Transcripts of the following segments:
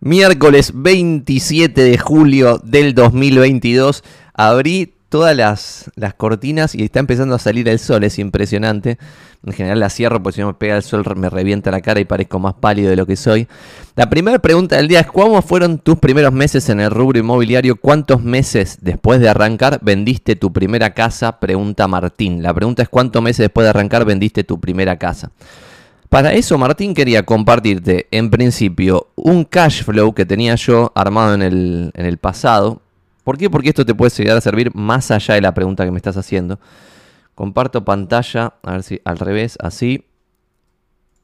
Miércoles 27 de julio del 2022. Abrí todas las, las, cortinas y está empezando a salir el sol, es impresionante. En general la cierro porque si no me pega el sol me revienta la cara y parezco más pálido de lo que soy. La primera pregunta del día es ¿cómo fueron tus primeros meses en el rubro inmobiliario? ¿Cuántos meses después de arrancar vendiste tu primera casa? Pregunta Martín. La pregunta es ¿cuántos meses después de arrancar vendiste tu primera casa? Para eso Martín quería compartirte en principio un cash flow que tenía yo armado en el, en el pasado. ¿Por qué? Porque esto te puede llegar a servir más allá de la pregunta que me estás haciendo. Comparto pantalla, a ver si al revés, así.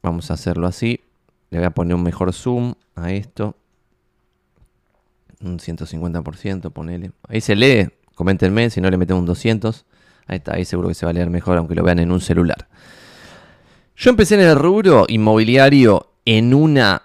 Vamos a hacerlo así. Le voy a poner un mejor zoom a esto. Un 150%, ponele. Ahí se lee, coméntenme, si no le metemos un 200. Ahí está, ahí seguro que se va a leer mejor aunque lo vean en un celular. Yo empecé en el rubro inmobiliario en una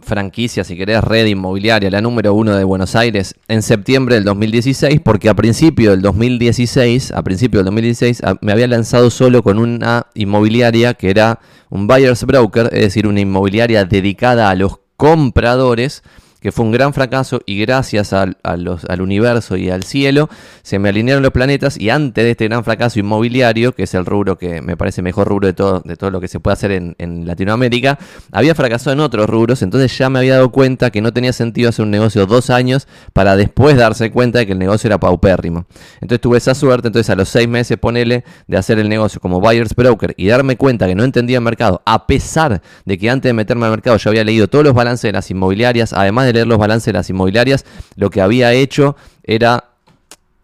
franquicia, si querés, red inmobiliaria, la número uno de Buenos Aires, en septiembre del 2016, porque a principio del 2016, a principio del 2016, me había lanzado solo con una inmobiliaria que era un buyer's broker, es decir, una inmobiliaria dedicada a los compradores que fue un gran fracaso y gracias al, al, universo y al cielo se me alinearon los planetas y antes de este gran fracaso inmobiliario, que es el rubro que me parece mejor rubro de todo, de todo lo que se puede hacer en, en Latinoamérica, había fracasado en otros rubros, entonces ya me había dado cuenta que no tenía sentido hacer un negocio dos años para después darse cuenta de que el negocio era paupérrimo. Entonces tuve esa suerte, entonces a los seis meses ponele de hacer el negocio como buyer's broker y darme cuenta que no entendía el mercado, a pesar de que antes de meterme al mercado yo había leído todos los balances de las inmobiliarias, además de los balances de las inmobiliarias, lo que había hecho era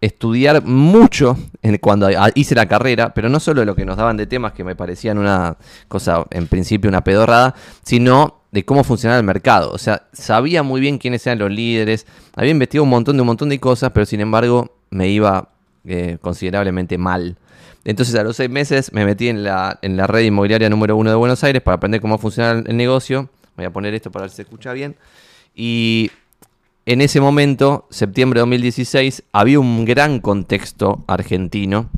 estudiar mucho cuando hice la carrera, pero no solo lo que nos daban de temas que me parecían una cosa, en principio una pedorrada, sino de cómo funcionaba el mercado. O sea, sabía muy bien quiénes eran los líderes, había investigado un montón de un montón de cosas, pero sin embargo me iba eh, considerablemente mal. Entonces a los seis meses me metí en la, en la red inmobiliaria número uno de Buenos Aires para aprender cómo funciona el negocio. Voy a poner esto para ver si se escucha bien. Y en ese momento, septiembre de 2016, había un gran contexto argentino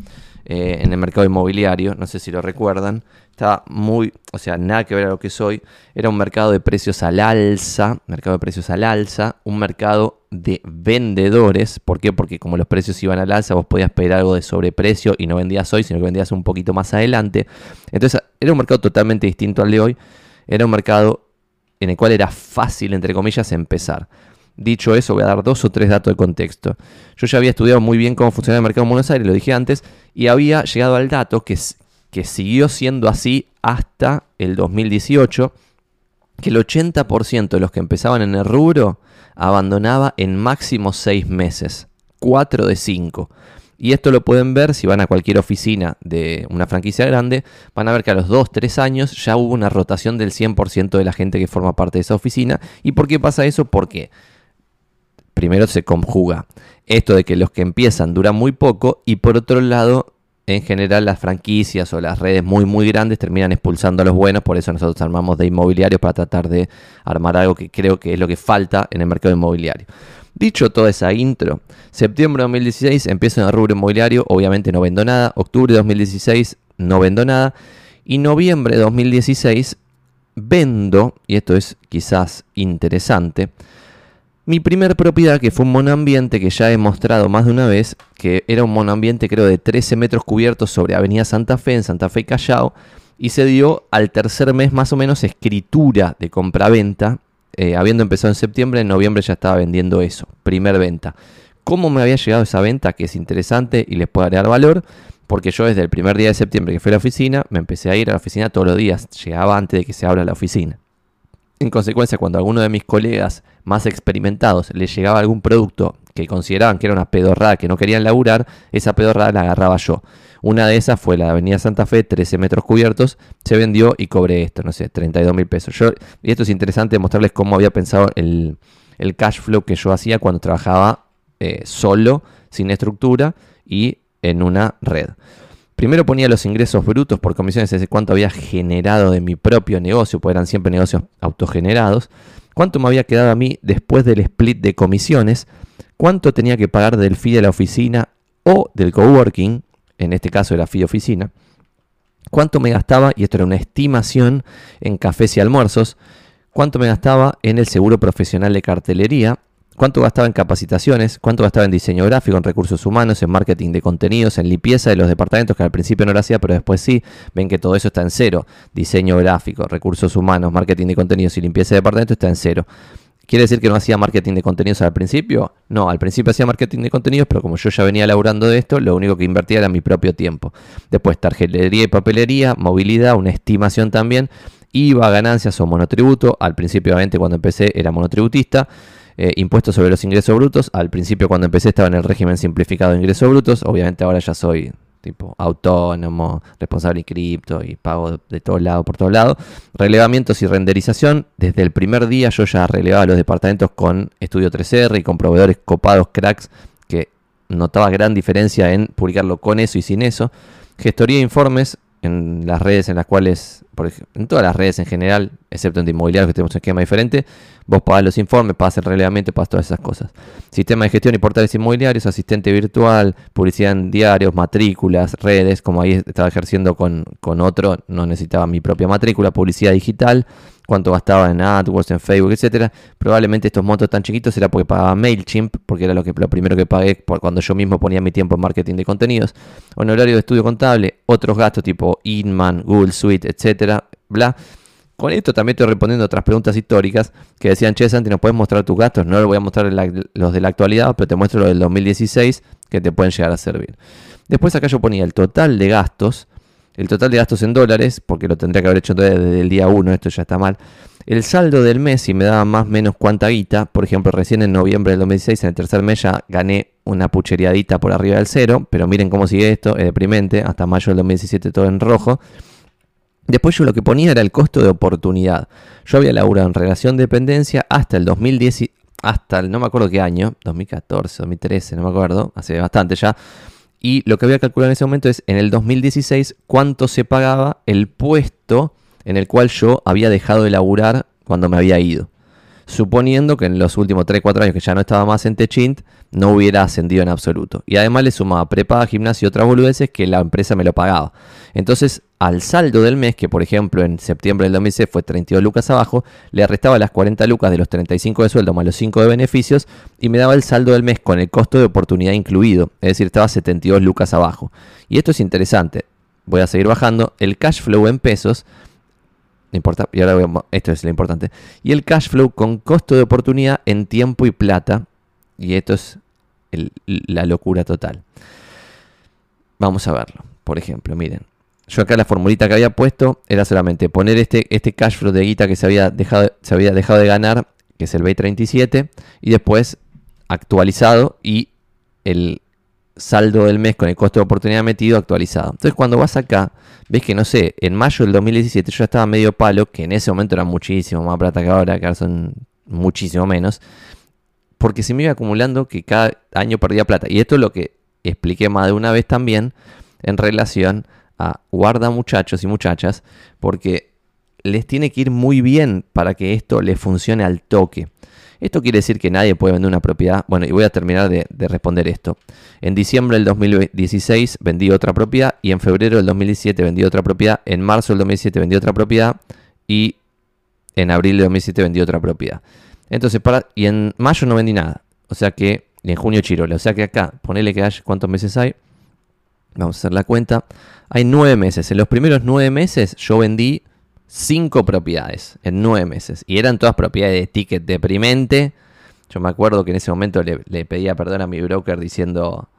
eh, en el mercado inmobiliario, no sé si lo recuerdan. Estaba muy, o sea, nada que ver a lo que soy. Era un mercado de precios al alza, mercado de precios al alza, un mercado de vendedores. ¿Por qué? Porque como los precios iban al alza, vos podías pedir algo de sobreprecio y no vendías hoy, sino que vendías un poquito más adelante. Entonces, era un mercado totalmente distinto al de hoy. Era un mercado en el cual era fácil, entre comillas, empezar. Dicho eso, voy a dar dos o tres datos de contexto. Yo ya había estudiado muy bien cómo funcionaba el mercado en Buenos Aires, lo dije antes, y había llegado al dato que, que siguió siendo así hasta el 2018, que el 80% de los que empezaban en el rubro abandonaba en máximo seis meses, 4 de 5. Y esto lo pueden ver si van a cualquier oficina de una franquicia grande, van a ver que a los 2, 3 años ya hubo una rotación del 100% de la gente que forma parte de esa oficina. ¿Y por qué pasa eso? Porque primero se conjuga esto de que los que empiezan duran muy poco y por otro lado en general las franquicias o las redes muy muy grandes terminan expulsando a los buenos, por eso nosotros armamos de inmobiliarios para tratar de armar algo que creo que es lo que falta en el mercado inmobiliario. Dicho toda esa intro, septiembre de 2016 empiezo en el rubro inmobiliario, obviamente no vendo nada, octubre de 2016 no vendo nada, y noviembre de 2016 vendo, y esto es quizás interesante, mi primer propiedad, que fue un monoambiente que ya he mostrado más de una vez, que era un monoambiente creo de 13 metros cubiertos sobre Avenida Santa Fe, en Santa Fe Callao, y se dio al tercer mes más o menos escritura de compraventa eh, habiendo empezado en septiembre, en noviembre ya estaba vendiendo eso, primer venta. ¿Cómo me había llegado esa venta? Que es interesante y les puedo agregar valor, porque yo desde el primer día de septiembre que fui a la oficina, me empecé a ir a la oficina todos los días, llegaba antes de que se abra la oficina. En consecuencia, cuando a alguno de mis colegas más experimentados les llegaba algún producto que consideraban que era una pedorrada que no querían laburar, esa pedorrada la agarraba yo. Una de esas fue la Avenida Santa Fe, 13 metros cubiertos, se vendió y cobré esto, no sé, 32 mil pesos. Y esto es interesante mostrarles cómo había pensado el, cash flow que yo hacía cuando trabajaba eh, solo, sin estructura y en una red. Primero ponía los ingresos brutos por comisiones, es cuánto había generado de mi propio negocio, porque eran siempre negocios autogenerados. Cuánto me había quedado a mí después del split de comisiones. Cuánto tenía que pagar del fee de la oficina o del coworking en este caso era FI Oficina, cuánto me gastaba, y esto era una estimación en cafés y almuerzos, cuánto me gastaba en el seguro profesional de cartelería, cuánto gastaba en capacitaciones, cuánto gastaba en diseño gráfico, en recursos humanos, en marketing de contenidos, en limpieza de los departamentos, que al principio no lo hacía, pero después sí. Ven que todo eso está en cero. Diseño gráfico, recursos humanos, marketing de contenidos y limpieza de departamentos está en cero. ¿Quiere decir que no hacía marketing de contenidos al principio? No, al principio hacía marketing de contenidos, pero como yo ya venía laburando de esto, lo único que invertía era mi propio tiempo. Después tarjetería y papelería, movilidad, una estimación también, IVA, ganancias o monotributo. Al principio, obviamente, cuando empecé era monotributista. Eh, impuestos sobre los ingresos brutos. Al principio, cuando empecé, estaba en el régimen simplificado de ingresos brutos. Obviamente, ahora ya soy tipo autónomo, responsable y cripto y pago de todo lado por todo lado. Relevamientos y renderización. Desde el primer día yo ya relevaba los departamentos con Estudio 3R y con proveedores copados, cracks, que notaba gran diferencia en publicarlo con eso y sin eso. Gestoría de informes en las redes en las cuales, por ejemplo, en todas las redes en general, excepto en de inmobiliario que tenemos un esquema diferente, vos pagás los informes, pagás el relevamiento, pagás todas esas cosas. Sistema de gestión y portales inmobiliarios, asistente virtual, publicidad en diarios, matrículas, redes, como ahí estaba ejerciendo con, con otro, no necesitaba mi propia matrícula, publicidad digital, cuánto gastaba en AdWords, en Facebook, etcétera. Probablemente estos montos tan chiquitos era porque pagaba MailChimp, porque era lo, que, lo primero que pagué cuando yo mismo ponía mi tiempo en marketing de contenidos. Honorario de estudio contable, otros gastos tipo Inman, Google Suite, etcétera, bla. Con esto también estoy respondiendo otras preguntas históricas que decían, che, Santi, ¿nos puedes mostrar tus gastos? No le voy a mostrar los de la actualidad, pero te muestro los del 2016 que te pueden llegar a servir. Después acá yo ponía el total de gastos el total de gastos en dólares, porque lo tendría que haber hecho desde el día 1, esto ya está mal. El saldo del mes, si me daba más o menos cuánta guita, por ejemplo, recién en noviembre del 2016, en el tercer mes ya gané una pucheriadita por arriba del cero, pero miren cómo sigue esto, es deprimente, hasta mayo del 2017 todo en rojo. Después yo lo que ponía era el costo de oportunidad. Yo había laburado en relación de dependencia hasta el 2010, hasta el, no me acuerdo qué año, 2014, 2013, no me acuerdo, hace bastante ya y lo que había calculado en ese momento es en el 2016 cuánto se pagaba el puesto en el cual yo había dejado de laburar cuando me había ido. Suponiendo que en los últimos 3-4 años que ya no estaba más en Techint, no hubiera ascendido en absoluto. Y además le sumaba prepaga, gimnasio y otras boludeces que la empresa me lo pagaba. Entonces, al saldo del mes, que por ejemplo en septiembre del 2006 fue 32 lucas abajo, le restaba las 40 lucas de los 35 de sueldo más los 5 de beneficios y me daba el saldo del mes con el costo de oportunidad incluido. Es decir, estaba 72 lucas abajo. Y esto es interesante. Voy a seguir bajando. El cash flow en pesos importa, y ahora esto es lo importante. Y el cash flow con costo de oportunidad en tiempo y plata. Y esto es la locura total. Vamos a verlo. Por ejemplo, miren. Yo acá la formulita que había puesto era solamente poner este, este cash flow de guita que se había, dejado, se había dejado de ganar, que es el B37, y después actualizado y el saldo del mes con el costo de oportunidad metido actualizado. Entonces cuando vas acá, ves que no sé, en mayo del 2017 yo estaba medio palo, que en ese momento era muchísimo más plata que ahora, que ahora son muchísimo menos, porque se me iba acumulando que cada año perdía plata. Y esto es lo que expliqué más de una vez también en relación a guarda muchachos y muchachas, porque les tiene que ir muy bien para que esto les funcione al toque. Esto quiere decir que nadie puede vender una propiedad. Bueno, y voy a terminar de, responder esto. En diciembre del 2016 vendí otra propiedad y en febrero del 2017 vendí otra propiedad. En marzo del 2017 vendí otra propiedad y en abril del 2017 vendí otra propiedad. Entonces, para, y en mayo no vendí nada. O sea que, y en junio Chirola. O sea que acá, ponele que hay, ¿cuántos meses hay? Vamos a hacer la cuenta. Hay nueve meses. En los primeros nueve meses yo vendí cinco propiedades en nueve meses. Y eran todas propiedades de ticket deprimente. Yo me acuerdo que en ese momento le, pedía perdón a mi broker diciendo,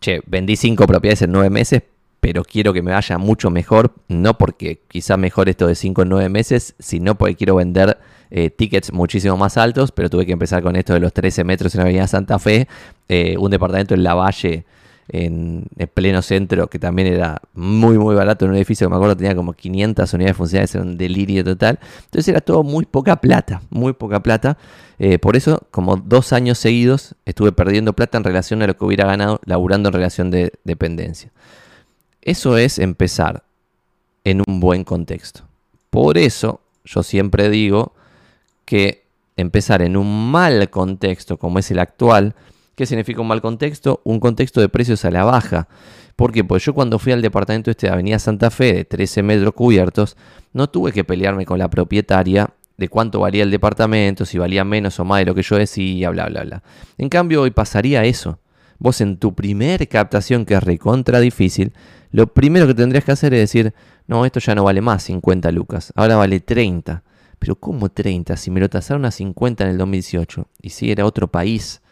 che, vendí cinco propiedades en nueve meses, pero quiero que me vaya mucho mejor. No porque quizá mejor esto de cinco en nueve meses, sino porque quiero vender eh, tickets muchísimo más altos. Pero tuve que empezar con esto de los 13 metros en la Avenida Santa Fe, eh, un departamento en La Valle en pleno centro, que también era muy, muy barato en un edificio que me acuerdo tenía como 500 unidades funcionales, era un delirio total. Entonces era todo muy poca plata, muy poca plata. Eh, por eso, como dos años seguidos, estuve perdiendo plata en relación a lo que hubiera ganado laburando en relación de dependencia. Eso es empezar en un buen contexto. Por eso yo siempre digo que empezar en un mal contexto como es el actual, ¿Qué significa un mal contexto? Un contexto de precios a la baja. ¿Por qué? Pues yo cuando fui al departamento este de Avenida Santa Fe de 13 metros cubiertos, no tuve que pelearme con la propietaria de cuánto valía el departamento, si valía menos o más de lo que yo decía, bla, bla, bla. En cambio, hoy pasaría eso. Vos en tu primer captación, que es recontra difícil, lo primero que tendrías que hacer es decir, no, esto ya no vale más 50 lucas, ahora vale 30. Pero ¿cómo 30? Si me lo tasaron a 50 en el 2018 y si era otro país,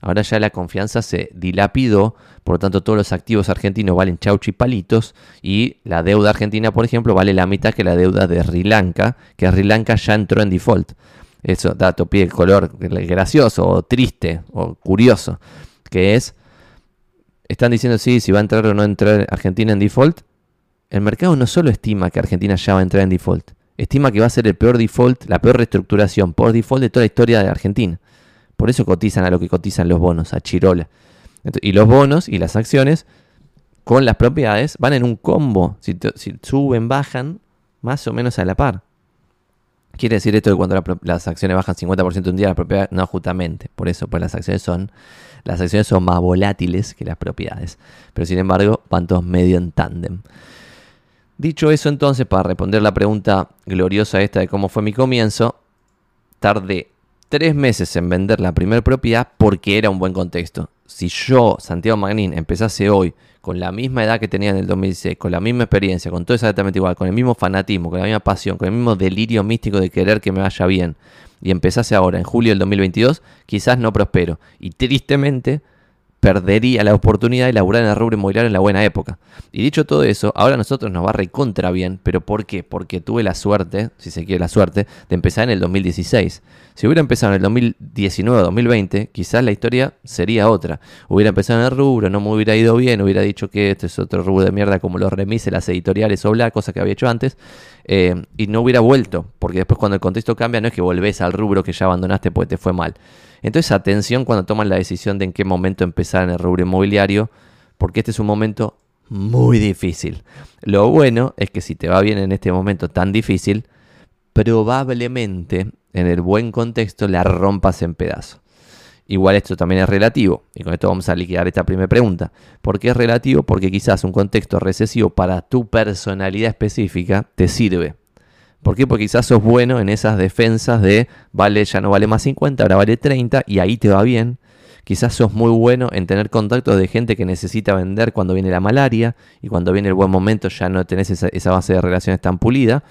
ahora ya la confianza se dilapidó, por lo tanto todos los activos argentinos valen chauchi palitos y la deuda argentina, por ejemplo, vale la mitad que la deuda de Sri Lanka, que Sri Lanka ya entró en default. Eso, dato, pide el color gracioso o triste o curioso, que es, están diciendo sí, si va a entrar o no entrar Argentina en default. El mercado no solo estima que Argentina ya va a entrar en default, estima que va a ser el peor default, la peor reestructuración por default de toda la historia de Argentina. Por eso cotizan a lo que cotizan los bonos, a Chirola. y los bonos y las acciones con las propiedades van en un combo. Si, suben, bajan, más o menos a la par. Quiere decir esto que cuando las acciones bajan 50% un día, las propiedades no justamente. Por eso, pues las acciones son las acciones son más volátiles que las propiedades. Pero sin embargo, van todos medio en tándem. Dicho eso, entonces, para responder la pregunta gloriosa esta de cómo fue mi comienzo, tardé tres meses en vender la primera propiedad porque era un buen contexto. Si yo, Santiago Magnín, empezase hoy con la misma edad que tenía en el 2006, con la misma experiencia, con todo exactamente igual, con el mismo fanatismo, con la misma pasión, con el mismo delirio místico de querer que me vaya bien, y empezase ahora en julio del 2022, quizás no prospero. Y tristemente perdería la oportunidad de laburar en el rubro inmobiliario en la buena época. Y dicho todo eso, ahora a nosotros nos va recontra bien, pero ¿por qué? Porque tuve la suerte, si se quiere la suerte, de empezar en el 2016. Si hubiera empezado en el 2019 o 2020, quizás la historia sería otra. Hubiera empezado en el rubro, no me hubiera ido bien, hubiera dicho que este es otro rubro de mierda como los remises, las editoriales o bla, cosa que había hecho antes, eh, y no hubiera vuelto, porque después cuando el contexto cambia no es que volvés al rubro que ya abandonaste porque te fue mal. Entonces atención cuando toman la decisión de en qué momento empezar en el rubro inmobiliario, porque este es un momento muy difícil. Lo bueno es que si te va bien en este momento tan difícil, probablemente en el buen contexto la rompas en pedazos. Igual esto también es relativo, y con esto vamos a liquidar esta primera pregunta. ¿Por qué es relativo? Porque quizás un contexto recesivo para tu personalidad específica te sirve. ¿Por qué? Porque quizás sos bueno en esas defensas de, vale, ya no vale más 50, ahora vale 30 y ahí te va bien. Quizás sos muy bueno en tener contactos de gente que necesita vender cuando viene la malaria y cuando viene el buen momento ya no tenés esa, esa base de relaciones tan pulida.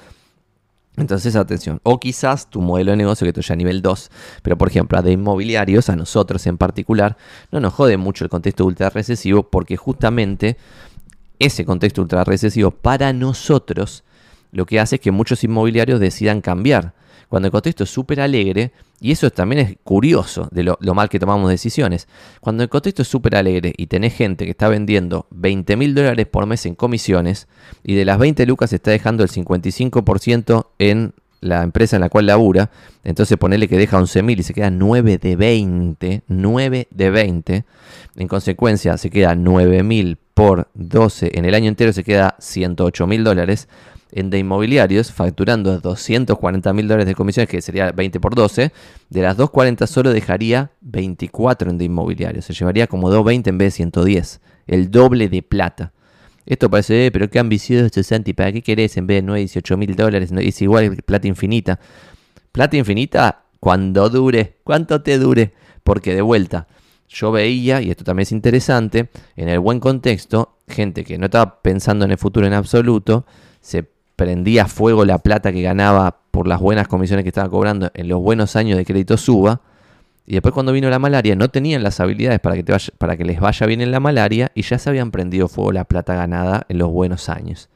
Entonces, atención. O quizás tu modelo de negocio, que esto ya nivel 2, pero por ejemplo, a de inmobiliarios, a nosotros en particular, no nos jode mucho el contexto ultra recesivo porque justamente ese contexto ultra recesivo para nosotros lo que hace es que muchos inmobiliarios decidan cambiar. Cuando el contexto es súper alegre, y eso también es curioso de lo, mal que tomamos decisiones, cuando el contexto es súper alegre y tenés gente que está vendiendo 20 mil dólares por mes en comisiones, y de las 20 lucas está dejando el 55% en la empresa en la cual labura, entonces ponele que deja 11 mil y se queda 9 de 20, 9 de 20, en consecuencia se queda 9 mil por 12, en el año entero se queda 108 mil dólares, en de inmobiliarios, facturando 240 mil dólares de comisiones, que sería 20 por 12, de las 240 solo dejaría 24 en de inmobiliarios. Se llevaría como 220 en vez de 110, el doble de plata. Esto parece, eh, pero qué ambicioso, Santi, ¿para qué querés en vez de 9, 18 mil dólares? Es igual plata infinita. Plata infinita cuando dure, cuánto te dure, porque de vuelta, yo veía, y esto también es interesante, en el buen contexto, gente que no estaba pensando en el futuro en absoluto, se prendía fuego la plata que ganaba por las buenas comisiones que estaba cobrando en los buenos años de crédito suba. Y después cuando vino la malaria no tenían las habilidades para que, te para que les vaya bien en la malaria y ya se habían prendido fuego la plata ganada en los buenos años.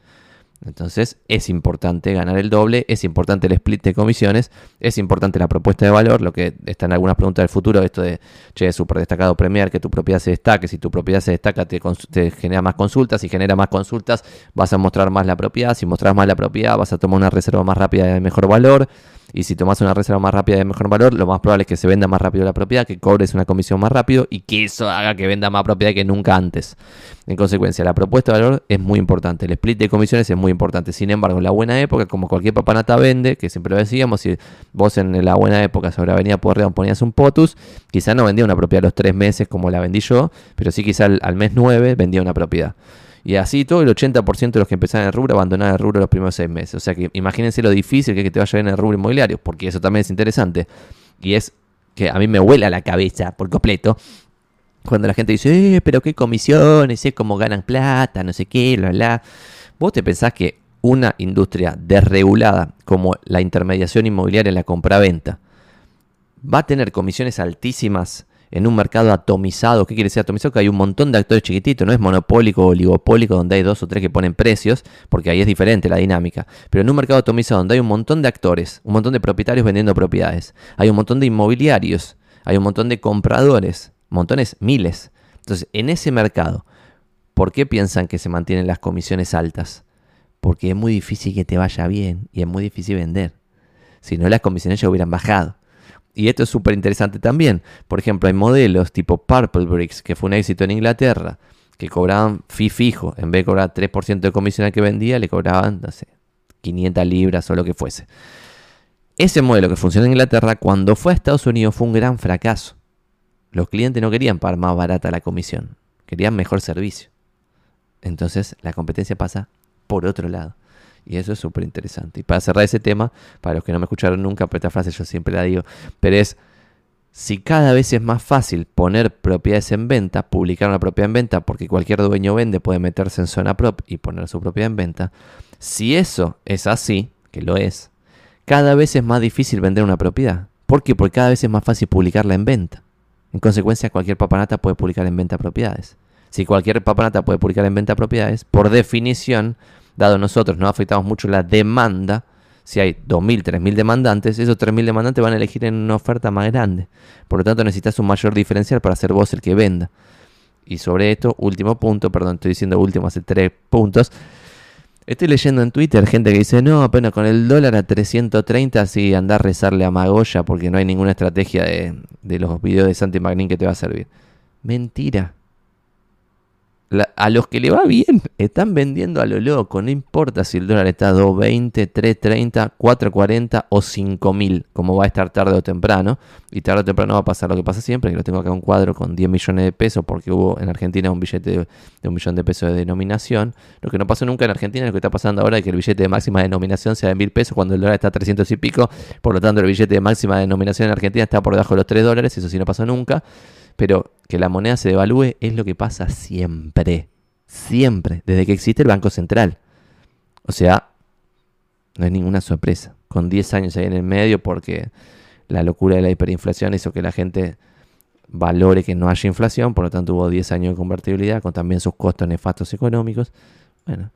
Entonces es importante ganar el doble, es importante el split de comisiones, es importante la propuesta de valor, lo que está en algunas preguntas del futuro, esto de, che, súper destacado premiar, que tu propiedad se destaque, si tu propiedad se destaca te, te, genera más consultas, si genera más consultas vas a mostrar más la propiedad, si mostras más la propiedad vas a tomar una reserva más rápida de mejor valor, y si tomas una reserva más rápida de mejor valor, lo más probable es que se venda más rápido la propiedad, que cobres una comisión más rápido y que eso haga que venda más propiedad que nunca antes. En consecuencia, la propuesta de valor es muy importante, el split de comisiones es muy importante. Sin embargo, en la buena época, como cualquier papanata vende, que siempre lo decíamos, si vos en la buena época sobre Avenida Porreón ponías un POTUS, quizá no vendía una propiedad a los tres meses como la vendí yo, pero sí quizá al, al mes nueve vendía una propiedad. Y así todo el 80% de los que empezaron en el rubro abandonaron el rubro los primeros seis meses. O sea que imagínense lo difícil que es que te vaya bien en el rubro inmobiliario, porque eso también es interesante. Y es que a mí me vuela la cabeza por completo. Cuando la gente dice, eh, pero qué comisiones, eh, cómo ganan plata, no sé qué, bla, bla. Vos te pensás que una industria desregulada como la intermediación inmobiliaria en la compraventa va a tener comisiones altísimas en un mercado atomizado. ¿Qué quiere decir atomizado? Que hay un montón de actores chiquititos, no es monopólico o oligopólico donde hay dos o tres que ponen precios, porque ahí es diferente la dinámica. Pero en un mercado atomizado donde hay un montón de actores, un montón de propietarios vendiendo propiedades, hay un montón de inmobiliarios, hay un montón de compradores, montones, miles. Entonces, en ese mercado, ¿por qué piensan que se mantienen las comisiones altas? Porque es muy difícil que te vaya bien y es muy difícil vender. Si no, las comisiones ya hubieran bajado. Y esto es súper interesante también. Por ejemplo, hay modelos tipo Purple Bricks, que fue un éxito en Inglaterra, que cobraban fee fijo. En vez de cobrar 3% de comisión al que vendía, le cobraban, no sé, 500 libras o lo que fuese. Ese modelo que funciona en Inglaterra, cuando fue a Estados Unidos, fue un gran fracaso. Los clientes no querían pagar más barata la comisión, querían mejor servicio. Entonces la competencia pasa por otro lado. Y eso es súper interesante. Y para cerrar ese tema, para los que no me escucharon nunca, pero esta frase yo siempre la digo, pero es, si cada vez es más fácil poner propiedades en venta, publicar una propiedad en venta, porque cualquier dueño vende, puede meterse en zona prop y poner su propiedad en venta, si eso es así, que lo es, cada vez es más difícil vender una propiedad. ¿Por qué? Porque cada vez es más fácil publicarla en venta. En consecuencia, cualquier papanata puede publicar en venta propiedades. Si cualquier papanata puede publicar en venta propiedades, por definición dado nosotros no afectamos mucho la demanda, si hay 2.000, 3.000 demandantes, esos 3.000 demandantes van a elegir en una oferta más grande. Por lo tanto, necesitas un mayor diferencial para ser vos el que venda. Y sobre esto, último punto, perdón, estoy diciendo último hace tres puntos. Estoy leyendo en Twitter gente que dice, no, apenas con el dólar a 330, así anda a rezarle a Magoya porque no hay ninguna estrategia de, de los videos de Santi Magnin que te va a servir. Mentira a los que le va bien están vendiendo a lo loco. No importa si el dólar está a 2.20, 3.30, 4.40 o 5.000, como va a estar tarde o temprano. Y tarde o temprano va a pasar lo que pasa siempre, que lo tengo acá un cuadro con 10 millones de pesos porque hubo en Argentina un billete de, un millón de pesos de denominación. Lo que no pasó nunca en Argentina lo que está pasando ahora, es que el billete de máxima denominación sea de 1.000 pesos cuando el dólar está a 300 y pico. Por lo tanto, el billete de máxima denominación en Argentina está por debajo de los 3 dólares. Eso sí no pasó nunca. Pero que la moneda se devalúe es lo que pasa siempre. Siempre. Desde que existe el Banco Central. O sea, no es ninguna sorpresa. Con 10 años ahí en el medio porque la locura de la hiperinflación hizo que la gente valore que no haya inflación, por lo tanto hubo 10 años de convertibilidad con también sus costos nefastos económicos. Bueno,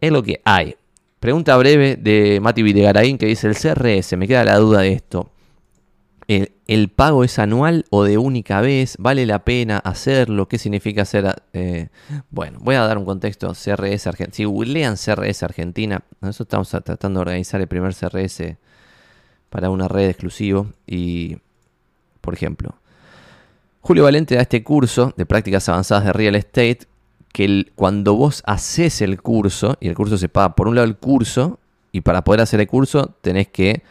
es lo que hay. Pregunta breve de Mati Videgaraín que dice el CRS, me queda la duda de esto el, pago es anual o de única vez, vale la pena hacerlo, qué significa hacer... Eh, bueno, voy a dar un contexto, CRS Argentina, si googlean CRS Argentina, nosotros estamos tratando de organizar el primer CRS para una red exclusivo y, por ejemplo, Julio Valente da este curso de prácticas avanzadas de real estate que cuando vos haces el curso, y el curso se paga por un lado el curso, y para poder hacer el curso tenés que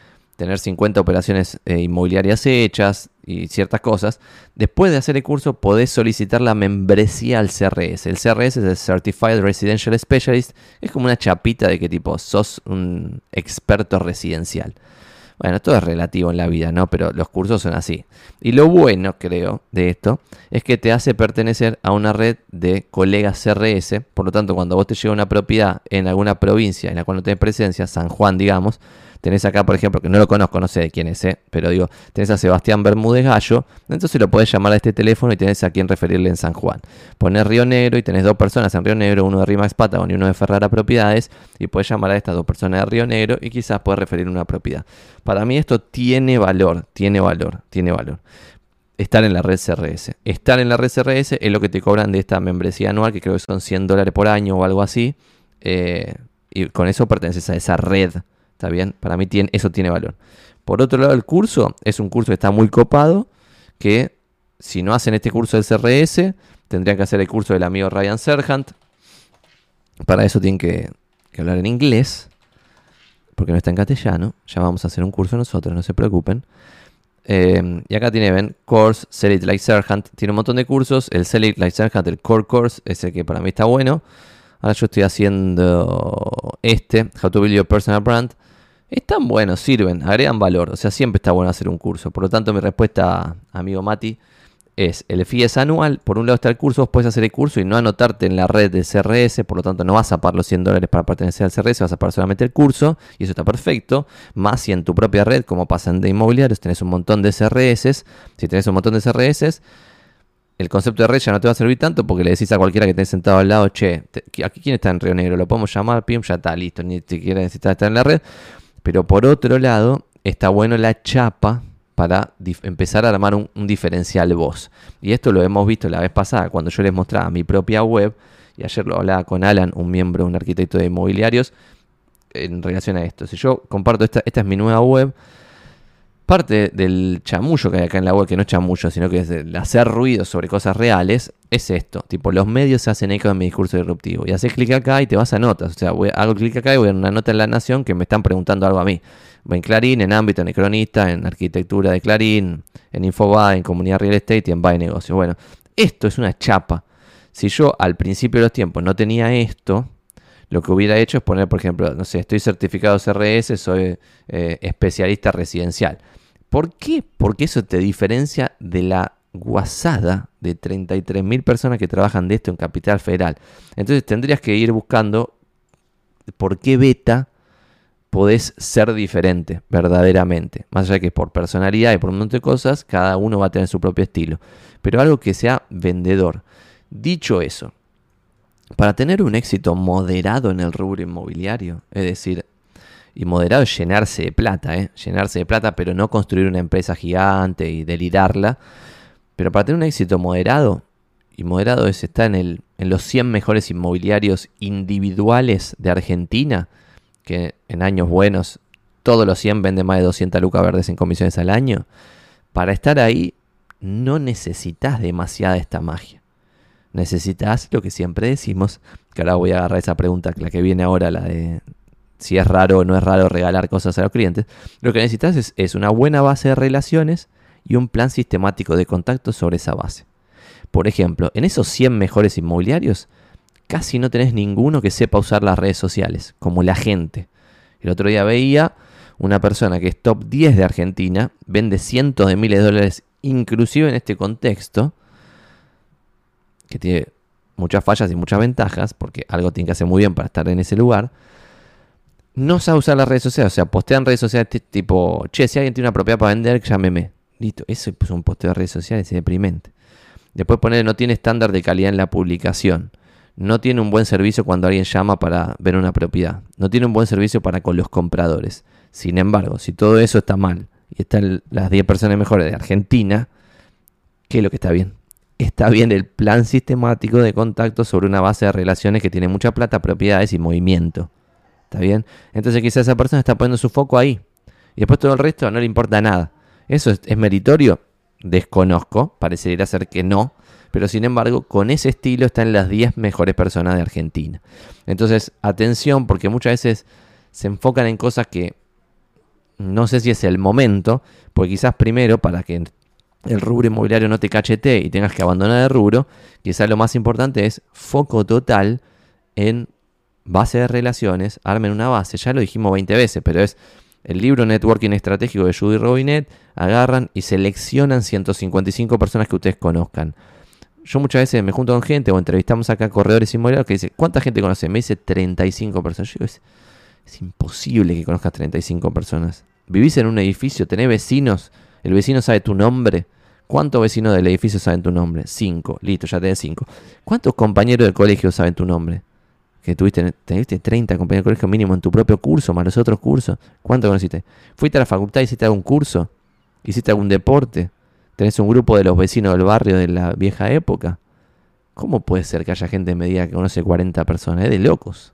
tener 50 operaciones eh, inmobiliarias hechas y ciertas cosas, después de hacer el curso podés solicitar la membresía al CRS. El CRS es el Certified Residential Specialist, es como una chapita de que tipo sos un experto residencial. Bueno, todo es relativo en la vida, ¿no? Pero los cursos son así. Y lo bueno, creo, de esto, es que te hace pertenecer a una red de colegas CRS. Por lo tanto, cuando vos te llega una propiedad en alguna provincia en la cual no tenés presencia, San Juan, digamos, Tenés acá, por ejemplo, que no lo conozco, no sé de quién es, ¿eh? pero digo, tenés a Sebastián Bermúdez Gallo, entonces lo podés llamar a este teléfono y tenés a quien referirle en San Juan. Ponés Río Negro y tenés dos personas en Río Negro, uno de Rimax Patagon y uno de Ferrara Propiedades, y podés llamar a estas dos personas de Río Negro y quizás podés referir una propiedad. Para mí esto tiene valor, tiene valor, tiene valor estar en la red CRS. Estar en la red CRS es lo que te cobran de esta membresía anual, que creo que son 100 dólares por año o algo así. Eh, y con eso perteneces a esa red ¿Está bien? Para mí tiene, eso tiene valor. Por otro lado, el curso es un curso que está muy copado, que si no hacen este curso del CRS, tendrían que hacer el curso del amigo Ryan Serhant. Para eso tienen que, hablar en inglés, porque no está en castellano. Ya vamos a hacer un curso nosotros, no se preocupen. Eh, y acá tiene, ven, Course, Select Like Sergeant. Tiene un montón de cursos. El Select Like Sergeant, el Core Course, es el que para mí está bueno. Ahora yo estoy haciendo este, How to Build Your Personal Brand. Están buenos, sirven, agregan valor. O sea, siempre está bueno hacer un curso. Por lo tanto, mi respuesta, amigo Mati, es el fee es anual. Por un lado está el curso, vos puedes hacer el curso y no anotarte en la red de CRS. Por lo tanto, no vas a pagar los 100 dólares para pertenecer al CRS, vas a pagar solamente el curso. Y eso está perfecto. Más si en tu propia red, como pasa en de inmobiliarios, tenés un montón de CRS. Si tenés un montón de CRS, el concepto de red ya no te va a servir tanto porque le decís a cualquiera que esté sentado al lado, che, aquí quién está en Río Negro, lo podemos llamar, pim, ya está, listo, ni siquiera necesitas estar en la red. Pero por otro lado, está bueno la chapa para empezar a armar un, diferencial voz. Y esto lo hemos visto la vez pasada cuando yo les mostraba mi propia web, y ayer lo hablaba con Alan, un miembro, un arquitecto de inmobiliarios, en relación a esto. Si yo comparto esta, esta es mi nueva web, parte del chamullo que hay acá en la web, que no es chamullo, sino que es el hacer ruido sobre cosas reales, es esto. Tipo, los medios se hacen eco en mi discurso disruptivo. Y haces clic acá y te vas a notas. O sea, hago clic acá y voy a una nota en La Nación que me están preguntando algo a mí. En Clarín, en ámbito, en cronista, en arquitectura de Clarín, en Infobae, en comunidad real estate y en Bae Negocios. Bueno, esto es una chapa. Si yo al principio de los tiempos no tenía esto, lo que hubiera hecho es poner, por ejemplo, no sé, estoy certificado CRS, soy eh, especialista residencial. ¿Por qué? Porque eso te diferencia de la guasada de 33.000 personas que trabajan de esto en Capital Federal. Entonces tendrías que ir buscando por qué beta podés ser diferente verdaderamente. Más allá que por personalidad y por un montón de cosas, cada uno va a tener su propio estilo. Pero algo que sea vendedor. Dicho eso, para tener un éxito moderado en el rubro inmobiliario, es decir, y moderado es llenarse de plata, ¿eh? llenarse de plata, pero no construir una empresa gigante y delirarla. Pero para tener un éxito moderado, y moderado es estar en, el, en los 100 mejores inmobiliarios individuales de Argentina, que en años buenos todos los 100 venden más de 200 lucas verdes en comisiones al año. Para estar ahí no necesitas demasiada esta magia. Necesitas lo que siempre decimos, que ahora voy a agarrar esa pregunta, la que viene ahora, la de si es raro o no es raro regalar cosas a los clientes, lo que necesitas es, una buena base de relaciones y un plan sistemático de contacto sobre esa base. Por ejemplo, en esos 100 mejores inmobiliarios, casi no tenés ninguno que sepa usar las redes sociales, como la gente. El otro día veía una persona que es top 10 de Argentina, vende cientos de miles de dólares, inclusive en este contexto, que tiene muchas fallas y muchas ventajas, porque algo tiene que hacer muy bien para estar en ese lugar, no sabe usar las redes sociales. O sea, postean redes sociales tipo, che, si alguien tiene una propiedad para vender, llámeme. Listo, eso es un posteo de redes sociales, es deprimente. Después poner, no tiene estándar de calidad en la publicación. No tiene un buen servicio cuando alguien llama para ver una propiedad. No tiene un buen servicio para con los compradores. Sin embargo, si todo eso está mal y están las 10 personas mejores de Argentina, ¿qué es lo que está bien? Está bien el plan sistemático de contacto sobre una base de relaciones que tiene mucha plata, propiedades y movimiento. ¿Está bien? Entonces quizás esa persona está poniendo su foco ahí. Y después todo el resto no le importa nada. ¿Eso es, meritorio? Desconozco, parecería ser que no. Pero sin embargo, con ese estilo están las 10 mejores personas de Argentina. Entonces, atención, porque muchas veces se enfocan en cosas que no sé si es el momento, porque quizás primero para que el rubro inmobiliario no te cachete y tengas que abandonar el rubro, quizás lo más importante es foco total en base de relaciones, armen una base, ya lo dijimos 20 veces, pero es el libro Networking Estratégico de Judy Robinet, agarran y seleccionan 155 personas que ustedes conozcan. Yo muchas veces me junto con gente o entrevistamos acá corredores inmobiliarios que dice, ¿cuánta gente conoce? Me dice 35 personas. Yo digo, es, es imposible que conozcas 35 personas. Vivís en un edificio, tenés vecinos, el vecino sabe tu nombre. ¿Cuántos vecinos del edificio saben tu nombre? Cinco. Listo, ya tenés cinco. ¿Cuántos compañeros del colegio saben tu nombre? Que tuviste, tuviste 30 compañeros de colegio mínimo en tu propio curso, más los otros cursos. ¿Cuánto conociste? ¿Fuiste a la facultad, hiciste algún curso? ¿Hiciste algún deporte? ¿Tenés un grupo de los vecinos del barrio de la vieja época? ¿Cómo puede ser que haya gente en medida que conoce 40 personas? Es de locos.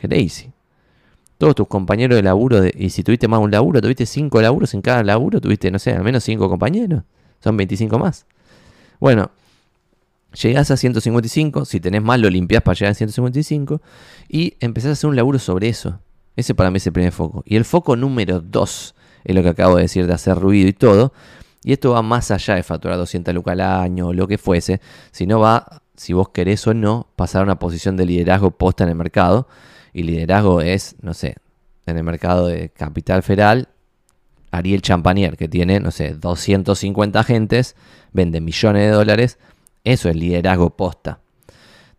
Crazy. Todos tus compañeros de laburo, y si tuviste más un laburo, tuviste 5 laburos en cada laburo, tuviste, no sé, al menos 5 compañeros. Son 25 más. Bueno, Llegás a 155, si tenés más lo limpias para llegar a 155 y empezás a hacer un laburo sobre eso. Ese para mí es el primer foco. Y el foco número 2 es lo que acabo de decir de hacer ruido y todo. Y esto va más allá de facturar 200 lucas al año o lo que fuese, sino va, si vos querés o no, pasar a una posición de liderazgo posta en el mercado. Y liderazgo es, no sé, en el mercado de capital federal, Ariel Champanier, que tiene, no sé, 250 agentes, vende millones de dólares. Eso es liderazgo posta.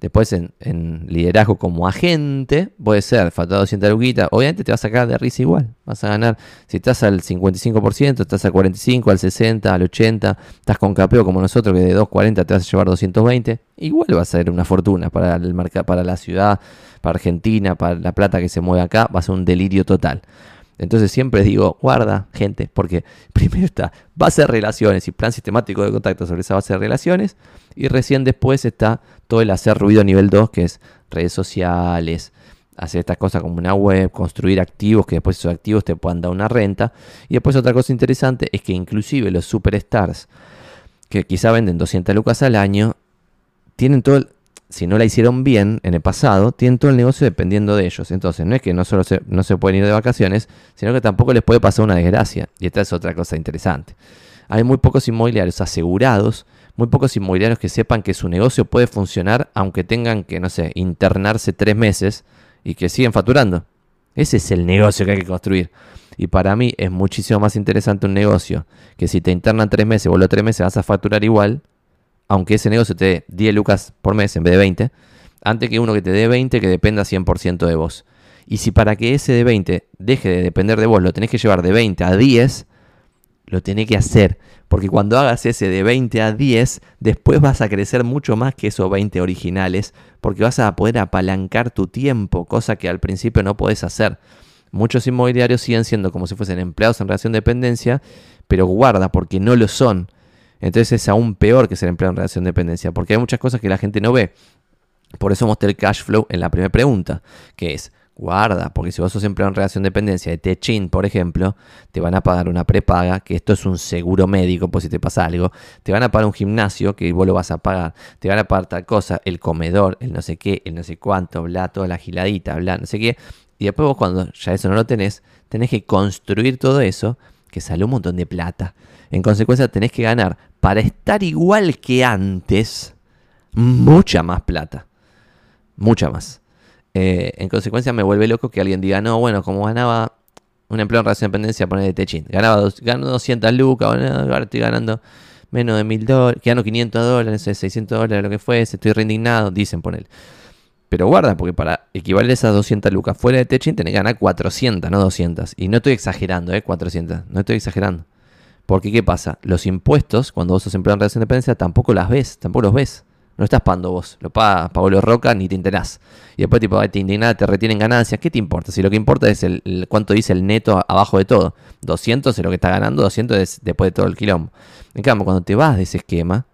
Después en, liderazgo como agente, puede ser facturado 200 luquitas. Obviamente te va a sacar de risa igual. Vas a ganar, si estás al 55%, estás al 45%, al 60%, al 80%, estás con capeo como nosotros que de 240 te vas a llevar 220. Igual va a ser una fortuna para, el para la ciudad, para Argentina, para la plata que se mueve acá. Va a ser un delirio total. Entonces siempre digo, guarda, gente, porque primero está base de relaciones y plan sistemático de contacto sobre esa base de relaciones. Y recién después está todo el hacer ruido nivel 2, que es redes sociales, hacer estas cosas como una web, construir activos, que después esos activos te puedan dar una renta. Y después otra cosa interesante es que inclusive los superstars, que quizá venden 200 lucas al año, tienen todo el si no la hicieron bien en el pasado, tienen todo el negocio dependiendo de ellos. Entonces, no es que no solo se, no se pueden ir de vacaciones, sino que tampoco les puede pasar una desgracia. Y esta es otra cosa interesante. Hay muy pocos inmobiliarios asegurados, muy pocos inmobiliarios que sepan que su negocio puede funcionar aunque tengan que, no sé, internarse tres meses y que siguen facturando. Ese es el negocio que hay que construir. Y para mí es muchísimo más interesante un negocio que si te internan tres meses, o los tres meses vas a facturar igual, aunque ese negocio te dé 10 lucas por mes en vez de 20, antes que uno que te dé 20 que dependa 100% de vos. Y si para que ese de 20 deje de depender de vos, lo tenés que llevar de 20 a 10, lo tenés que hacer. Porque cuando hagas ese de 20 a 10, después vas a crecer mucho más que esos 20 originales, porque vas a poder apalancar tu tiempo, cosa que al principio no podés hacer. Muchos inmobiliarios siguen siendo como si fuesen empleados en relación de dependencia, pero guarda, porque no lo son. Entonces es aún peor que ser empleado en relación de dependencia, porque hay muchas cosas que la gente no ve. Por eso mostré el cash flow en la primera pregunta, que es, guarda, porque si vos sos empleado en relación de dependencia de Techin, por ejemplo, te van a pagar una prepaga, que esto es un seguro médico por si te pasa algo, te van a pagar un gimnasio, que vos lo vas a pagar, te van a pagar tal cosa, el comedor, el no sé qué, el no sé cuánto, bla, toda la giladita, bla, no sé qué, y después vos cuando ya eso no lo tenés, tenés que construir todo eso, que sale un montón de plata. En consecuencia tenés que ganar para estar igual que antes, mucha más plata. Mucha más. Eh, en consecuencia me vuelve loco que alguien diga, no, bueno, como ganaba un empleo en relación de dependencia, poner de techín. Ganaba dos, 200 lucas, ahora estoy ganando menos de 1000 dólares, gano 500 dólares, 600 dólares, lo que fuese, estoy reindignado, dicen poner. Pero guarda, porque para equivaler esas 200 lucas fuera de techín tenés que ganar 400, no 200. Y no estoy exagerando, ¿eh? 400, no estoy exagerando. Porque, ¿qué pasa? Los impuestos, cuando vos sos empleado en relación de dependencia, tampoco las ves, tampoco los ves. No estás pagando vos, lo paga Pablo Roca ni te enterás. Y después tipo, te indignás, te retienen ganancias. ¿Qué te importa? Si lo que importa es el, cuánto dice el neto abajo de todo. 200 es lo que está ganando, 200 es después de todo el quilombo. En cambio, cuando te vas de ese esquema,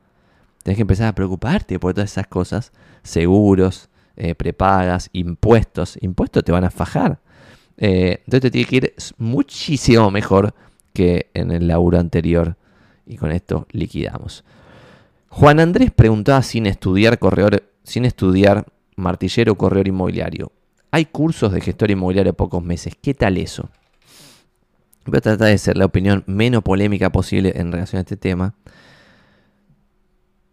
tenés que empezar a preocuparte por todas esas cosas. Seguros, eh, prepagas, impuestos. Impuestos te van a fajar. Eh, entonces te tiene que ir muchísimo mejor que en el laburo anterior. Y con esto liquidamos. Juan Andrés preguntaba sin estudiar corredor, sin estudiar martillero corredor inmobiliario. Hay cursos de gestor inmobiliario pocos meses. ¿Qué tal eso? Voy a tratar de ser la opinión menos polémica posible en relación a este tema.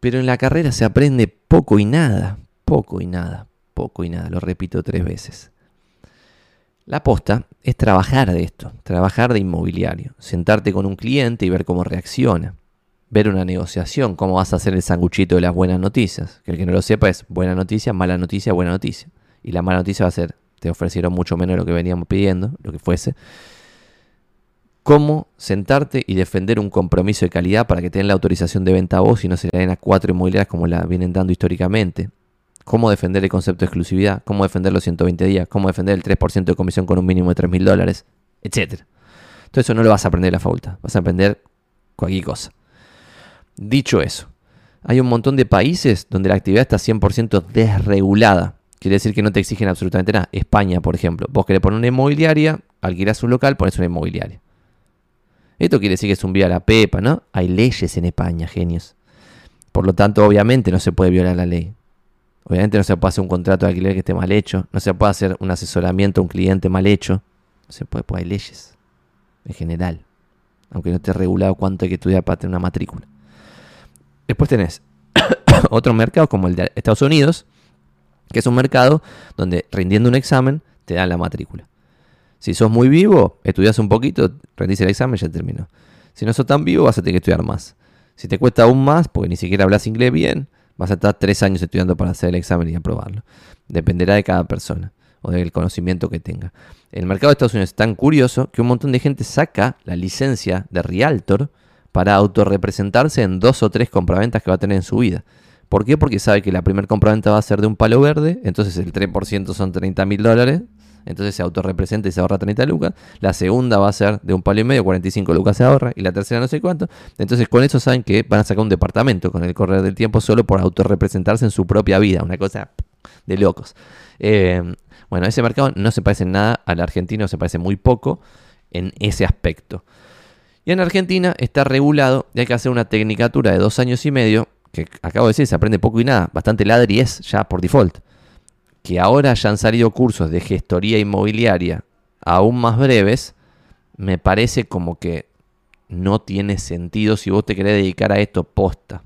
Pero en la carrera se aprende poco y nada. Poco y nada. Poco y nada. Lo repito tres veces. La aposta es trabajar de esto, trabajar de inmobiliario, sentarte con un cliente y ver cómo reacciona, ver una negociación, cómo vas a hacer el sanguchito de las buenas noticias. Que el que no lo sepa es buena noticia, mala noticia, buena noticia. Y la mala noticia va a ser, te ofrecieron mucho menos de lo que veníamos pidiendo, lo que fuese. Cómo sentarte y defender un compromiso de calidad para que tengan la autorización de venta a vos y no se le den a cuatro inmobiliarias como la vienen dando históricamente cómo defender el concepto de exclusividad, cómo defender los 120 días, cómo defender el 3% de comisión con un mínimo de 3 mil dólares, etc. Todo eso no lo vas a aprender en la facultad, vas a aprender cualquier cosa. Dicho eso, hay un montón de países donde la actividad está 100% desregulada. Quiere decir que no te exigen absolutamente nada. España, por ejemplo. Vos querés poner una inmobiliaria, alquilás un local, pones una inmobiliaria. Esto quiere decir que es un vía a la pepa, ¿no? Hay leyes en España, genios. Por lo tanto, obviamente no se puede violar la ley. Obviamente no se puede hacer un contrato de alquiler que esté mal hecho. No se puede hacer un asesoramiento a un cliente mal hecho. No se puede, pues hay leyes. En general. aunque no esté regulado cuánto hay que estudiar para tener una matrícula. Después tenés otros mercados como el de Estados Unidos, que es un mercado donde rindiendo un examen te dan la matrícula. Si sos muy vivo, estudias un poquito, rendís el examen y ya terminó. Si no sos tan vivo, vas a tener que estudiar más. Si te cuesta aún más, porque ni siquiera hablas inglés bien, vas a estar tres años estudiando para hacer el examen y aprobarlo. Dependerá de cada persona o del conocimiento que tenga. El mercado de Estados Unidos es tan curioso que un montón de gente saca la licencia de Realtor para autorrepresentarse en dos o tres compraventas que va a tener en su vida. ¿Por qué? Porque sabe que la primera compraventa va a ser de un palo verde, entonces el 3% son 30 mil dólares, entonces se autorrepresenta y se ahorra 30 lucas. La segunda va a ser de un palo y medio, 45 lucas se ahorra, y la tercera no sé cuánto. Entonces con eso saben que van a sacar un departamento con el correr del tiempo solo por autorrepresentarse en su propia vida, una cosa de locos. Eh, bueno, ese mercado no se parece en nada al argentino, se parece muy poco en ese aspecto. Y en Argentina está regulado y hay que hacer una tecnicatura de dos años y medio, que acabo de decir, se aprende poco y nada, bastante ladri es ya por default. Que ahora ya han salido cursos de gestoría inmobiliaria aún más breves, me parece como que no tiene sentido si vos te querés dedicar a esto posta.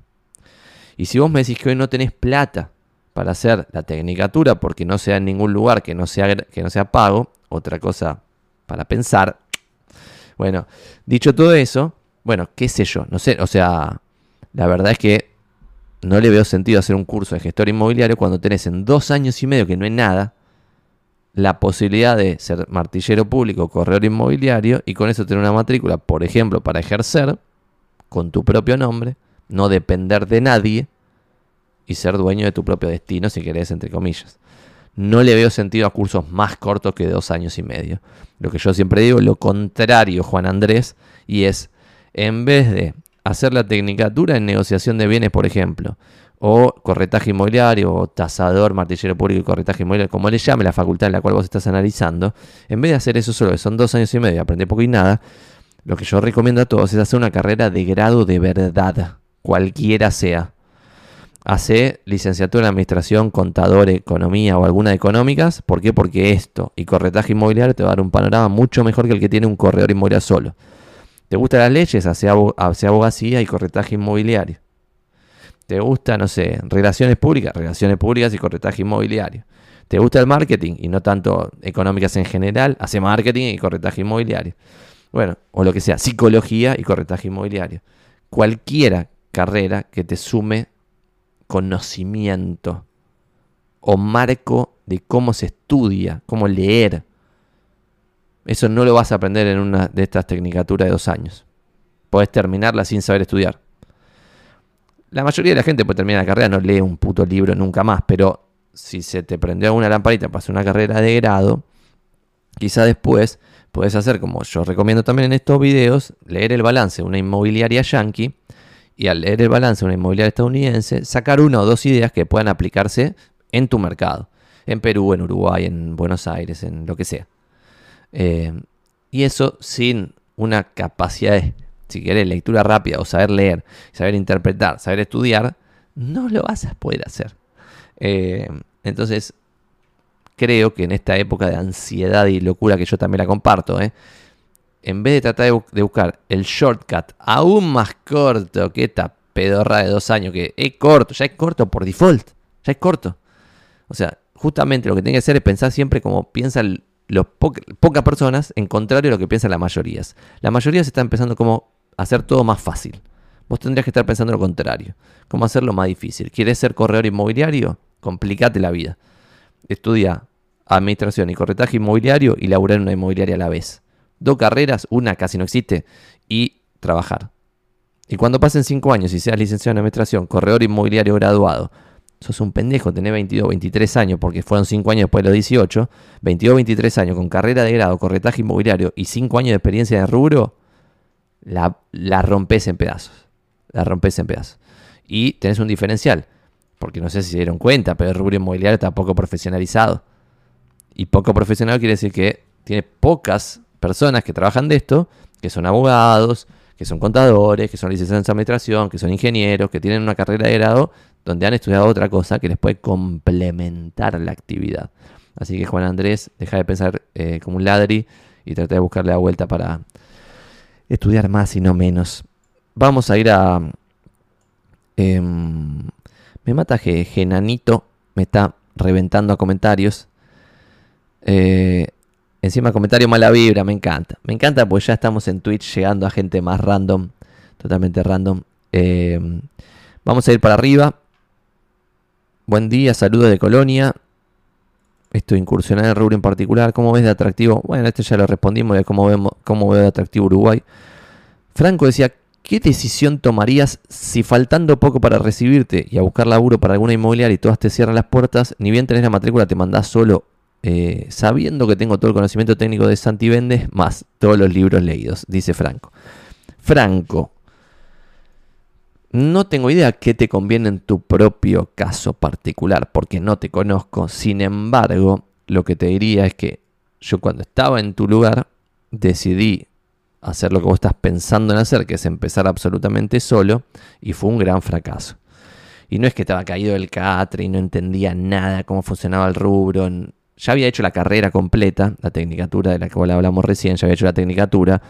Y si vos me decís que hoy no tenés plata para hacer la tecnicatura porque no sea en ningún lugar que no sea, que no sea pago. Otra cosa para pensar. Bueno, dicho todo eso, bueno, qué sé yo, no sé, o sea, la verdad es que no le veo sentido hacer un curso de gestor inmobiliario cuando tenés en dos años y medio, que no es nada, la posibilidad de ser martillero público, corredor inmobiliario y con eso tener una matrícula, por ejemplo, para ejercer con tu propio nombre, no depender de nadie y ser dueño de tu propio destino, si querés, entre comillas. No le veo sentido a cursos más cortos que dos años y medio. Lo que yo siempre digo, lo contrario, Juan Andrés, y es, en vez de hacer la tecnicatura en negociación de bienes, por ejemplo, o corretaje inmobiliario, o tasador, martillero público y corretaje inmobiliario, como le llame la facultad en la cual vos estás analizando, en vez de hacer eso solo, que son dos años y medio, aprender poco y nada, lo que yo recomiendo a todos es hacer una carrera de grado de verdad, cualquiera sea hace licenciatura en administración, contador, economía o alguna de económicas. ¿Por qué? Porque esto y corretaje inmobiliario te va a dar un panorama mucho mejor que el que tiene un corredor inmobiliario solo. ¿Te gustan las leyes? Hace, abogacía y corretaje inmobiliario. ¿Te gusta, no sé, relaciones públicas? Relaciones públicas y corretaje inmobiliario. ¿Te gusta el marketing y no tanto económicas en general? Hace marketing y corretaje inmobiliario. Bueno, o lo que sea, psicología y corretaje inmobiliario. Cualquiera carrera que te sume conocimiento o marco de cómo se estudia, cómo leer. Eso no lo vas a aprender en una de estas tecnicaturas de dos años. Podés terminarla sin saber estudiar. La mayoría de la gente puede terminar la carrera, no lee un puto libro nunca más, pero si se te prendió alguna lamparita para hacer una carrera de grado, quizá después puedes hacer como yo recomiendo también en estos videos, leer el balance de una inmobiliaria yankee y al leer el balance de una inmobiliaria estadounidense, sacar una o dos ideas que puedan aplicarse en tu mercado, en Perú, en Uruguay, en Buenos Aires, en lo que sea. Eh, y eso sin una capacidad de, si querés, lectura rápida o saber leer, saber interpretar, saber estudiar, no lo vas a poder hacer. Eh, entonces, creo que en esta época de ansiedad y locura que yo también la comparto, ¿eh? En vez de tratar de, buscar el shortcut aún más corto que esta pedorra de dos años, que es corto, ya es corto por default, ya es corto. O sea, justamente lo que tiene que hacer es pensar siempre como piensan los pocas personas, en contrario a lo que piensan las mayorías. La mayoría se está empezando como a hacer todo más fácil. Vos tendrías que estar pensando lo contrario. ¿Cómo hacerlo más difícil? ¿Quieres ser corredor inmobiliario? Complicate la vida. Estudia administración y corretaje inmobiliario y laburar en una inmobiliaria a la vez dos carreras, una casi no existe, y trabajar. Y cuando pasen cinco años y seas licenciado en administración, corredor inmobiliario graduado, sos un pendejo, tenés 22, 23 años, porque fueron cinco años después de los 18, 22, 23 años con carrera de grado, corretaje inmobiliario y cinco años de experiencia de rubro, la, la rompes en pedazos. La rompes en pedazos. Y tenés un diferencial, porque no sé si se dieron cuenta, pero el rubro inmobiliario está poco profesionalizado. Y poco profesional quiere decir que tiene pocas personas que trabajan de esto, que son abogados, que son contadores, que son licenciados en administración, que son ingenieros, que tienen una carrera de grado donde han estudiado otra cosa que les puede complementar la actividad. Así que Juan Andrés, deja de pensar eh, como un ladri y trata de buscarle la vuelta para estudiar más y no menos. Vamos a ir a... Em, me mata que Genanito me está reventando a comentarios. Eh, encima comentario mala vibra, me encanta. Me encanta porque ya estamos en Twitch llegando a gente más random. Totalmente random. Em, vamos a ir para arriba. Buen día, saludos de Colonia. Esto incursionar en el rubro en particular. ¿Cómo ves de atractivo? Bueno, este ya lo respondimos de cómo, vemos, cómo veo de atractivo Uruguay. Franco decía, ¿qué decisión tomarías si faltando poco para recibirte y a buscar laburo para alguna inmobiliaria y todas te cierran las puertas, ni bien tenés la matrícula, te mandás solo, eh, sabiendo que tengo todo el conocimiento técnico de Santi más todos los libros leídos, dice Franco. Franco, no tengo idea qué te conviene en tu propio caso particular, porque no te conozco. Sin embargo, lo que te diría es que yo cuando estaba en tu lugar decidí hacer lo que vos estás pensando en hacer, que es empezar absolutamente solo, y fue un gran fracaso. Y no es que estaba caído del catre y no entendía nada cómo funcionaba el rubro. Ya había hecho la carrera completa, la tecnicatura de la que hablamos recién, ya había hecho la tecnicatura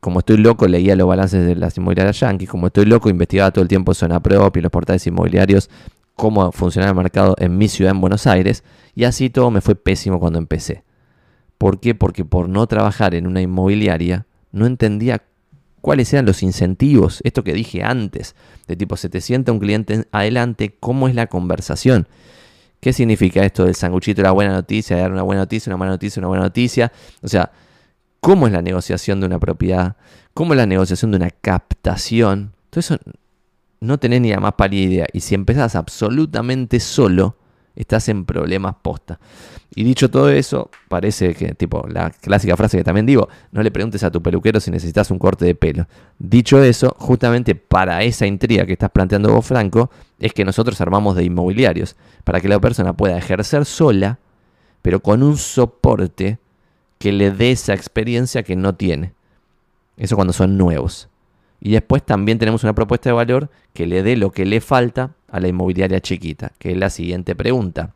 como estoy loco, leía los balances de las inmobiliarias yankees, como estoy loco, investigaba todo el tiempo zona propia y los portales inmobiliarios, cómo funcionaba el mercado en mi ciudad, en Buenos Aires, y así todo me fue pésimo cuando empecé. ¿Por qué? Porque por no trabajar en una inmobiliaria, no entendía cuáles eran los incentivos, esto que dije antes, de tipo, se te sienta un cliente adelante, ¿cómo es la conversación? ¿Qué significa esto del sanguchito de la buena noticia, de dar una buena noticia, una mala noticia, una buena noticia? O sea, cómo es la negociación de una propiedad, cómo es la negociación de una captación. Todo eso no tenés ni la más pálida idea. Y si empezás absolutamente solo, estás en problemas posta. Y dicho todo eso, parece que, tipo, la clásica frase que también digo, no le preguntes a tu peluquero si necesitas un corte de pelo. Dicho eso, justamente para esa intriga que estás planteando vos, Franco, es que nosotros armamos de inmobiliarios, para que la persona pueda ejercer sola, pero con un soporte que le dé esa experiencia que no tiene. Eso cuando son nuevos. Y después también tenemos una propuesta de valor que le dé lo que le falta a la inmobiliaria chiquita, que es la siguiente pregunta.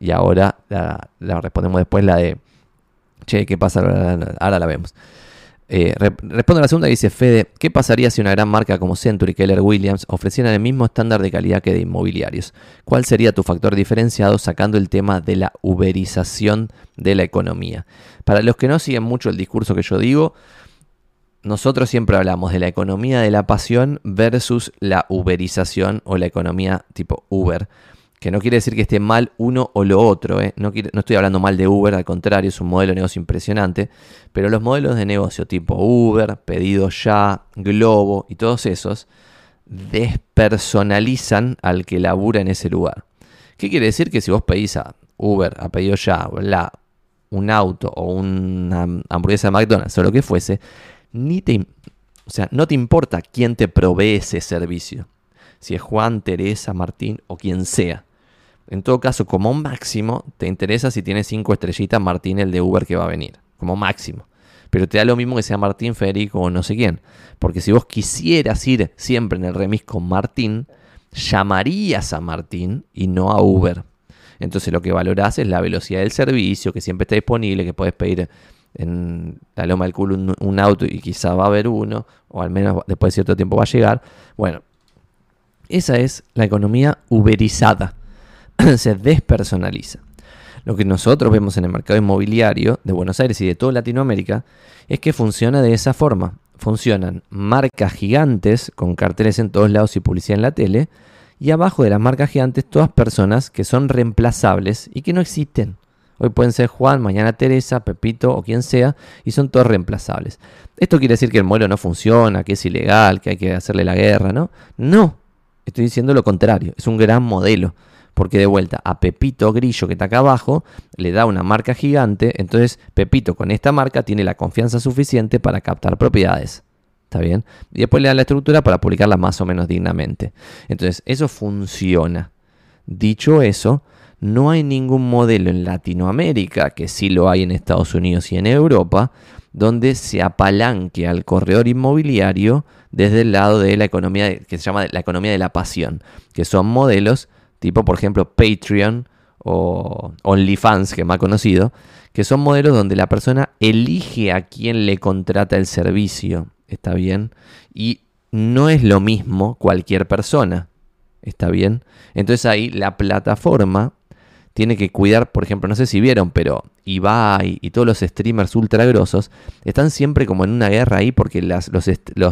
Y ahora la, respondemos después la de, che, ¿qué pasa? Ahora la vemos. Eh, responde a la segunda que dice Fede, ¿qué pasaría si una gran marca como Century, Keller Williams ofrecieran el mismo estándar de calidad que de inmobiliarios? ¿Cuál sería tu factor diferenciado sacando el tema de la uberización de la economía? Para los que no siguen mucho el discurso que yo digo, nosotros siempre hablamos de la economía de la pasión versus la uberización o la economía tipo Uber. Que no quiere decir que esté mal uno o lo otro. ¿eh? No, estoy hablando mal de Uber, al contrario, es un modelo de negocio impresionante. Pero los modelos de negocio tipo Uber, Pedido Ya, Globo y todos esos despersonalizan al que labura en ese lugar. ¿Qué quiere decir? Que si vos pedís a Uber, a Pedido Ya, la, un auto o una hamburguesa de McDonald's o lo que fuese, ni te, o sea, no te importa quién te provee ese servicio. Si es Juan, Teresa, Martín o quien sea. En todo caso, como máximo, te interesa si tiene cinco estrellitas Martín, el de Uber que va a venir. Como máximo. Pero te da lo mismo que sea Martín, Federico o no sé quién. Porque si vos quisieras ir siempre en el remis con Martín, llamarías a Martín y no a Uber. Entonces lo que valorás es la velocidad del servicio, que siempre está disponible, que puedes pedir en la loma del culo un, auto y quizá va a haber uno, o al menos después de cierto tiempo va a llegar. Bueno, esa es la economía uberizada. se despersonaliza. Lo que nosotros vemos en el mercado inmobiliario de Buenos Aires y de toda Latinoamérica es que funciona de esa forma. Funcionan marcas gigantes con carteles en todos lados y publicidad en la tele, y abajo de las marcas gigantes todas personas que son reemplazables y que no existen. Hoy pueden ser Juan, mañana Teresa, Pepito o quien sea, y son todos reemplazables. Esto quiere decir que el modelo no funciona, que es ilegal, que hay que hacerle la guerra, ¿no? No, estoy diciendo lo contrario, es un gran modelo porque de vuelta a Pepito Grillo que está acá abajo le da una marca gigante, entonces Pepito con esta marca tiene la confianza suficiente para captar propiedades. ¿Está bien? Y después le da la estructura para publicarla más o menos dignamente. Entonces, eso funciona. Dicho eso, no hay ningún modelo en Latinoamérica, que sí lo hay en Estados Unidos y en Europa, donde se apalanque al corredor inmobiliario desde el lado de la economía que se llama la economía de la pasión, que son modelos tipo por ejemplo Patreon o OnlyFans, que más conocido, que son modelos donde la persona elige a quién le contrata el servicio. ¿está bien? Y no es lo mismo cualquier persona, ¿está bien? Entonces ahí la plataforma tiene que cuidar, por ejemplo, no sé si vieron, pero Ibai y todos los streamers ultra grosos están siempre como en una guerra ahí porque los,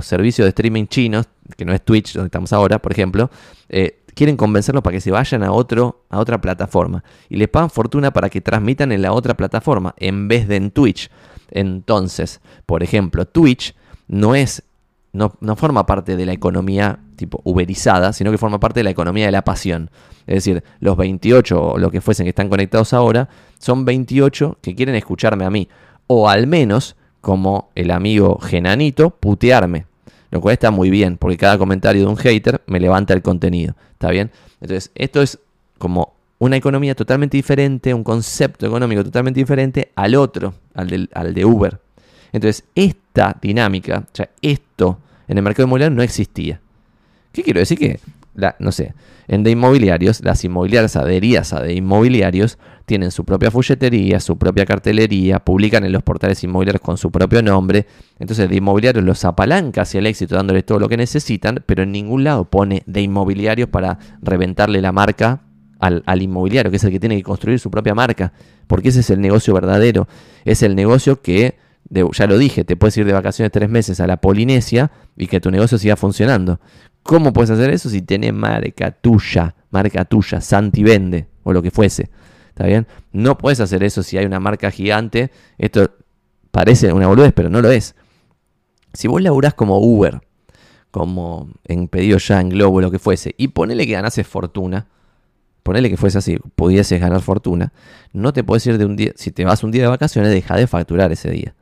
servicios de streaming chinos, que no es Twitch, donde estamos ahora, por ejemplo, eh, quieren convencerlos para que se vayan a, otro, a otra plataforma y les pagan fortuna para que transmitan en la otra plataforma en vez de en Twitch. Entonces, por ejemplo, Twitch no es no, forma parte de la economía tipo uberizada, sino que forma parte de la economía de la pasión. Es decir, los 28 o lo que fuesen que están conectados ahora, son 28 que quieren escucharme a mí. O al menos, como el amigo Genanito, putearme. Lo cual está muy bien, porque cada comentario de un hater me levanta el contenido. ¿Está bien? Entonces, esto es como una economía totalmente diferente, un concepto económico totalmente diferente al otro, al, al de Uber. Entonces, esta dinámica, o sea, esto en el mercado inmobiliario no existía. ¿Qué quiero decir? Que, no sé, en de inmobiliarios, las inmobiliarias adheridas a de inmobiliarios tienen su propia folletería, su propia cartelería, publican en los portales inmobiliarios con su propio nombre. Entonces, de inmobiliarios los apalanca hacia el éxito dándoles todo lo que necesitan, pero en ningún lado pone de inmobiliarios para reventarle la marca al, al, inmobiliario, que es el que tiene que construir su propia marca, porque ese es el negocio verdadero. Es el negocio que ya lo dije, te puedes ir de vacaciones tres meses a la Polinesia y que tu negocio siga funcionando. ¿Cómo puedes hacer eso si tenés marca tuya, marca tuya, Santi vende o lo que fuese? ¿Está bien? No puedes hacer eso si hay una marca gigante. Esto parece una boludez, pero no lo es. Si vos laburás como Uber, como en pedido ya, en Globo, lo que fuese, y ponele que ganases fortuna, ponele que fuese así, pudieses ganar fortuna, no te puedes ir de un día, si te vas un día de vacaciones, deja de facturar ese día.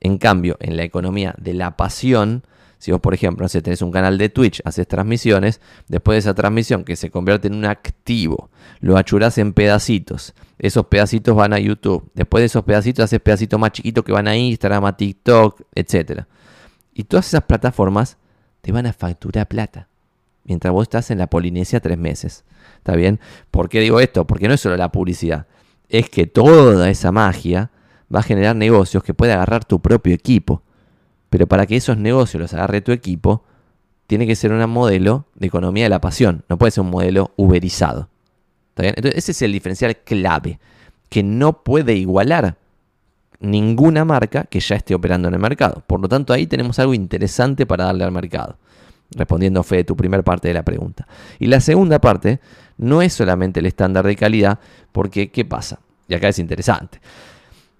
En cambio, en la economía de la pasión, si vos, por ejemplo, no sé, tenés un canal de Twitch, haces transmisiones, después de esa transmisión que se convierte en un activo, lo achurás en pedacitos. Esos pedacitos van a YouTube. Después de esos pedacitos haces pedacitos más chiquitos que van a Instagram, a TikTok, etc. Y todas esas plataformas te van a facturar plata. Mientras vos estás en la Polinesia tres meses. ¿Está bien? ¿Por qué digo esto? Porque no es solo la publicidad. Es que toda esa magia va a generar negocios que puede agarrar tu propio equipo. Pero para que esos negocios los agarre tu equipo, tiene que ser un modelo de economía de la pasión, no puede ser un modelo uberizado. Entonces, ese es el diferencial clave, que no puede igualar ninguna marca que ya esté operando en el mercado. Por lo tanto, ahí tenemos algo interesante para darle al mercado. Respondiendo, Fe, tu primera parte de la pregunta. Y la segunda parte no es solamente el estándar de calidad, porque ¿qué pasa? Y acá es interesante.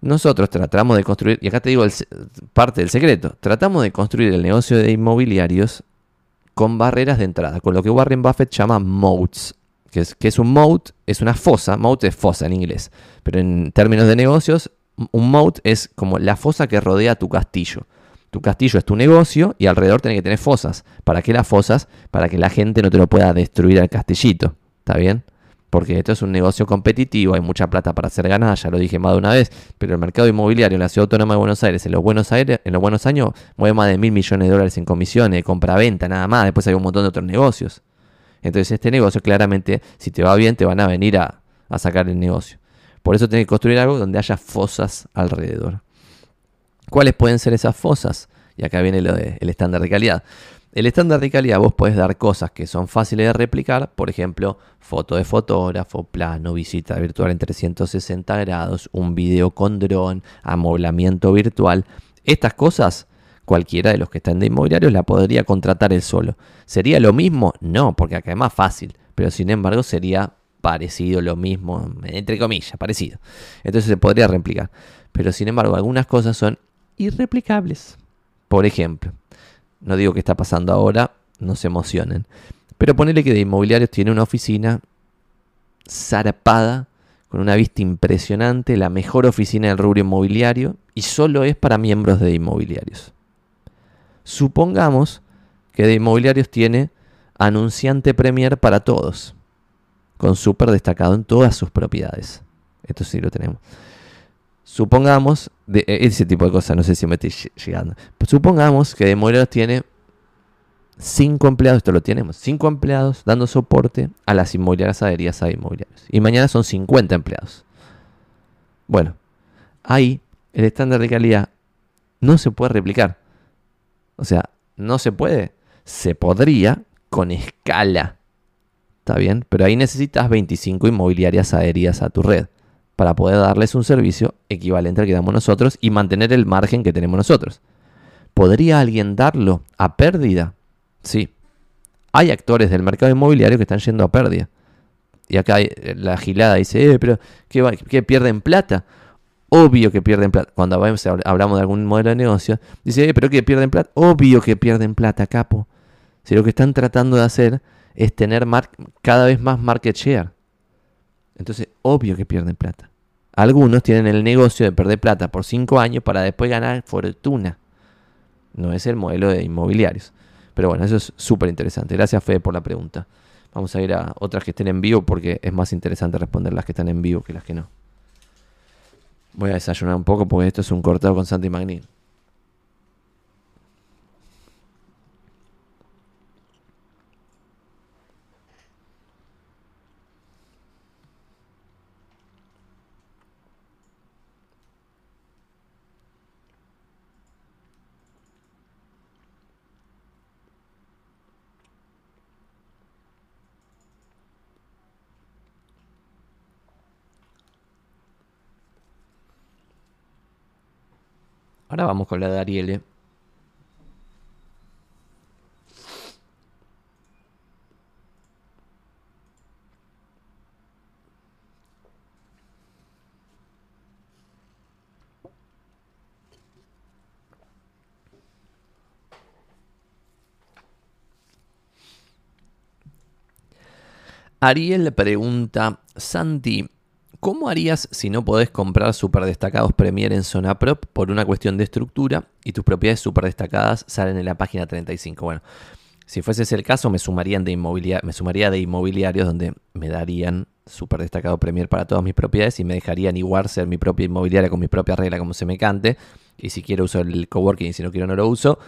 Nosotros tratamos de construir, y acá te digo parte del secreto, tratamos de construir el negocio de inmobiliarios con barreras de entrada, con lo que Warren Buffett llama moats. Que es, que es un moat, es una fosa, moat es fosa en inglés, pero en términos de negocios, un moat es como la fosa que rodea tu castillo. Tu castillo es tu negocio y alrededor tiene que tener fosas. ¿Para qué las fosas? Para que la gente no te lo pueda destruir al castillito. ¿Está bien? Porque esto es un negocio competitivo, hay mucha plata para hacer ganada, ya lo dije más de una vez, pero el mercado inmobiliario en la ciudad autónoma de Buenos Aires, en los buenos, Aires, en los buenos años, mueve más de mil millones de dólares en comisiones, compra-venta, nada más, después hay un montón de otros negocios. Entonces este negocio claramente, si te va bien, te van a venir a, sacar el negocio. Por eso tienes que construir algo donde haya fosas alrededor. ¿Cuáles pueden ser esas fosas? Y acá viene lo del estándar de calidad. El estándar de calidad vos podés dar cosas que son fáciles de replicar, por ejemplo, foto de fotógrafo, plano, visita virtual en 360 grados, un video con dron, amoblamiento virtual. Estas cosas, cualquiera de los que están de inmobiliarios la podría contratar él solo. ¿Sería lo mismo? No, porque acá es más fácil, pero sin embargo sería parecido, lo mismo, entre comillas, parecido. Entonces se podría replicar. Pero sin embargo, algunas cosas son irreplicables. Por ejemplo, no digo que está pasando ahora, no se emocionen. Pero ponele que de inmobiliarios tiene una oficina zarpada, con una vista impresionante, la mejor oficina del rubro inmobiliario, y solo es para miembros de inmobiliarios. Supongamos que de inmobiliarios tiene anunciante Premier para todos, con súper destacado en todas sus propiedades. Esto sí lo tenemos. Supongamos, de e, ese tipo de cosas, no sé si me estoy llegando. Supongamos que Morelos tiene cinco empleados, esto lo tenemos, cinco empleados dando soporte a las inmobiliarias adheridas a inmobiliarios. Y mañana son 50 empleados. Bueno, ahí el estándar de calidad no se puede replicar. O sea, no se puede. Se podría con escala. ¿Está bien? Pero ahí necesitas 25 inmobiliarias adheridas a tu red para poder darles un servicio equivalente al que damos nosotros y mantener el margen que tenemos nosotros. ¿Podría alguien darlo a pérdida? Sí. Hay actores del mercado inmobiliario que están yendo a pérdida. Y acá la gilada dice, eh, pero ¿qué, pierden plata? Obvio que pierden plata. Cuando hablamos de algún modelo de negocio, dice, eh, pero ¿qué pierden plata? Obvio que pierden plata, capo. Si lo que están tratando de hacer es tener cada vez más market share. Entonces, obvio que pierden plata. Algunos tienen el negocio de perder plata por 5 años para después ganar fortuna. No es el modelo de inmobiliarios. Pero bueno, eso es súper interesante. Gracias, Fede, por la pregunta. Vamos a ir a otras que estén en vivo porque es más interesante responder las que están en vivo que las que no. Voy a desayunar un poco porque esto es un cortado con Santi Magnin. Ahora vamos con la de Ariel. Ariel le pregunta, Santi, ¿Cómo harías si no podés comprar super destacados Premier en zona prop por una cuestión de estructura y tus propiedades super destacadas salen en la página 35? Bueno, si fuese ese el caso, me, sumarían de me sumaría de inmobiliarios donde me darían super destacado Premier para todas mis propiedades y me dejarían igual ser mi propia inmobiliaria con mi propia regla como se me cante. Y si quiero uso el coworking y si no quiero no lo uso.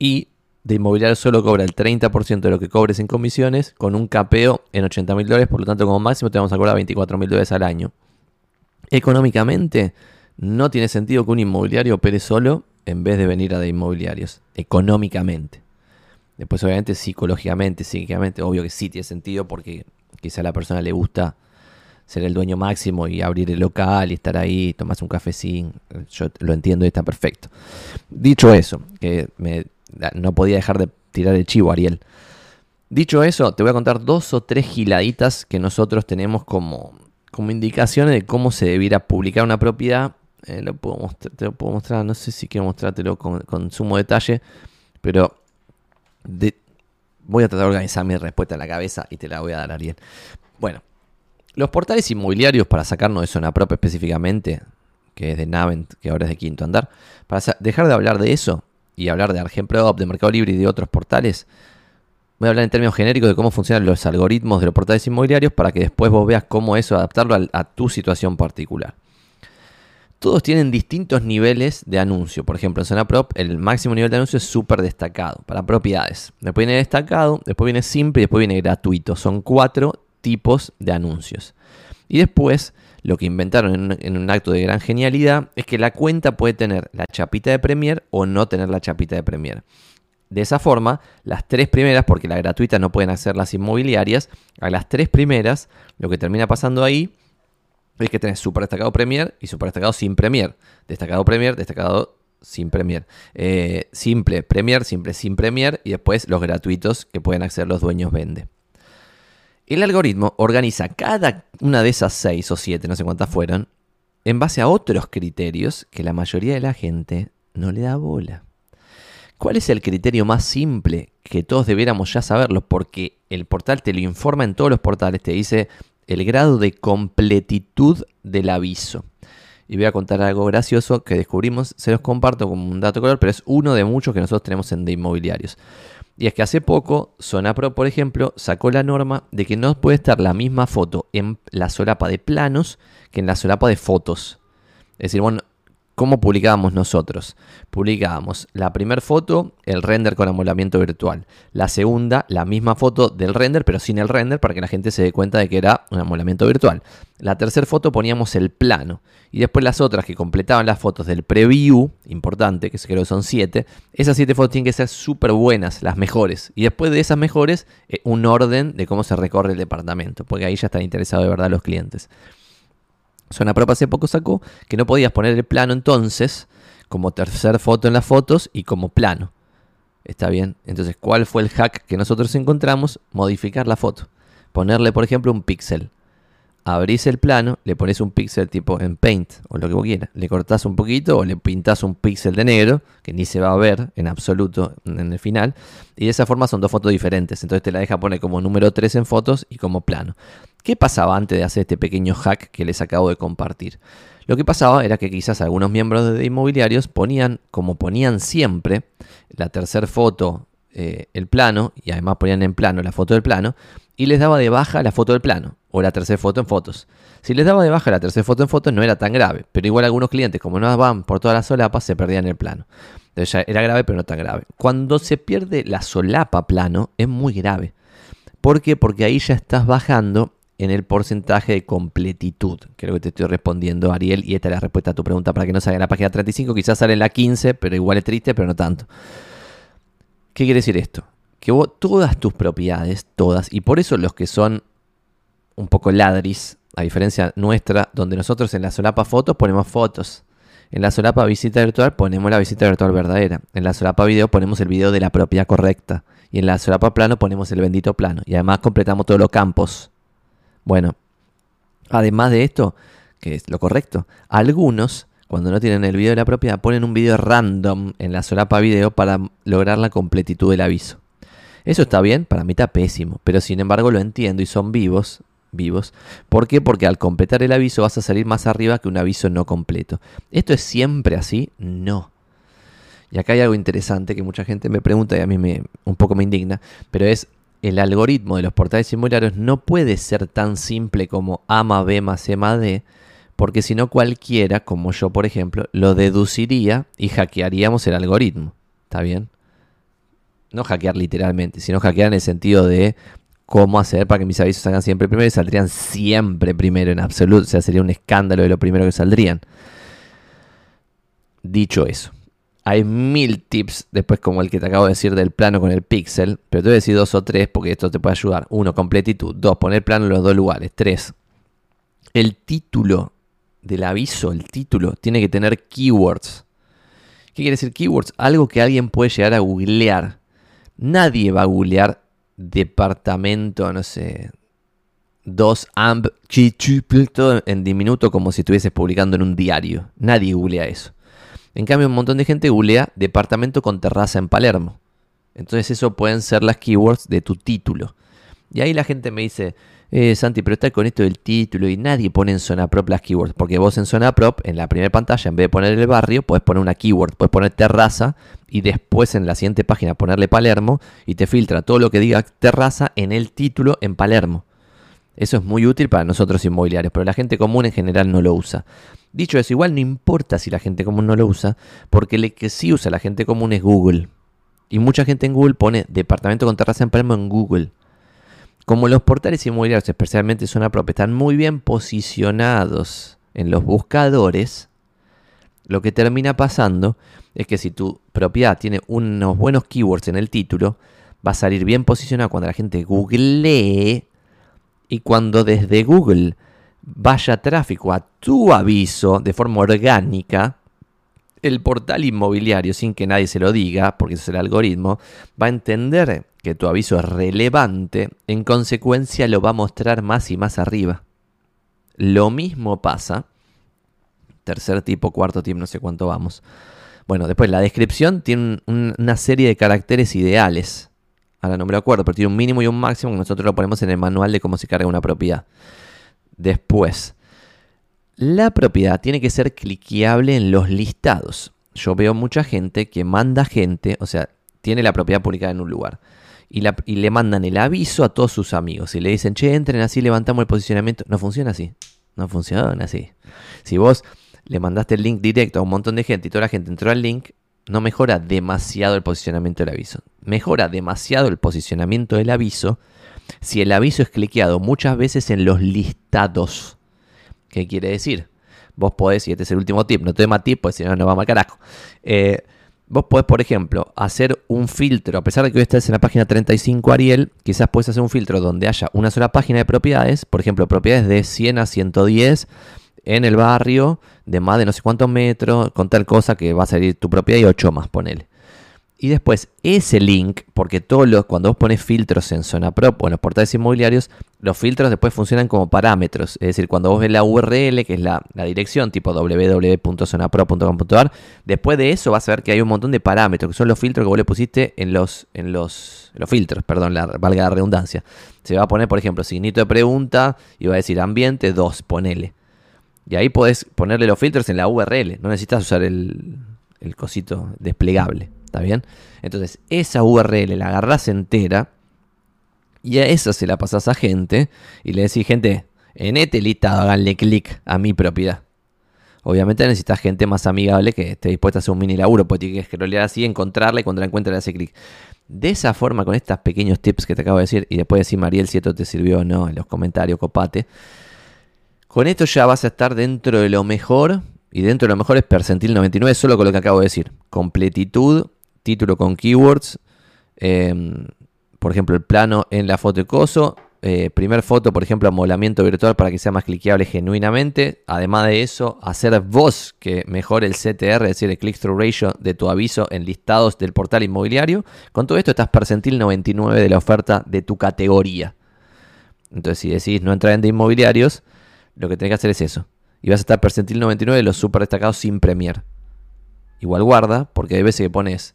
Y de inmobiliario solo cobra el 30% de lo que cobres en comisiones, con un capeo en 80 mil dólares, por lo tanto como máximo te vamos a cobrar 24 mil dólares al año. Económicamente, no tiene sentido que un inmobiliario opere solo en vez de venir a de inmobiliarios, económicamente. Después, obviamente, psicológicamente, psíquicamente, obvio que sí tiene sentido porque quizá a la persona le gusta ser el dueño máximo y abrir el local y estar ahí, tomarse un cafecín. Yo lo entiendo y está perfecto. Dicho eso, que me no podía dejar de tirar el chivo, Ariel. Dicho eso, te voy a contar dos o tres giladitas que nosotros tenemos como, como indicaciones de cómo se debiera publicar una propiedad. Eh, te lo puedo mostrar, no sé si quiero mostrártelo con, sumo detalle, pero voy a tratar de organizar mi respuesta en la cabeza y te la voy a dar, Ariel. Bueno, los portales inmobiliarios, para sacarnos de zona propia específicamente, que es de Navent, que ahora es de quinto andar, para dejar de hablar de eso, y hablar de Argenprop, de Mercado Libre y de otros portales, voy a hablar en términos genéricos de cómo funcionan los algoritmos de los portales inmobiliarios para que después vos veas cómo eso adaptarlo a, tu situación particular. Todos tienen distintos niveles de anuncio. Por ejemplo, en Zona Prop el máximo nivel de anuncio es súper destacado para propiedades. Después viene destacado, después viene simple y después viene gratuito. Son cuatro tipos de anuncios. Y después lo que inventaron en un, acto de gran genialidad es que la cuenta puede tener la chapita de Premier o no tener la chapita de Premier. De esa forma, las tres primeras, porque la gratuita no pueden hacer las inmobiliarias, a las tres primeras, lo que termina pasando ahí es que tenés super destacado Premier y super destacado sin Premier. Destacado Premier, destacado sin Premier. Eh, simple Premier, simple sin Premier y después los gratuitos que pueden acceder los dueños vende. El algoritmo organiza cada una de esas seis o siete, no sé cuántas fueron, en base a otros criterios que la mayoría de la gente no le da bola. ¿Cuál es el criterio más simple que todos debiéramos ya saberlo? Porque el portal te lo informa en todos los portales, te dice el grado de completitud del aviso. Y voy a contar algo gracioso que descubrimos, se los comparto como un dato color, pero es uno de muchos que nosotros tenemos en de inmobiliarios. Y es que hace poco, Sonapro, por ejemplo, sacó la norma de que no puede estar la misma foto en la solapa de planos que en la solapa de fotos. Es decir, bueno, ¿Cómo publicábamos nosotros? Publicábamos la primera foto, el render con amolamiento virtual. La segunda, la misma foto del render, pero sin el render, para que la gente se dé cuenta de que era un amolamiento virtual. La tercera foto poníamos el plano. Y después las otras que completaban las fotos del preview, importante, que creo que son siete. Esas siete fotos tienen que ser súper buenas, las mejores. Y después de esas mejores, eh, un orden de cómo se recorre el departamento, porque ahí ya están interesados de verdad los clientes. Zona Prop hace poco sacó que no podías poner el plano entonces como tercer foto en las fotos y como plano. ¿Está bien? Entonces, ¿cuál fue el hack que nosotros encontramos? Modificar la foto. Ponerle, por ejemplo, un píxel. Abrís el plano, le pones un píxel tipo en Paint o lo que vos quieras. Le cortás un poquito o le pintás un píxel de negro, que ni se va a ver en absoluto en el final. Y de esa forma son dos fotos diferentes. Entonces te la deja poner como número 3 en fotos y como plano. ¿Qué pasaba antes de hacer este pequeño hack que les acabo de compartir? Lo que pasaba era que quizás algunos miembros de inmobiliarios ponían, como ponían siempre, la tercera foto, eh, el plano, y además ponían en plano la foto del plano, y les daba de baja la foto del plano, o la tercera foto en fotos. Si les daba de baja la tercera foto en fotos no era tan grave, pero igual algunos clientes, como no van por toda la solapa, se perdían el plano. Entonces ya era grave, pero no tan grave. Cuando se pierde la solapa plano, es muy grave. ¿Por qué? Porque ahí ya estás bajando en el porcentaje de completitud. Creo que te estoy respondiendo, Ariel, y esta es la respuesta a tu pregunta para que no salga en la página 35. Quizás sale en la 15, pero igual es triste, pero no tanto. ¿Qué quiere decir esto? Que vos, todas tus propiedades, todas, y por eso los que son un poco ladris, a diferencia nuestra, donde nosotros en la solapa fotos ponemos fotos. En la solapa visita virtual ponemos la visita virtual verdadera. En la solapa video ponemos el video de la propiedad correcta. Y en la solapa plano ponemos el bendito plano. Y además completamos todos los campos. Bueno, además de esto, que es lo correcto, algunos, cuando no tienen el video de la propiedad, ponen un video random en la solapa video para lograr la completitud del aviso. Eso está bien, para mí está pésimo, pero sin embargo lo entiendo y son vivos, vivos. ¿Por qué? Porque al completar el aviso vas a salir más arriba que un aviso no completo. ¿Esto es siempre así? No. Y acá hay algo interesante que mucha gente me pregunta y a mí me, un poco me indigna, pero es el algoritmo de los portales inmobiliarios no puede ser tan simple como A más B más C más D, porque si no cualquiera, como yo por ejemplo, lo deduciría y hackearíamos el algoritmo. ¿Está bien? No hackear literalmente, sino hackear en el sentido de cómo hacer para que mis avisos salgan siempre primero y saldrían siempre primero en absoluto. O sea, sería un escándalo de lo primero que saldrían. Dicho eso, hay mil tips después como el que te acabo de decir del plano con el pixel, pero te voy a decir dos o tres porque esto te puede ayudar. Uno, completitud. Dos, poner plano en los dos lugares. Tres, el título del aviso, el título, tiene que tener keywords. ¿Qué quiere decir keywords? Algo que alguien puede llegar a googlear. Nadie va a googlear departamento, no sé, 2 amp, todo en diminuto como si estuvieses publicando en un diario. Nadie googlea eso. En cambio, un montón de gente googlea departamento con terraza en Palermo. Entonces eso pueden ser las keywords de tu título. Y ahí la gente me dice, eh, Santi, pero está con esto del título y nadie pone en zona prop las keywords. Porque vos en zona prop, en la primera pantalla, en vez de poner el barrio, puedes poner una keyword, puedes poner terraza y después en la siguiente página ponerle Palermo y te filtra todo lo que diga terraza en el título en Palermo. Eso es muy útil para nosotros inmobiliarios, pero la gente común en general no lo usa. Dicho eso, igual no importa si la gente común no lo usa, porque el que sí usa la gente común es Google. Y mucha gente en Google pone departamento con terraza en Palermo en Google. Como los portales inmobiliarios, especialmente zona propia, están muy bien posicionados en los buscadores, lo que termina pasando es que si tu propiedad tiene unos buenos keywords en el título, va a salir bien posicionado cuando la gente googlee y cuando desde Google vaya tráfico a tu aviso de forma orgánica, el portal inmobiliario, sin que nadie se lo diga, porque es el algoritmo, va a entender que tu aviso es relevante, en consecuencia lo va a mostrar más y más arriba. Lo mismo pasa, tercer tipo, cuarto tipo, no sé cuánto vamos. Bueno, después la descripción tiene una serie de caracteres ideales. Ahora no me lo acuerdo, pero tiene un mínimo y un máximo que nosotros lo ponemos en el manual de cómo se carga una propiedad. Después, la propiedad tiene que ser cliqueable en los listados. Yo veo mucha gente que manda gente, o sea, tiene la propiedad publicada en un lugar. Y, le mandan el aviso a todos sus amigos. Y le dicen, che, entren así, levantamos el posicionamiento. No funciona así. No funciona así. Si vos le mandaste el link directo a un montón de gente y toda la gente entró al link, no mejora demasiado el posicionamiento del aviso. Mejora demasiado el posicionamiento del aviso si el aviso es cliqueado muchas veces en los listados. ¿Qué quiere decir? Vos podés, y este es el último tip, no te más tip, pues si no, no va mal carajo. Eh, vos podés, por ejemplo, hacer un filtro, a pesar de que hoy en la página 35 Ariel, quizás puedes hacer un filtro donde haya una sola página de propiedades, por ejemplo, propiedades de 100 a 110 en el barrio, de más de no sé cuántos metros, con tal cosa que va a salir tu propiedad y 8 más, ponele. Y después ese link, porque todos los, cuando vos pones filtros en Zona Prop o en los portales inmobiliarios, los filtros después funcionan como parámetros. Es decir, cuando vos ves la URL, que es la, dirección tipo www.zonaprop.com.ar, después de eso vas a ver que hay un montón de parámetros, que son los filtros que vos le pusiste en los, en los, los filtros, perdón, la, valga la redundancia. Se va a poner, por ejemplo, signito de pregunta y va a decir ambiente 2, ponele. Y ahí podés ponerle los filtros en la URL, no necesitas usar el, el cosito desplegable. ¿Está bien? Entonces, esa URL la agarras entera y a esa se la pasas a gente y le decís, gente, en este listado háganle clic a mi propiedad. Obviamente necesitas gente más amigable que esté dispuesta a hacer un mini laburo, porque tienes que scrollear así, encontrarla y cuando la encuentra le hace clic. De esa forma, con estos pequeños tips que te acabo de decir, y después decir, Mariel, si esto te sirvió o no en los comentarios, copate. Con esto ya vas a estar dentro de lo mejor, y dentro de lo mejor es percentil 99, solo con lo que acabo de decir. Completitud título con keywords. Em, por ejemplo, el plano en la foto de coso. Eh, primer foto, por ejemplo, amolamiento virtual para que sea más cliqueable genuinamente. Además de eso, hacer voz que mejore el CTR, es decir, el click-through ratio de tu aviso en listados del portal inmobiliario. Con todo esto estás percentil 99 de la oferta de tu categoría. Entonces, si decís no entrar en de inmobiliarios, lo que tenés que hacer es eso. Y vas a estar percentil 99 de los super destacados sin Premier. Igual guarda, porque hay veces que pones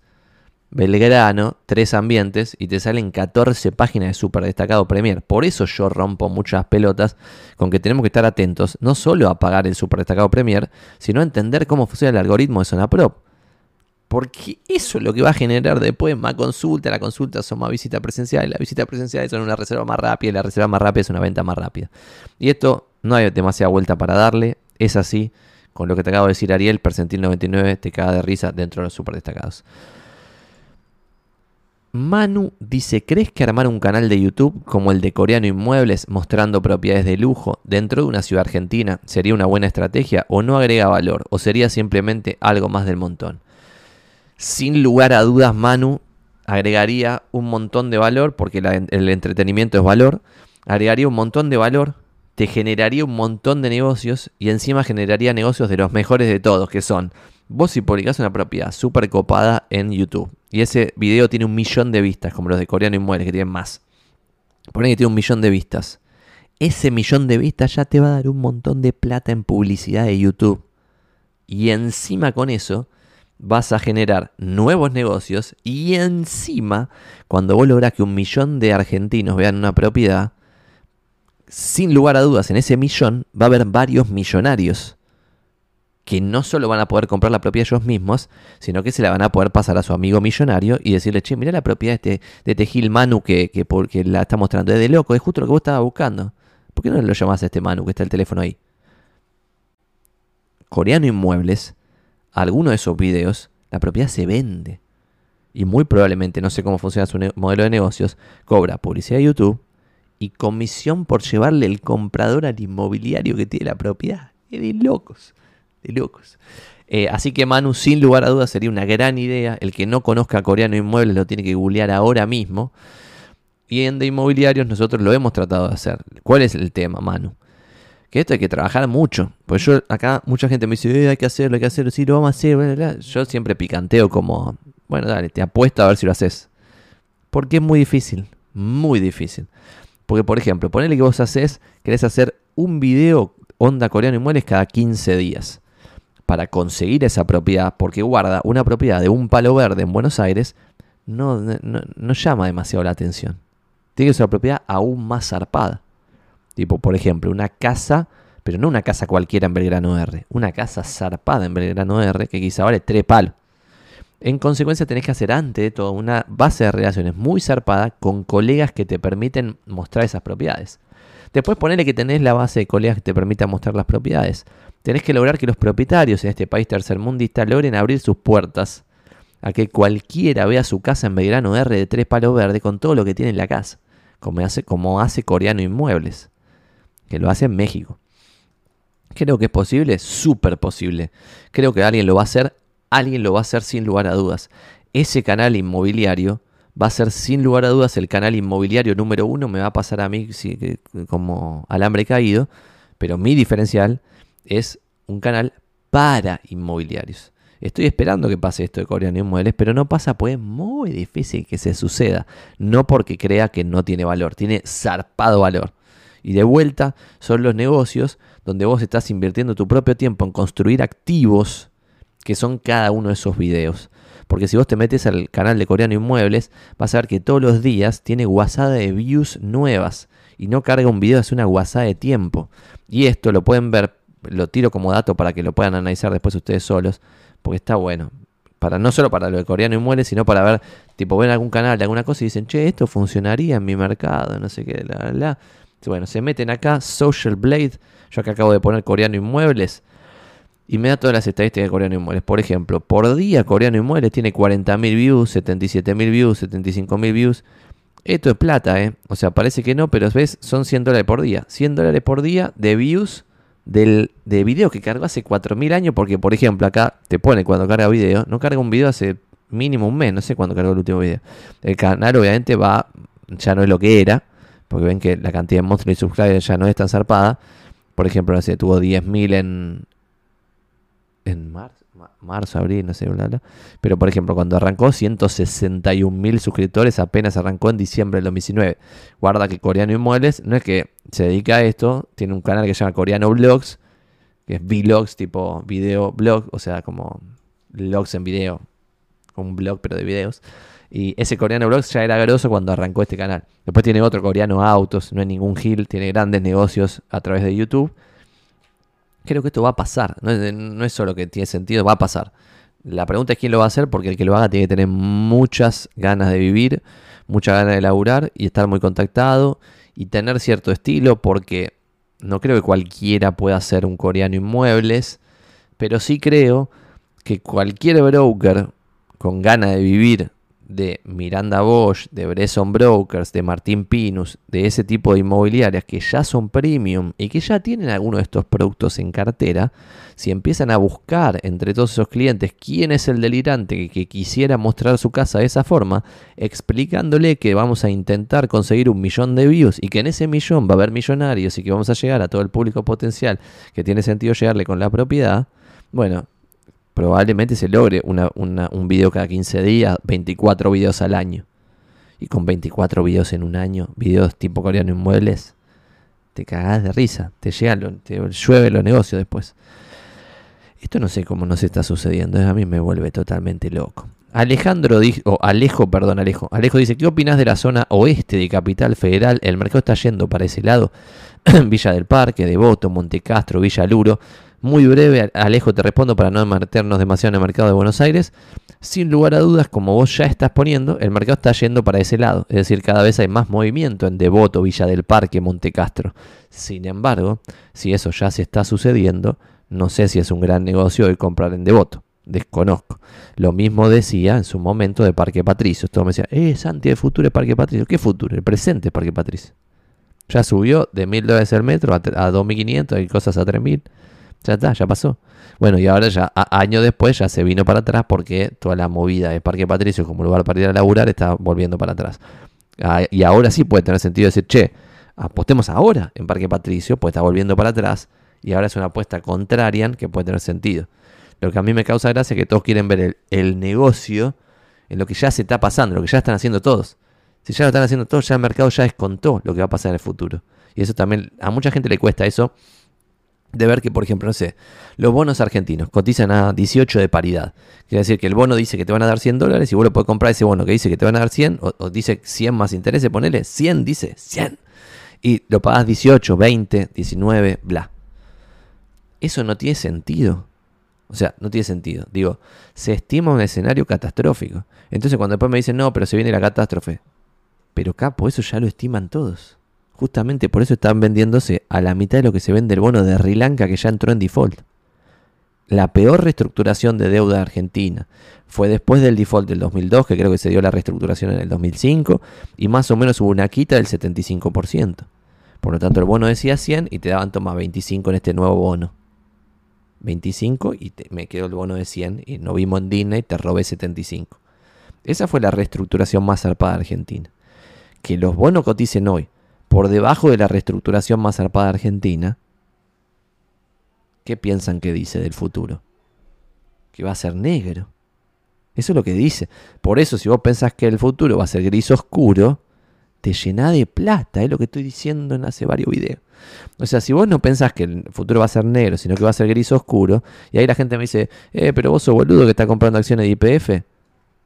Belgrano, tres ambientes y te salen 14 páginas de super destacado Premier. Por eso yo rompo muchas pelotas con que tenemos que estar atentos no solo a pagar el super destacado Premier, sino a entender cómo funciona el algoritmo de Zona Prop. Porque eso es lo que va a generar después más consulta. La consulta son más visitas presenciales. La visita presencial son una reserva más rápida. Y la reserva más rápida es una venta más rápida. Y esto no hay demasiada vuelta para darle. Es así. Con lo que te acabo de decir, Ariel, percentil 99 te caga de risa dentro de los super destacados. Manu dice, ¿crees que armar un canal de YouTube como el de Coreano Inmuebles mostrando propiedades de lujo dentro de una ciudad argentina sería una buena estrategia o no agrega valor o sería simplemente algo más del montón? Sin lugar a dudas, Manu agregaría un montón de valor porque el entretenimiento es valor, agregaría un montón de valor, te generaría un montón de negocios y encima generaría negocios de los mejores de todos, que son vos si publicás una propiedad súper copada en YouTube y ese video tiene un millón de vistas, como los de Coreano y Mueres, que tienen más. Ponen que tiene un millón de vistas. Ese millón de vistas ya te va a dar un montón de plata en publicidad de YouTube. Y encima con eso vas a generar nuevos negocios. Y encima, cuando vos lográs que un millón de argentinos vean una propiedad, sin lugar a dudas, en ese millón va a haber varios millonarios que no solo van a poder comprar la propiedad ellos mismos, sino que se la van a poder pasar a su amigo millonario y decirle, che, mira la propiedad de este, de este Gil Manu que, que, porque la está mostrando, es de loco, es justo lo que vos estabas buscando. ¿Por qué no lo llamás a este Manu que está el teléfono ahí? Coreano Inmuebles, alguno de esos videos, la propiedad se vende. Y muy probablemente, no sé cómo funciona su modelo de negocios, cobra publicidad de YouTube y comisión por llevarle el comprador al inmobiliario que tiene la propiedad. Es de locos locos. Eh, así que Manu, sin lugar a dudas, sería una gran idea. El que no conozca coreano inmuebles lo tiene que googlear ahora mismo. Y en de inmobiliarios nosotros lo hemos tratado de hacer. ¿Cuál es el tema, Manu? Que esto hay que trabajar mucho. Pues yo acá mucha gente me dice, eh, hay que hacerlo, hay que hacerlo, sí, lo vamos a hacer. Yo siempre picanteo como, bueno, dale, te apuesto a ver si lo haces. Porque es muy difícil, muy difícil. Porque, por ejemplo, ponele que vos haces, querés hacer un video onda coreano inmuebles cada 15 días para conseguir esa propiedad, porque guarda una propiedad de un palo verde en Buenos Aires, no, no, llama demasiado la atención. Tiene que ser una propiedad aún más zarpada. Tipo, por ejemplo, una casa, pero no una casa cualquiera en Belgrano R, una casa zarpada en Belgrano R que quizá vale tres palos. En consecuencia, tenés que hacer antes de todo una base de relaciones muy zarpada con colegas que te permiten mostrar esas propiedades. Después ponele que tenés la base de colegas que te permita mostrar las propiedades. Tenés que lograr que los propietarios en este país tercermundista logren abrir sus puertas a que cualquiera vea su casa en Belgrano R de tres palos verdes con todo lo que tiene en la casa, como hace, como hace Coreano Inmuebles, que lo hace en México. Creo que es posible, súper posible. Creo que alguien lo va a hacer, alguien lo va a hacer sin lugar a dudas. Ese canal inmobiliario va a ser sin lugar a dudas el canal inmobiliario número uno, me va a pasar a mí como alambre caído, pero mi diferencial es un canal para inmobiliarios. Estoy esperando que pase esto de Coreano Inmuebles, pero no pasa, pues es muy difícil que se suceda. No porque crea que no tiene valor, tiene zarpado valor. Y de vuelta son los negocios donde vos estás invirtiendo tu propio tiempo en construir activos que son cada uno de esos videos. Porque si vos te metes al canal de Coreano Inmuebles, vas a ver que todos los días tiene guasada de views nuevas. Y no carga un video, es una guasada de tiempo. Y esto lo pueden ver, lo tiro como dato para que lo puedan analizar después ustedes solos porque está bueno. Para, no solo para lo de coreano y muere, sino para ver, tipo, ven algún canal alguna cosa y dicen, che, esto funcionaría en mi mercado, no sé qué, la, la. Bueno, se meten acá, Social Blade, yo acá acabo de poner coreano inmuebles, y me da todas las estadísticas de coreano inmuebles. Por ejemplo, por día coreano inmuebles tiene 40.000 views, 77.000 views, 75.000 views. Esto es plata, ¿eh? O sea, parece que no, pero ves, son 100 dólares por día. 100 dólares por día de views del, de video que cargó hace 4.000 años, porque por ejemplo acá te pone cuando carga video, no carga un video hace mínimo un mes, no sé cuándo cargó el último video. El canal obviamente va, ya no es lo que era, porque ven que la cantidad de monstruos y subscribers ya no es tan zarpada. Por ejemplo, no sé, tuvo 10.000 en, en marzo marzo, abril, no sé, bla, bla. Pero por ejemplo, cuando arrancó 161 mil suscriptores, apenas arrancó en diciembre del 2019. Guarda que Coreano Inmuebles no es que se dedica a esto, tiene un canal que se llama Coreano Vlogs, que es vlogs tipo video blog, o sea, como vlogs en video, un blog pero de videos. Y ese coreano vlogs ya era grosso cuando arrancó este canal. Después tiene otro coreano autos, no es ningún gil, tiene grandes negocios a través de YouTube creo que esto va a pasar. No es, solo que tiene sentido, va a pasar. La pregunta es quién lo va a hacer, porque el que lo haga tiene que tener muchas ganas de vivir, muchas ganas de laburar y estar muy contactado y tener cierto estilo, porque no creo que cualquiera pueda hacer un coreano inmuebles, pero sí creo que cualquier broker con ganas de vivir de Miranda Bosch, de Bresson Brokers, de Martín Pinus, de ese tipo de inmobiliarias que ya son premium y que ya tienen alguno de estos productos en cartera, si empiezan a buscar entre todos esos clientes quién es el delirante que, quisiera mostrar su casa de esa forma, explicándole que vamos a intentar conseguir un millón de views y que en ese millón va a haber millonarios y que vamos a llegar a todo el público potencial que tiene sentido llegarle con la propiedad, bueno, probablemente se logre un video cada 15 días, 24 videos al año. Y con 24 videos en un año, videos tipo coreano inmuebles, te cagás de risa, te llegan, te llueve los negocios después. Esto no sé cómo nos está sucediendo, a mí me vuelve totalmente loco. Alejandro o Alejo, perdón, Alejo. Alejo dice, ¿qué opinas de la zona oeste de Capital Federal? El mercado está yendo para ese lado. Villa del Parque, Devoto, Montecastro, Villa Luro. Muy breve, Alejo, te respondo para no meternos demasiado en el mercado de Buenos Aires. Sin lugar a dudas, como vos ya estás poniendo, el mercado está yendo para ese lado. Es decir, cada vez hay más movimiento en Devoto, Villa del Parque, Montecastro. Sin embargo, si eso ya se está sucediendo, no sé si es un gran negocio hoy comprar en Devoto. Desconozco. Lo mismo decía en su momento de Parque Patricio. Todo me decía, eh, Santi, el futuro es Parque Patricio. ¿Qué futuro? El presente es Parque Patricio. Ya subió de mil dólares el metro a, a 2.500, hay cosas a 3.000. Ya está, ya pasó. Bueno, y ahora ya, años después, ya se vino para atrás porque toda la movida de Parque Patricio como lugar para ir a laburar está volviendo para atrás. Ah, y ahora sí puede tener sentido decir, che, apostemos ahora en Parque Patricio, pues está volviendo para atrás. Y ahora es una apuesta contraria que puede tener sentido. Lo que a mí me causa gracia es que todos quieren ver el, el negocio en lo que ya se está pasando, lo que ya están haciendo todos. Si ya lo están haciendo todos, ya el mercado ya descontó lo que va a pasar en el futuro. Y eso también, a mucha gente le cuesta eso de ver que, por ejemplo, no sé, los bonos argentinos cotizan a 18 de paridad. Quiere decir que el bono dice que te van a dar 100 dólares y vos lo puedes comprar ese bono que dice que te van a dar 100 o, dice 100 más intereses, ponele 100, dice 100. Y lo pagas 18, 20, 19, bla. Eso no tiene sentido. O sea, no tiene sentido. Digo, se estima un escenario catastrófico. Entonces cuando después me dicen, no, pero se viene la catástrofe. Pero capo, eso ya lo estiman todos. Justamente por eso están vendiéndose a la mitad de lo que se vende el bono de Sri Lanka que ya entró en default. La peor reestructuración de deuda de Argentina fue después del default del 2002, que creo que se dio la reestructuración en el 2005, y más o menos hubo una quita del 75%. Por lo tanto, el bono decía 100 y te daban, toma 25 en este nuevo bono. 25 y me quedó el bono de 100 y no vimos en Disney, te robé 75. Esa fue la reestructuración más zarpada de Argentina. Que los bonos coticen hoy por debajo de la reestructuración más zarpada Argentina, ¿qué piensan que dice del futuro? Que va a ser negro. Eso es lo que dice. Por eso, si vos pensás que el futuro va a ser gris oscuro, te llena de plata, es lo que estoy diciendo en hace varios videos. O sea, si vos no pensás que el futuro va a ser negro, sino que va a ser gris oscuro, y ahí la gente me dice, eh, pero vos sos boludo que está comprando acciones de IPF.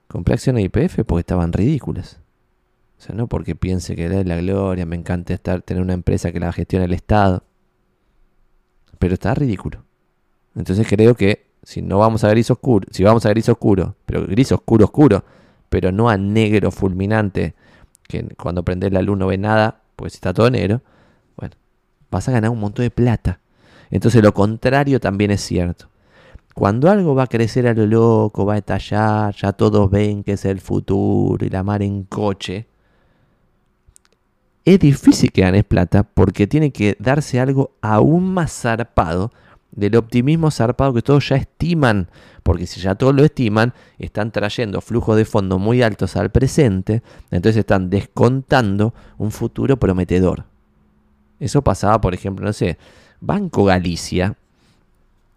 Compré acciones de IPF porque estaban ridículas. O sea, no porque piense que es la gloria, me encanta estar, tener una empresa que la gestiona el Estado. Pero está ridículo. Entonces creo que si no vamos a gris oscuro, si vamos a gris oscuro, pero gris oscuro oscuro, pero no a negro fulminante, que cuando prendes la luz no ve nada, pues está todo negro, bueno, vas a ganar un montón de plata. Entonces lo contrario también es cierto. Cuando algo va a crecer a lo loco, va a estallar, ya todos ven que es el futuro y la mar en coche, es difícil que ganes plata porque tiene que darse algo aún más zarpado del optimismo zarpado que todos ya estiman, porque si ya todos lo estiman, están trayendo flujos de fondo muy altos al presente, entonces están descontando un futuro prometedor. Eso pasaba, por ejemplo, no sé, Banco Galicia,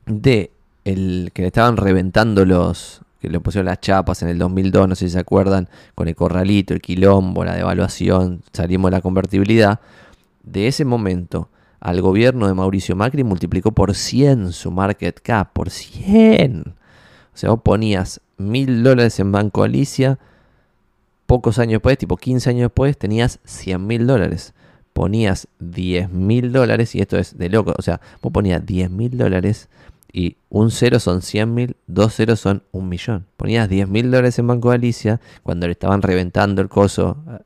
de el que le estaban reventando los, que le pusieron las chapas en el 2002, no sé si se acuerdan, con el corralito, el quilombo, la devaluación, salimos de la convertibilidad, de ese momento al gobierno de Mauricio Macri multiplicó por 100 su market cap, por 100. O sea, vos ponías mil dólares en Banco Alicia, pocos años después, tipo 15 años después, tenías 100 mil dólares. Ponías 10 mil dólares, y esto es de loco, o sea, vos ponías 10 mil dólares y un cero son 100 mil, dos ceros son un millón. Ponías 10 mil dólares en Banco Alicia cuando le estaban reventando el coso eh,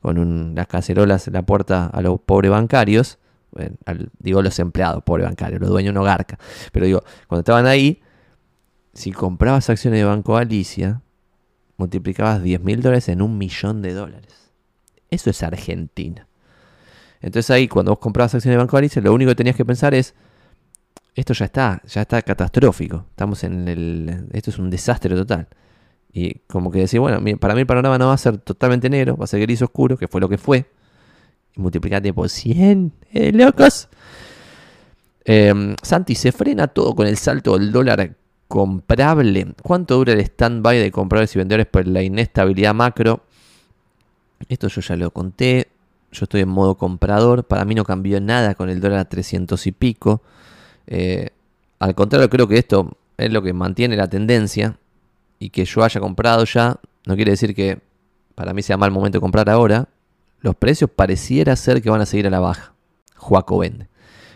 con las cacerolas en la puerta a los pobres bancarios digo los empleados, pobre bancario, los dueños no garca. Pero digo, cuando estaban ahí, si comprabas acciones de Banco Alicia, multiplicabas 10 mil dólares en un millón de dólares. Eso es Argentina. Entonces ahí, cuando vos comprabas acciones de Banco Alicia, lo único que tenías que pensar es, esto ya está, ya está catastrófico. Estamos en el... Esto es un desastre total. Y como que decir, bueno, para mí el panorama no va a ser totalmente negro, va a ser gris oscuro, que fue lo que fue y multiplicate por 100, eh, locos. Em, Santi, ¿se frena todo con el salto del dólar comprable? ¿Cuánto dura el stand-by de compradores y vendedores por la inestabilidad macro? Esto yo ya lo conté. Yo estoy en modo comprador. Para mí no cambió nada con el dólar a 300 y pico. Eh, al contrario, creo que esto es lo que mantiene la tendencia. Y que yo haya comprado ya no quiere decir que para mí sea mal momento de comprar ahora los precios pareciera ser que van a seguir a la baja. Juaco vende.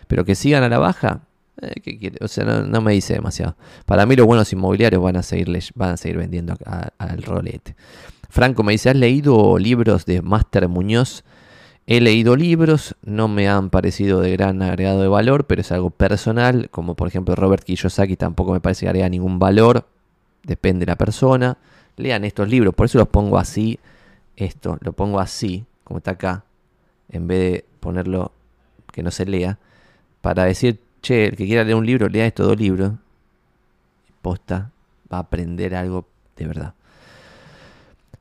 Pero que sigan a la baja, eh, o sea, no, me dice demasiado. Para mí los buenos inmobiliarios van a seguir, van a seguir vendiendo al rolete. Franco me dice, ¿has leído libros de Master Muñoz? He leído libros, no me han parecido de gran agregado de valor, pero es algo personal, como por ejemplo Robert Kiyosaki tampoco me parece que agrega ningún valor, depende de la persona. Lean estos libros, por eso los pongo así, esto, lo pongo así, como está acá, en vez de ponerlo que no se lea, para decir, che, el que quiera leer un libro, lea estos dos libros. Posta, va a aprender algo de verdad.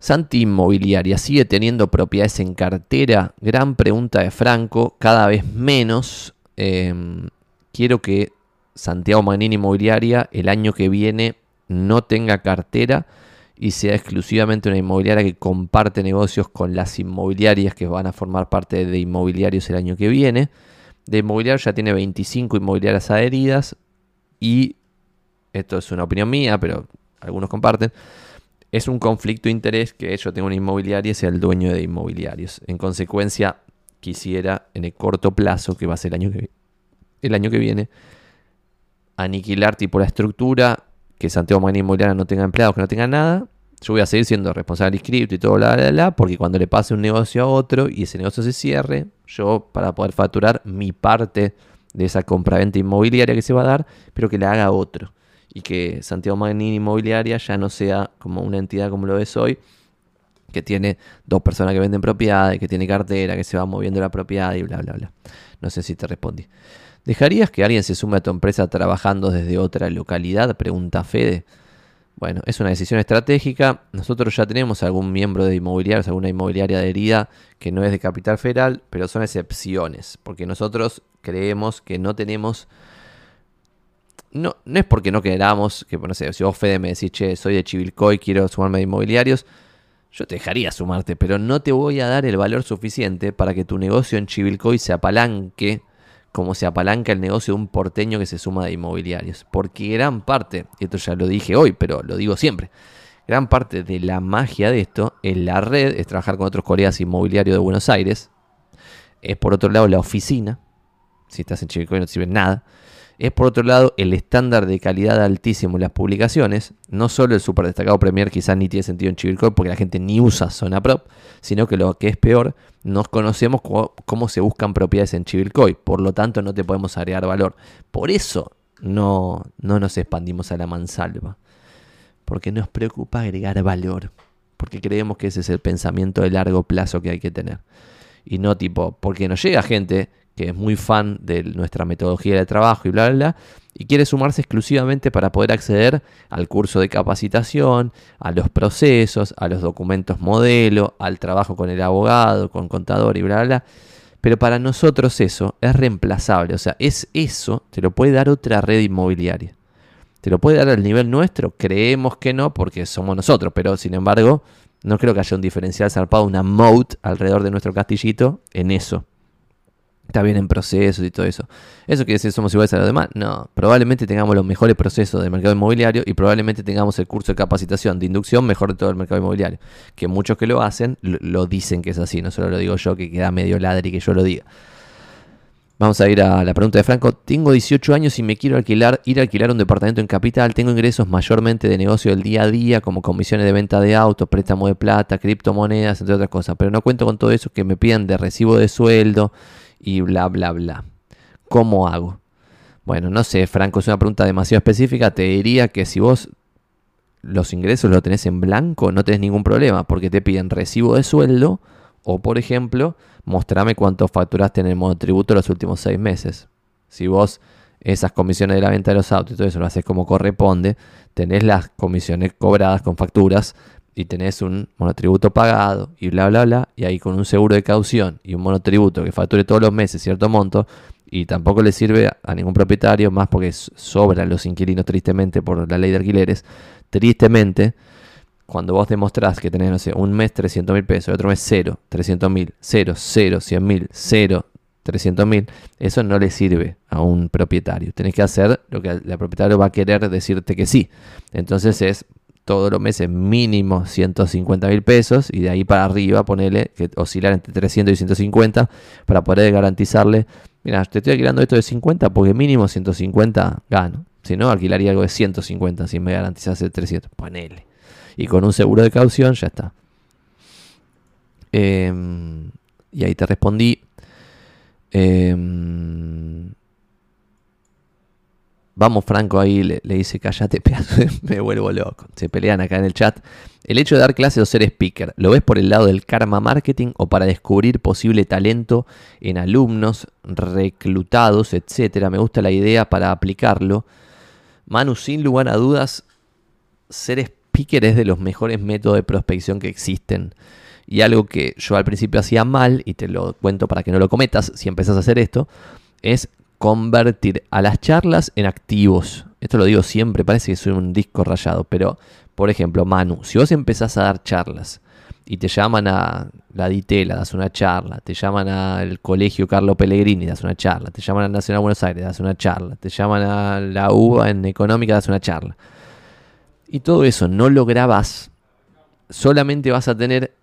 Santi Inmobiliaria sigue teniendo propiedades en cartera. Gran pregunta de Franco, cada vez menos. Em, quiero que Santiago Magnini Inmobiliaria el año que viene no tenga cartera y sea exclusivamente una inmobiliaria que comparte negocios con las inmobiliarias que van a formar parte de inmobiliarios el año que viene. De inmobiliario ya tiene 25 inmobiliarias adheridas y esto es una opinión mía, pero algunos comparten. Es un conflicto de interés que yo tenga una inmobiliaria y sea el dueño de inmobiliarios. En consecuencia, quisiera en el corto plazo, que va a ser el año que, el año que viene, aniquilar tipo la estructura que Santiago Magni Inmobiliaria no tenga empleados, que no tenga nada, yo voy a seguir siendo responsable inscripto y todo, bla, bla, bla, porque cuando le pase un negocio a otro y ese negocio se cierre, yo para poder facturar mi parte de esa compraventa inmobiliaria que se va a dar, pero que la haga otro. Y que Santiago Magnini Inmobiliaria ya no sea como una entidad como lo es hoy, que tiene dos personas que venden propiedades, que tiene cartera, que se va moviendo la propiedad y bla, bla, bla. No sé si te respondí. ¿Dejarías que alguien se sume a tu empresa trabajando desde otra localidad? Pregunta Fede. Bueno, es una decisión estratégica. Nosotros ya tenemos algún miembro de inmobiliarios, alguna inmobiliaria adherida que no es de capital federal, pero son excepciones, porque nosotros creemos que no tenemos... No, no es porque no queramos, que no sé, si vos Fede me decís, che, soy de Chivilcoy, quiero sumarme a inmobiliarios, yo te dejaría sumarte, pero no te voy a dar el valor suficiente para que tu negocio en Chivilcoy se apalanque como se apalanca el negocio de un porteño que se suma de inmobiliarios. Porque gran parte, esto ya lo dije hoy, pero lo digo siempre, gran parte de la magia de esto en la red es trabajar con otros colegas inmobiliarios de Buenos Aires. Es por otro lado la oficina. Si estás en Chivilcoy no te sirve nada es por otro lado el estándar de calidad altísimo en las publicaciones. No solo el super destacado Premier quizás ni tiene sentido en Chivilcoy porque la gente ni usa Zona Prop, sino que lo que es peor, nos conocemos cómo, se buscan propiedades en Chivilcoy. Por lo tanto, no te podemos agregar valor. Por eso no, no nos expandimos a la mansalva. Porque nos preocupa agregar valor. Porque creemos que ese es el pensamiento de largo plazo que hay que tener. Y no tipo, porque nos llega gente que es muy fan de nuestra metodología de trabajo y bla, bla, bla, y quiere sumarse exclusivamente para poder acceder al curso de capacitación, a los procesos, a los documentos modelo, al trabajo con el abogado, con contador y bla, bla, bla. Pero para nosotros eso es reemplazable, o sea, es eso, te lo puede dar otra red inmobiliaria. ¿Te lo puede dar al nivel nuestro? Creemos que no, porque somos nosotros, pero sin embargo, no creo que haya un diferencial zarpado, una moat alrededor de nuestro castillito en eso está bien en procesos y todo eso. ¿Eso quiere decir somos iguales a los demás? No, probablemente tengamos los mejores procesos del mercado inmobiliario y probablemente tengamos el curso de capacitación de inducción mejor de todo el mercado inmobiliario. Que muchos que lo hacen lo dicen que es así, no solo lo digo yo que queda medio ladri que yo lo diga. Vamos a ir a la pregunta de Franco. Tengo 18 años y me quiero alquilar, ir a alquilar un departamento en capital. Tengo ingresos mayormente de negocio del día a día, como comisiones de venta de autos, préstamo de plata, criptomonedas, entre otras cosas. Pero no cuento con todo eso que me piden de recibo de sueldo y bla, bla, bla. ¿Cómo hago? Bueno, no sé, Franco, es una pregunta demasiado específica. Te diría que si vos los ingresos los tenés en blanco, no tenés ningún problema, porque te piden recibo de sueldo o, por ejemplo, mostrame cuánto facturaste en el monotributo los últimos seis meses. Si vos esas comisiones de la venta de los autos y todo eso lo haces como corresponde, tenés las comisiones cobradas con facturas y tenés un monotributo pagado y bla, bla, bla, y ahí con un seguro de caución y un monotributo que facture todos los meses cierto monto, y tampoco le sirve a ningún propietario, más porque sobran los inquilinos tristemente por la ley de alquileres, tristemente, cuando vos demostrás que tenés, no sé, un mes 300 mil pesos, y otro mes 0, 300 mil, 0, 0, 100 mil, 0, 300 mil, eso no le sirve a un propietario. Tenés que hacer lo que el propietario va a querer decirte que sí. Entonces es todos los meses mínimo 150 mil pesos y de ahí para arriba ponerle que oscilar entre 300 y 150 para poder garantizarle, mira, te estoy alquilando esto de 50 porque mínimo 150 gano. Si no, alquilaría algo de 150 si me garantizas el 300. Ponele. Y con un seguro de caución ya está. Em, y ahí te respondí. Eh, Vamos, Franco, ahí le, dice, callate, me vuelvo loco. Se pelean acá en el chat. El hecho de dar clases o ser speaker, ¿lo ves por el lado del karma marketing o para descubrir posible talento en alumnos, reclutados, etcétera? Me gusta la idea para aplicarlo. Manu, sin lugar a dudas, ser speaker es de los mejores métodos de prospección que existen. Y algo que yo al principio hacía mal, y te lo cuento para que no lo cometas si empezás a hacer esto, es convertir a las charlas en activos. Esto lo digo siempre, parece que soy un disco rayado, pero por ejemplo, Manu, si vos empezás a dar charlas y te llaman a la Ditela, das una charla, te llaman al Colegio Carlo Pellegrini, das una charla, te llaman a Nacional Buenos Aires, das una charla, te llaman a la UBA en Económica, das una charla. Y todo eso no lo grabás, solamente vas a tener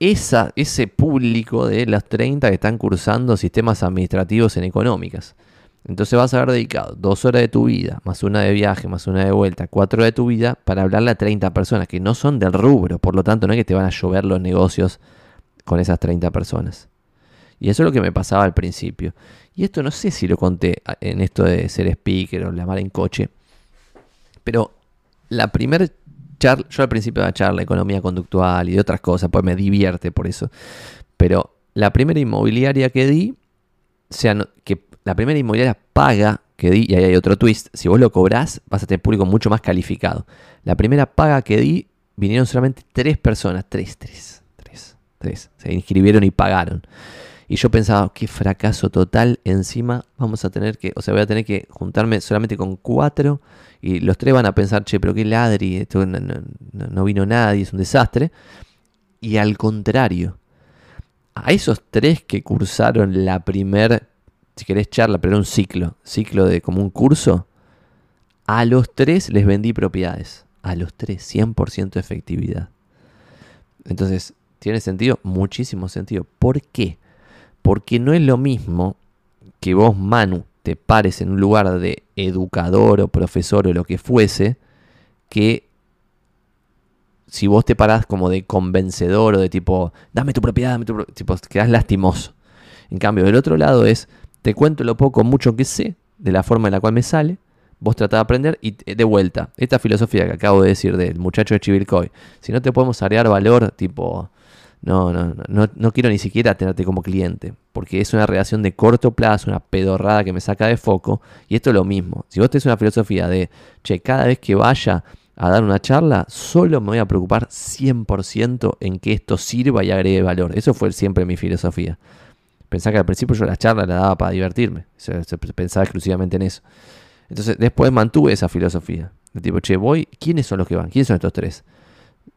esa, ese público de los 30 que están cursando sistemas administrativos en económicas. Entonces vas a haber dedicado dos horas de tu vida, más una de viaje, más una de vuelta, cuatro horas de tu vida para hablarle a 30 personas que no son del rubro. Por lo tanto, no es que te van a llover los negocios con esas 30 personas. Y eso es lo que me pasaba al principio. Y esto no sé si lo conté en esto de ser speaker o llamar en coche. Pero la primera charla, yo al principio de la charla, economía conductual y de otras cosas, pues me divierte por eso. Pero la primera inmobiliaria que di, sea, que la primera inmobiliaria paga que di, y ahí hay otro twist, si vos lo cobrás, vas a tener público mucho más calificado. La primera paga que di, vinieron solamente tres personas, tres, tres, tres, tres, se inscribieron y pagaron. Y yo pensaba, qué fracaso total, encima vamos a tener que, o sea, voy a tener que juntarme solamente con cuatro y los tres van a pensar, che, pero qué ladri, esto no, no vino nadie, es un desastre. Y al contrario, a esos tres que cursaron la primer, si querés charla, pero era un ciclo, ciclo de como un curso, a los tres les vendí propiedades. A los tres, 100% efectividad. Entonces, ¿tiene sentido? Muchísimo sentido. ¿Por qué? Porque no es lo mismo que vos, Manu, te pares en un lugar de educador o profesor o lo que fuese, que si vos te parás como de convencedor o de tipo, dame tu propiedad, dame tu propiedad, tipo, quedás lastimoso. En cambio, del otro lado es, te cuento lo poco, mucho que sé, de la forma en la cual me sale, vos tratás de aprender y de vuelta, esta filosofía que acabo de decir del muchacho de Chivilcoy, si no te podemos agregar valor, tipo, no, no, no, no quiero ni siquiera tenerte como cliente, porque es una relación de corto plazo, una pedorrada que me saca de foco, y esto es lo mismo, si vos tenés una filosofía de, che, cada vez que vaya a dar una charla, solo me voy a preocupar 100% en que esto sirva y agregue valor. Eso fue siempre mi filosofía. Pensaba que al principio yo la charla la daba para divertirme. Pensaba exclusivamente en eso. Entonces después mantuve esa filosofía. De tipo, che, voy, ¿quiénes son los que van? ¿Quiénes son estos tres?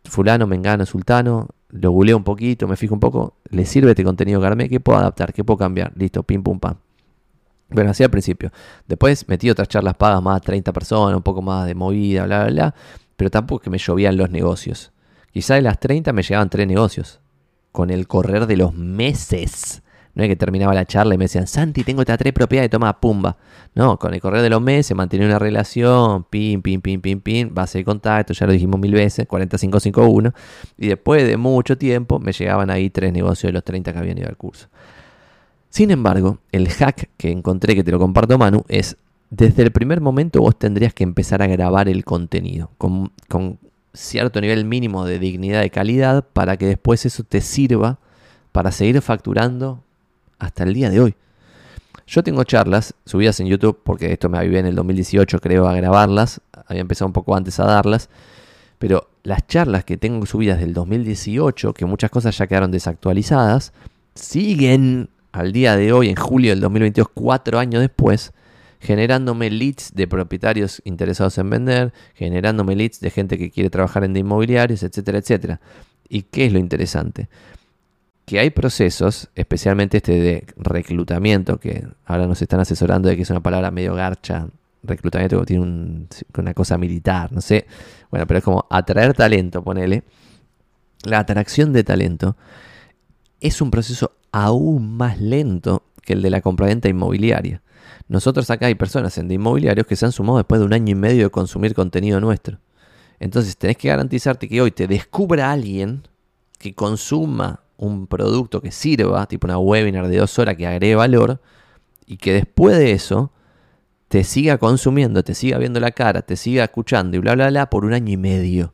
Fulano, Mengano, Sultano. Lo googleo un poquito, me fijo un poco. ¿Le sirve este contenido que ¿Qué puedo adaptar? ¿Qué puedo cambiar? Listo, pim, pum, pam. Bueno, así al principio. Después metí otras charlas pagas más, 30 personas, un poco más de movida, bla, bla, bla. Pero tampoco es que me llovían los negocios. Quizá de las 30 me llegaban tres negocios. Con el correr de los meses. No es que terminaba la charla y me decían, Santi, tengo estas tres propiedades, toma, pumba. No, con el correr de los meses mantenía una relación, pim, pim, pim, pim, pim, base de contacto, ya lo dijimos mil veces, 4551. Y después de mucho tiempo me llegaban ahí tres negocios de los 30 que habían ido al curso. Sin embargo, el hack que encontré, que te lo comparto Manu, es desde el primer momento vos tendrías que empezar a grabar el contenido con, cierto nivel mínimo de dignidad y calidad para que después eso te sirva para seguir facturando hasta el día de hoy. Yo tengo charlas subidas en YouTube, porque esto me avivé en el 2018, creo, a grabarlas. Había empezado un poco antes a darlas. Pero las charlas que tengo subidas del 2018, que muchas cosas ya quedaron desactualizadas, siguen al día de hoy, en julio del 2022, cuatro años después, generándome leads de propietarios interesados en vender, generándome leads de gente que quiere trabajar en de inmobiliarios, etcétera, etcétera. ¿Y qué es lo interesante? Que hay procesos, especialmente este de reclutamiento, que ahora nos están asesorando de que es una palabra medio garcha, reclutamiento que tiene una cosa militar, no sé. Bueno, pero es como atraer talento, ponele. La atracción de talento es un proceso aún más lento que el de la compraventa inmobiliaria. Nosotros acá hay personas en de inmobiliarios que se han sumado después de un año y medio de consumir contenido nuestro. Entonces tenés que garantizarte que hoy te descubra alguien que consuma un producto que sirva, tipo una webinar de dos horas que agregue valor, y que después de eso te siga consumiendo, te siga viendo la cara, te siga escuchando y bla, bla, bla por un año y medio.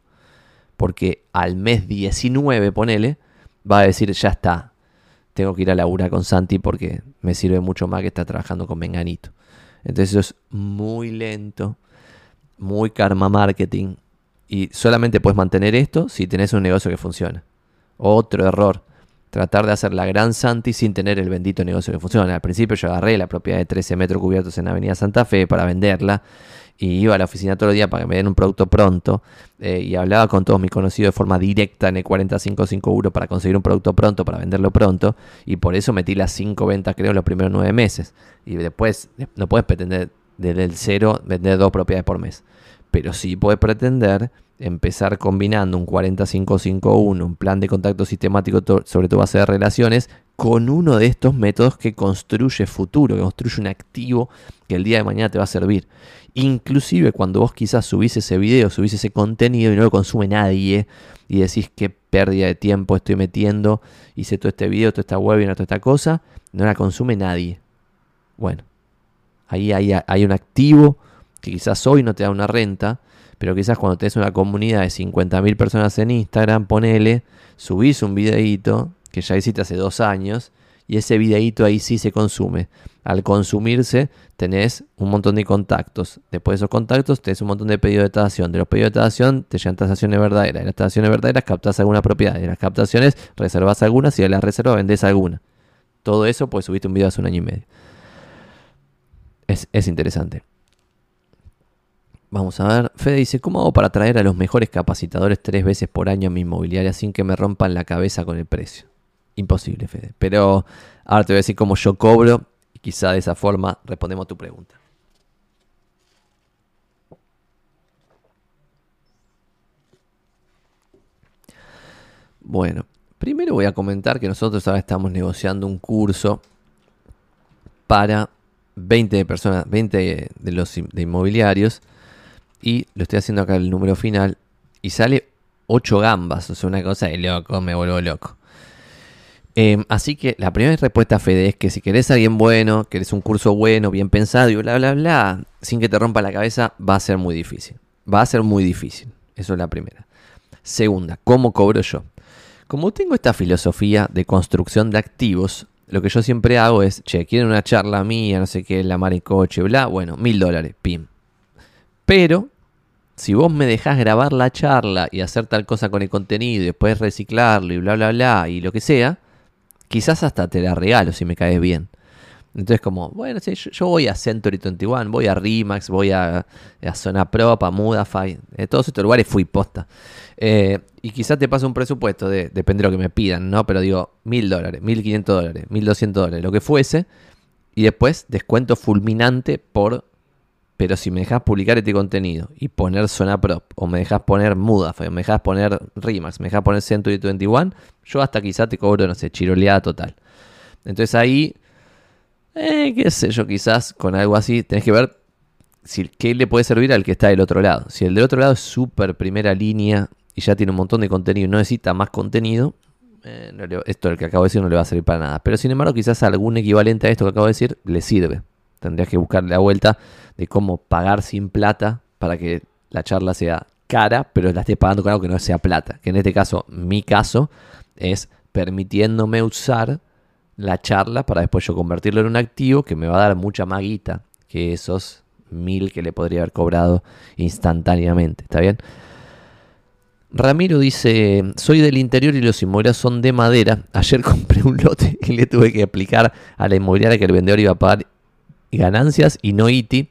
Porque al mes 19, ponele, va a decir, ya está, tengo que ir a laburar con Santi porque me sirve mucho más que estar trabajando con Menganito. Entonces eso es muy lento, muy karma marketing. Y solamente puedes mantener esto si tenés un negocio que funciona. Otro error. Tratar de hacer la gran Santi sin tener el bendito negocio que funciona. Al principio yo agarré la propiedad de 13 metros cubiertos en Avenida Santa Fe para venderla y iba a la oficina todo el día para que me den un producto pronto eh, y hablaba con todos mis conocidos de forma directa en el 455 para conseguir un producto pronto, para venderlo pronto y por eso metí las 5 ventas creo en los primeros 9 meses y después no puedes pretender desde el cero vender dos propiedades por mes, pero sí puedes pretender empezar combinando un 4551, un plan de contacto sistemático sobre tu base de relaciones con uno de estos métodos que construye futuro, que construye un activo que el día de mañana te va a servir. Inclusive cuando vos quizás subís ese video, subís ese contenido y no lo consume nadie y decís qué pérdida de tiempo estoy metiendo, hice todo este video, toda esta webinar, toda esta cosa, no la consume nadie. Bueno, ahí hay, hay un activo que quizás hoy no te da una renta, pero quizás cuando tenés una comunidad de 50.000 personas en Instagram, ponele, subís un videíto que ya hiciste hace dos años y ese videíto ahí sí se consume. Al consumirse tenés un montón de contactos. Después de esos contactos tenés un montón de pedidos de tasación. De los pedidos de tasación te llegan tasaciones verdaderas. De las tasaciones verdaderas captás alguna propiedad. De las captaciones reservas algunas y de las reservas vendés alguna. Todo eso pues subiste un video hace un año y medio. Es, es interesante. Vamos a ver. Fede dice, ¿cómo hago para traer a los mejores capacitadores tres veces por año a mi inmobiliaria sin que me rompan la cabeza con el precio? Imposible, Fede. Pero ahora te voy a decir cómo yo cobro y quizá de esa forma respondemos a tu pregunta. Bueno, primero voy a comentar que nosotros ahora estamos negociando un curso para 20 personas, 20 de los inmobiliarios y lo estoy haciendo acá el número final y sale 8 gambas, o sea, una cosa de loco, me vuelvo loco. Em, así que la primera respuesta, Fede, es que si querés a alguien bueno, querés un curso bueno, bien pensado y bla, bla, bla, sin que te rompa la cabeza, va a ser muy difícil. Va a ser muy difícil. Eso es la primera. Segunda, ¿cómo cobro yo? Como tengo esta filosofía de construcción de activos, lo que yo siempre hago es, che, quieren una charla mía, no sé qué, la mar coche, bla, bueno, mil dólares, pim. Pero si vos me dejás grabar la charla y hacer tal cosa con el contenido y después reciclarlo y bla, bla, bla y lo que sea, quizás hasta te la regalo si me caes bien. Entonces como, bueno, sí, yo, voy a Century 21, voy a Remax, voy a, a Zona Prop, a Mudafy, de todos estos lugares fui posta. Eh, y quizás te pase un presupuesto, de, depende de lo que me pidan, ¿no? Pero digo, mil dólares, mil quinientos dólares, mil doscientos dólares, lo que fuese. Y después descuento fulminante por pero si me dejas publicar este contenido y poner Zona Prop, o me dejas poner Mudafy, o me dejas poner Rimax, me dejas poner Century 21, yo hasta quizá te cobro, no sé, chiroleada total. Entonces ahí, eh, qué sé yo, quizás con algo así, tenés que ver si, qué le puede servir al que está del otro lado. Si el del otro lado es súper primera línea y ya tiene un montón de contenido y no necesita más contenido, eh, esto el que acabo de decir no le va a servir para nada. Pero sin embargo, quizás algún equivalente a esto que acabo de decir le sirve. Tendrías que buscarle la vuelta de cómo pagar sin plata para que la charla sea cara, pero la estés pagando con algo que no sea plata. Que en este caso, mi caso, es permitiéndome usar la charla para después yo convertirlo en un activo que me va a dar mucha más guita que esos mil que le podría haber cobrado instantáneamente. ¿Está bien? Ramiro dice, soy del interior y los inmobiliarios son de madera. Ayer compré un lote y le tuve que explicar a la inmobiliaria que el vendedor iba a pagar ganancias y no ITI.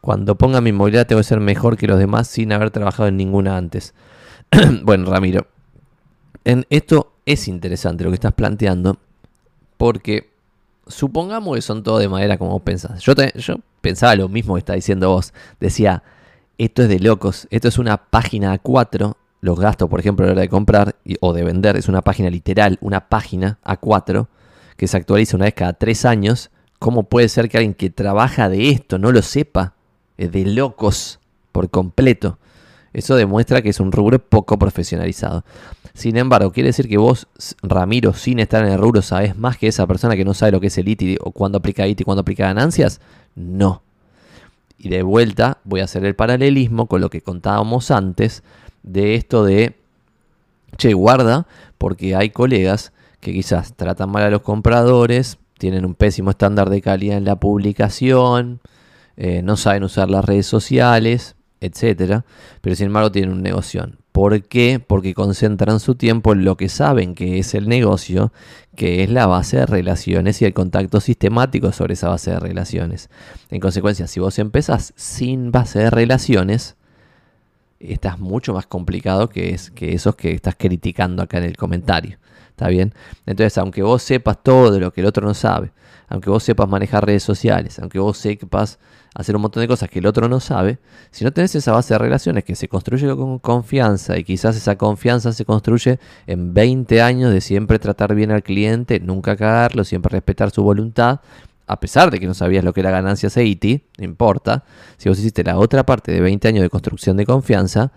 Cuando ponga mi inmobiliaria tengo que ser mejor que los demás sin haber trabajado en ninguna antes. bueno, Ramiro, en esto es interesante lo que estás planteando porque supongamos que son todos de madera como vos pensás. Yo, yo pensaba lo mismo que está diciendo vos. Decía, esto es de locos, esto es una página A4. Los gastos, por ejemplo, a la hora de comprar o de vender, es una página literal, una página A4 que se actualiza una vez cada tres años ¿Cómo puede ser que alguien que trabaja de esto no lo sepa? Es de locos por completo. Eso demuestra que es un rubro poco profesionalizado. Sin embargo, quiere decir que vos, Ramiro, sin estar en el rubro, sabes más que esa persona que no sabe lo que es el ITI o cuándo aplica ITI y cuándo aplica ganancias. No. Y de vuelta voy a hacer el paralelismo con lo que contábamos antes de esto de, che, guarda, porque hay colegas que quizás tratan mal a los compradores, tienen un pésimo estándar de calidad en la publicación, eh, no saben usar las redes sociales, etc. Pero sin embargo tienen un negocio. ¿Por qué? Porque concentran su tiempo en lo que saben que es el negocio, que es la base de relaciones y el contacto sistemático sobre esa base de relaciones. En consecuencia, si vos empezás sin base de relaciones, estás mucho más complicado que, es, que esos que estás criticando acá en el comentario. ¿Está bien? Entonces, aunque vos sepas todo lo que el otro no sabe, aunque vos sepas manejar redes sociales, aunque vos sepas hacer un montón de cosas que el otro no sabe, si no tenés esa base de relaciones que se construye con confianza y quizás esa confianza se construye en 20 años de siempre tratar bien al cliente, nunca cagarlo, siempre respetar su voluntad, a pesar de que no sabías lo que era ganancias EITI, no importa, si vos hiciste la otra parte de 20 años de construcción de confianza,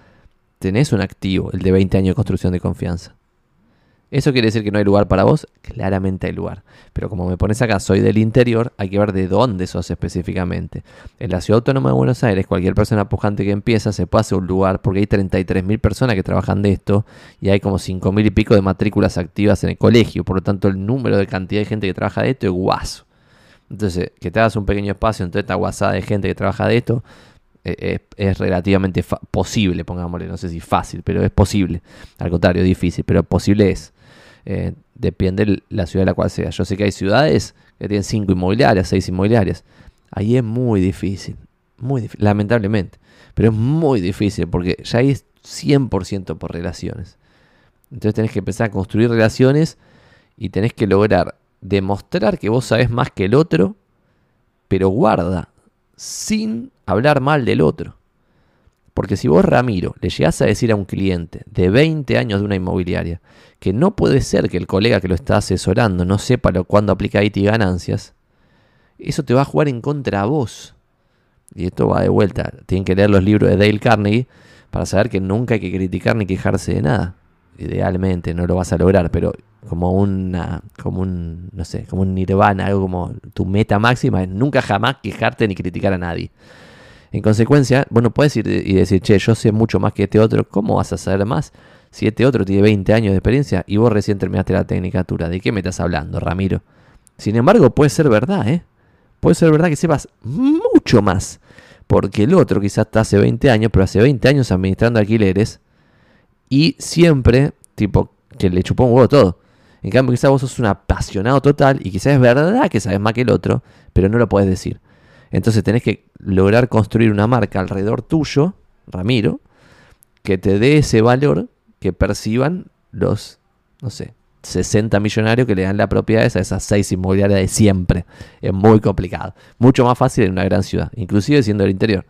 tenés un activo, el de 20 años de construcción de confianza. ¿Eso quiere decir que no hay lugar para vos? Claramente hay lugar. Pero como me pones acá, soy del interior, hay que ver de dónde sos específicamente. En la Ciudad Autónoma de Buenos Aires, cualquier persona pujante que empieza se hacer un lugar porque hay 33.000 personas que trabajan de esto y hay como 5.000 y pico de matrículas activas en el colegio. Por lo tanto, el número de cantidad de gente que trabaja de esto es guaso. Entonces, que te hagas un pequeño espacio entre esta guasada de gente que trabaja de esto, eh, es, relativamente posible, pongámosle, no sé si fácil, pero es posible. Al contrario, difícil, pero posible es. Eh, depende de la ciudad de la cual sea. Yo sé que hay ciudades que tienen cinco inmobiliarias, seis inmobiliarias. Ahí es muy difícil, muy difícil, lamentablemente. Pero es muy difícil porque ya ahí es 100% por relaciones. Entonces tenés que empezar a construir relaciones y tenés que lograr demostrar que vos sabés más que el otro, pero guarda, sin hablar mal del otro. Porque si vos, Ramiro, le llegás a decir a un cliente de 20 años de una inmobiliaria que no puede ser que el colega que lo está asesorando no sepa lo, cuándo aplica IT ganancias, eso te va a jugar en contra a vos. Y esto va de vuelta. Tienen que leer los libros de Dale Carnegie para saber que nunca hay que criticar ni quejarse de nada. Idealmente no lo vas a lograr, pero como una, como un, no sé, como un nirvana, algo como tu meta máxima es nunca jamás quejarte ni criticar a nadie. En consecuencia, bueno, puedes ir y decir, che, yo sé mucho más que este otro, ¿cómo vas a saber más? Si este otro tiene 20 años de experiencia y vos recién terminaste la tecnicatura, ¿de qué me estás hablando, Ramiro? Sin embargo, puede ser verdad, ¿eh? Puede ser verdad que sepas mucho más. Porque el otro quizás está hace 20 años, pero hace 20 años administrando alquileres y siempre, tipo, que le chupó un huevo todo. En cambio, quizás vos sos un apasionado total y quizás es verdad que sabes más que el otro, pero no lo puedes decir. Entonces tenés que lograr construir una marca alrededor tuyo, Ramiro, que te dé ese valor que perciban los, no sé, 60 millonarios que le dan la propiedad a esas seis inmobiliarias de siempre. Es muy complicado. Mucho más fácil en una gran ciudad, inclusive siendo del interior.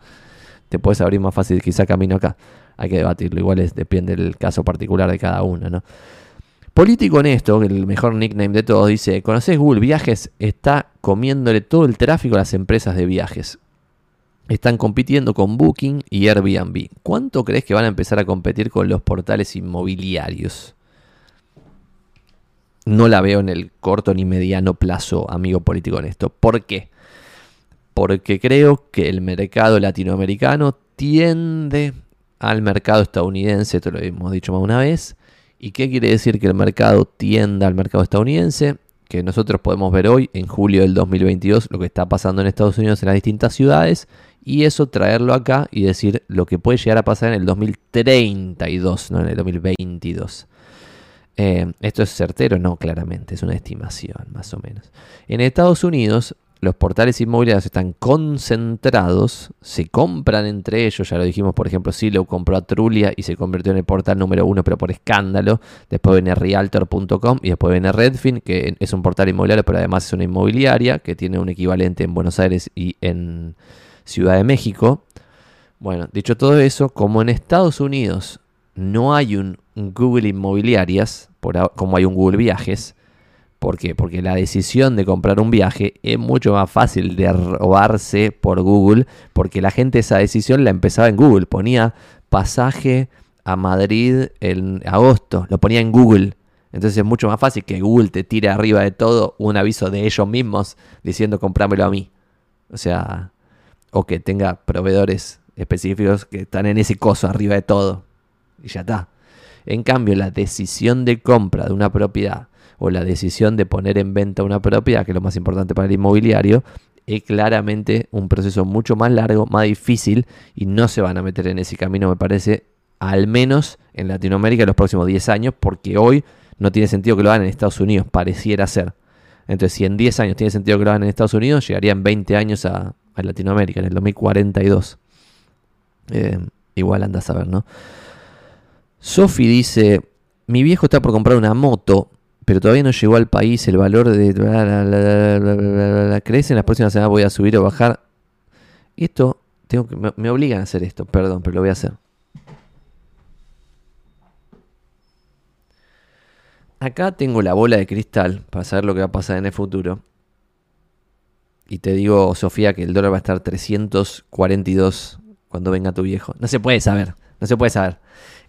Te puedes abrir más fácil quizá camino acá. Hay que debatirlo, igual es, depende del caso particular de cada uno, ¿no? Político Honesto, el mejor nickname de todos, dice, ¿conoces Google Viajes? Está comiéndole todo el tráfico a las empresas de viajes. Están compitiendo con Booking y Airbnb. ¿Cuánto crees que van a empezar a competir con los portales inmobiliarios? No la veo en el corto ni mediano plazo, amigo político honesto. ¿Por qué? Porque creo que el mercado latinoamericano tiende al mercado estadounidense, esto lo hemos dicho más una vez, ¿Y qué quiere decir que el mercado tienda al mercado estadounidense? Que nosotros podemos ver hoy, en julio del 2022, lo que está pasando en Estados Unidos en las distintas ciudades y eso traerlo acá y decir lo que puede llegar a pasar en el 2032, no en el 2022. Eh, ¿Esto es certero? No, claramente, es una estimación, más o menos. En Estados Unidos, los portales inmobiliarios están concentrados, se compran entre ellos, ya lo dijimos, por ejemplo, Silo compró a Trulia y se convirtió en el portal número uno, pero por escándalo. Después viene Realtor.com y después viene Redfin, que es un portal inmobiliario, pero además es una inmobiliaria que tiene un equivalente en Buenos Aires y en Ciudad de México. Bueno, dicho todo eso, como en Estados Unidos no hay un Google Inmobiliarias, como hay un Google Viajes, ¿Por qué? Porque la decisión de comprar un viaje es mucho más fácil de robarse por Google, porque la gente esa decisión la empezaba en Google. Ponía pasaje a Madrid en agosto, lo ponía en Google. Entonces es mucho más fácil que Google te tire arriba de todo un aviso de ellos mismos diciendo comprámelo a mí. O sea, o que tenga proveedores específicos que están en ese coso arriba de todo. Y ya está. En cambio, la decisión de compra de una propiedad o la decisión de poner en venta una propiedad, que es lo más importante para el inmobiliario, es claramente un proceso mucho más largo, más difícil y no se van a meter en ese camino, me parece, al menos en Latinoamérica en los próximos 10 años, porque hoy no tiene sentido que lo hagan en Estados Unidos, pareciera ser. Entonces, si en 10 años tiene sentido que lo hagan en Estados Unidos, llegarían 20 años a, Latinoamérica, en el 2042. Eh, igual anda a saber, ¿no? Sofi dice, mi viejo está por comprar una moto pero todavía no llegó al país el valor de... ¿Crees en las próximas semanas voy a subir o bajar? Esto, tengo que, me, me obligan a hacer esto, perdón, pero lo voy a hacer. Acá tengo la bola de cristal para saber lo que va a pasar en el futuro. Y te digo, Sofía, que el dólar va a estar 342 cuando venga tu viejo. No se puede saber, no se puede saber.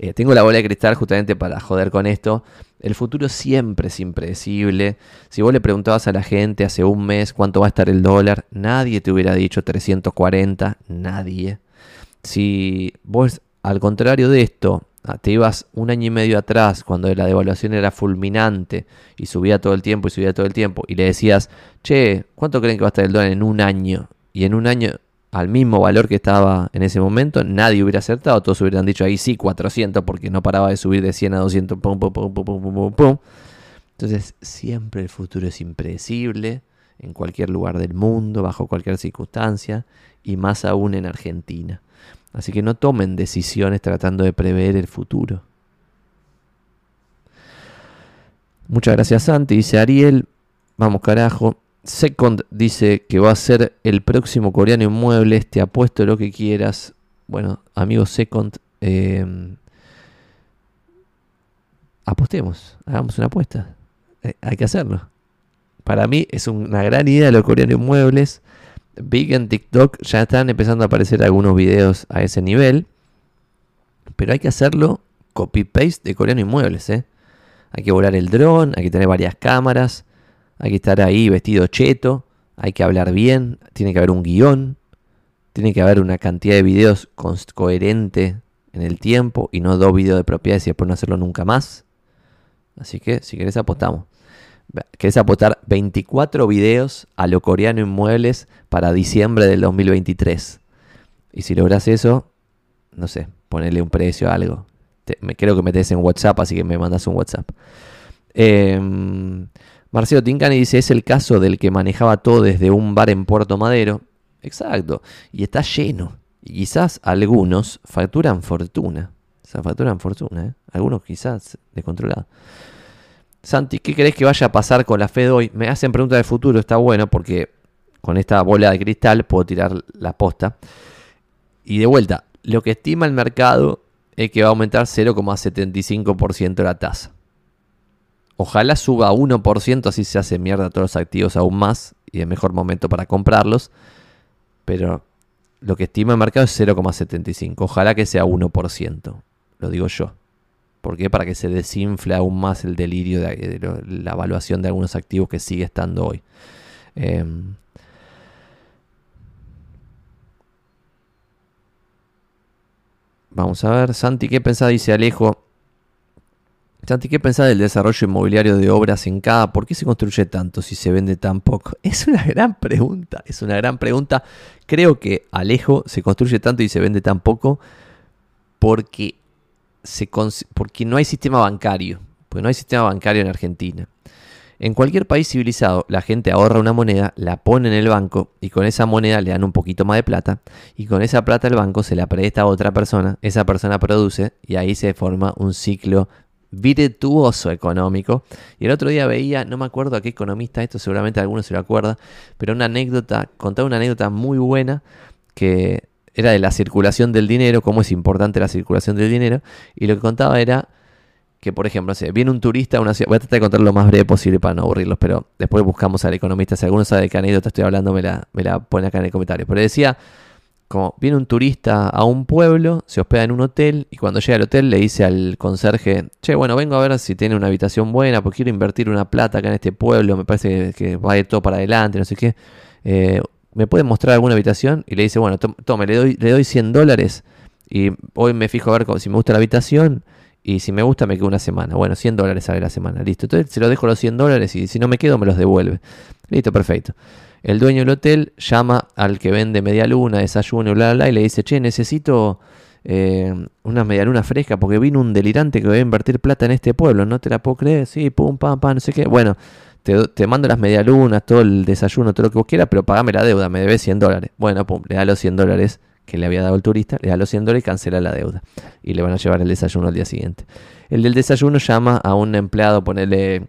Eh, tengo la bola de cristal justamente para joder con esto. El futuro siempre es impredecible. Si vos le preguntabas a la gente hace un mes cuánto va a estar el dólar, nadie te hubiera dicho 340, nadie. Si vos, al contrario de esto, ah, te ibas un año y medio atrás, cuando la devaluación era fulminante y subía todo el tiempo y subía todo el tiempo, y le decías, che, ¿cuánto creen que va a estar el dólar en un año? Y en un año al mismo valor que estaba en ese momento, nadie hubiera acertado, todos hubieran dicho ahí sí 400 porque no paraba de subir de 100 a 200, pum, pum, pum, pum, pum, pum, pum. Entonces, siempre el futuro es impredecible en cualquier lugar del mundo, bajo cualquier circunstancia, y más aún en Argentina. Así que no tomen decisiones tratando de prever el futuro. Muchas gracias, Santi, dice Ariel. Vamos, carajo. Second dice que va a ser el próximo coreano inmuebles. Te apuesto lo que quieras. Bueno, amigo Second, eh, apostemos, hagamos una apuesta. Eh, hay que hacerlo. Para mí es una gran idea los coreanos inmuebles. Big en TikTok ya están empezando a aparecer algunos videos a ese nivel. Pero hay que hacerlo copy-paste de coreano inmuebles. ¿eh? Hay que volar el dron, hay que tener varias cámaras hay que estar ahí vestido cheto, hay que hablar bien, tiene que haber un guion, tiene que haber una cantidad de videos coherente en el tiempo y no dos videos de propiedades y después no hacerlo nunca más. Así que si querés apostamos. ¿Querés apostar 24 videos a lo coreano inmuebles para diciembre del 2023? Y si logras eso, no sé, ponerle un precio a algo. me, creo que metes en WhatsApp, así que me mandas un WhatsApp. Eh, Marcelo Tincani dice, es el caso del que manejaba todo desde un bar en Puerto Madero. Exacto. Y está lleno. Y quizás algunos facturan fortuna. O sea, facturan fortuna, ¿eh? Algunos quizás descontrolados. Santi, ¿qué crees que vaya a pasar con la Fed hoy? Me hacen preguntas de futuro, está bueno porque con esta bola de cristal puedo tirar la posta. Y de vuelta, lo que estima el mercado es que va a aumentar 0,75% la tasa. Ojalá suba a 1%, así se hace mierda todos los activos aún más y es mejor momento para comprarlos. Pero lo que estima el mercado es 0,75. Ojalá que sea 1%, lo digo yo. ¿Por qué? Para que se desinfle aún más el delirio de, la evaluación de algunos activos que sigue estando hoy. Em, vamos a ver, Santi, ¿qué pensás? Dice Alejo. Santi, ¿qué pensás del desarrollo inmobiliario de obras en cada? ¿Por qué se construye tanto si se vende tan poco? Es una gran pregunta, es una gran pregunta. Creo que Alejo se construye tanto y se vende tan poco porque, se, porque no hay sistema bancario, porque no hay sistema bancario en Argentina. En cualquier país civilizado, la gente ahorra una moneda, la pone en el banco y con esa moneda le dan un poquito más de plata y con esa plata el banco se la presta a otra persona, esa persona produce y ahí se forma un ciclo virtuoso económico. Y el otro día veía, no me acuerdo a qué economista, esto seguramente alguno se lo acuerda, pero una anécdota, contaba una anécdota muy buena que era de la circulación del dinero, cómo es importante la circulación del dinero, y lo que contaba era que, por ejemplo, viene un turista a una ciudad, voy a tratar de contar lo más breve posible para no aburrirlos, pero después buscamos al economista, si alguno sabe de qué anécdota estoy hablando, me la, me la pone acá en el comentario. Pero decía como viene un turista a un pueblo, se hospeda en un hotel y cuando llega al hotel le dice al conserje, che, bueno, vengo a ver si tiene una habitación buena, porque quiero invertir una plata acá en este pueblo, me parece que, va a ir todo para adelante, no sé qué. Eh, ¿Me puede mostrar alguna habitación? Y le dice, bueno, tome, le doy, le doy 100 dólares y hoy me fijo a ver si me gusta la habitación y si me gusta me quedo una semana. Bueno, 100 dólares sale la semana, listo. Entonces se lo dejo los 100 dólares y si no me quedo me los devuelve. Listo, perfecto. El dueño del hotel llama al que vende media luna, desayuno, bla, bla, bla, y le dice, che, necesito eh, una media luna fresca porque vino un delirante que va a invertir plata en este pueblo, no te la puedo creer, sí, pum, pam, pam, no sé qué. Bueno, te, mando las medialunas, todo el desayuno, todo lo que vos quieras, pero pagame la deuda, me debes 100 dólares. Bueno, pum, le da los 100 dólares que le había dado el turista, le da los 100 dólares y cancela la deuda. Y le van a llevar el desayuno al día siguiente. El del desayuno llama a un empleado, ponerle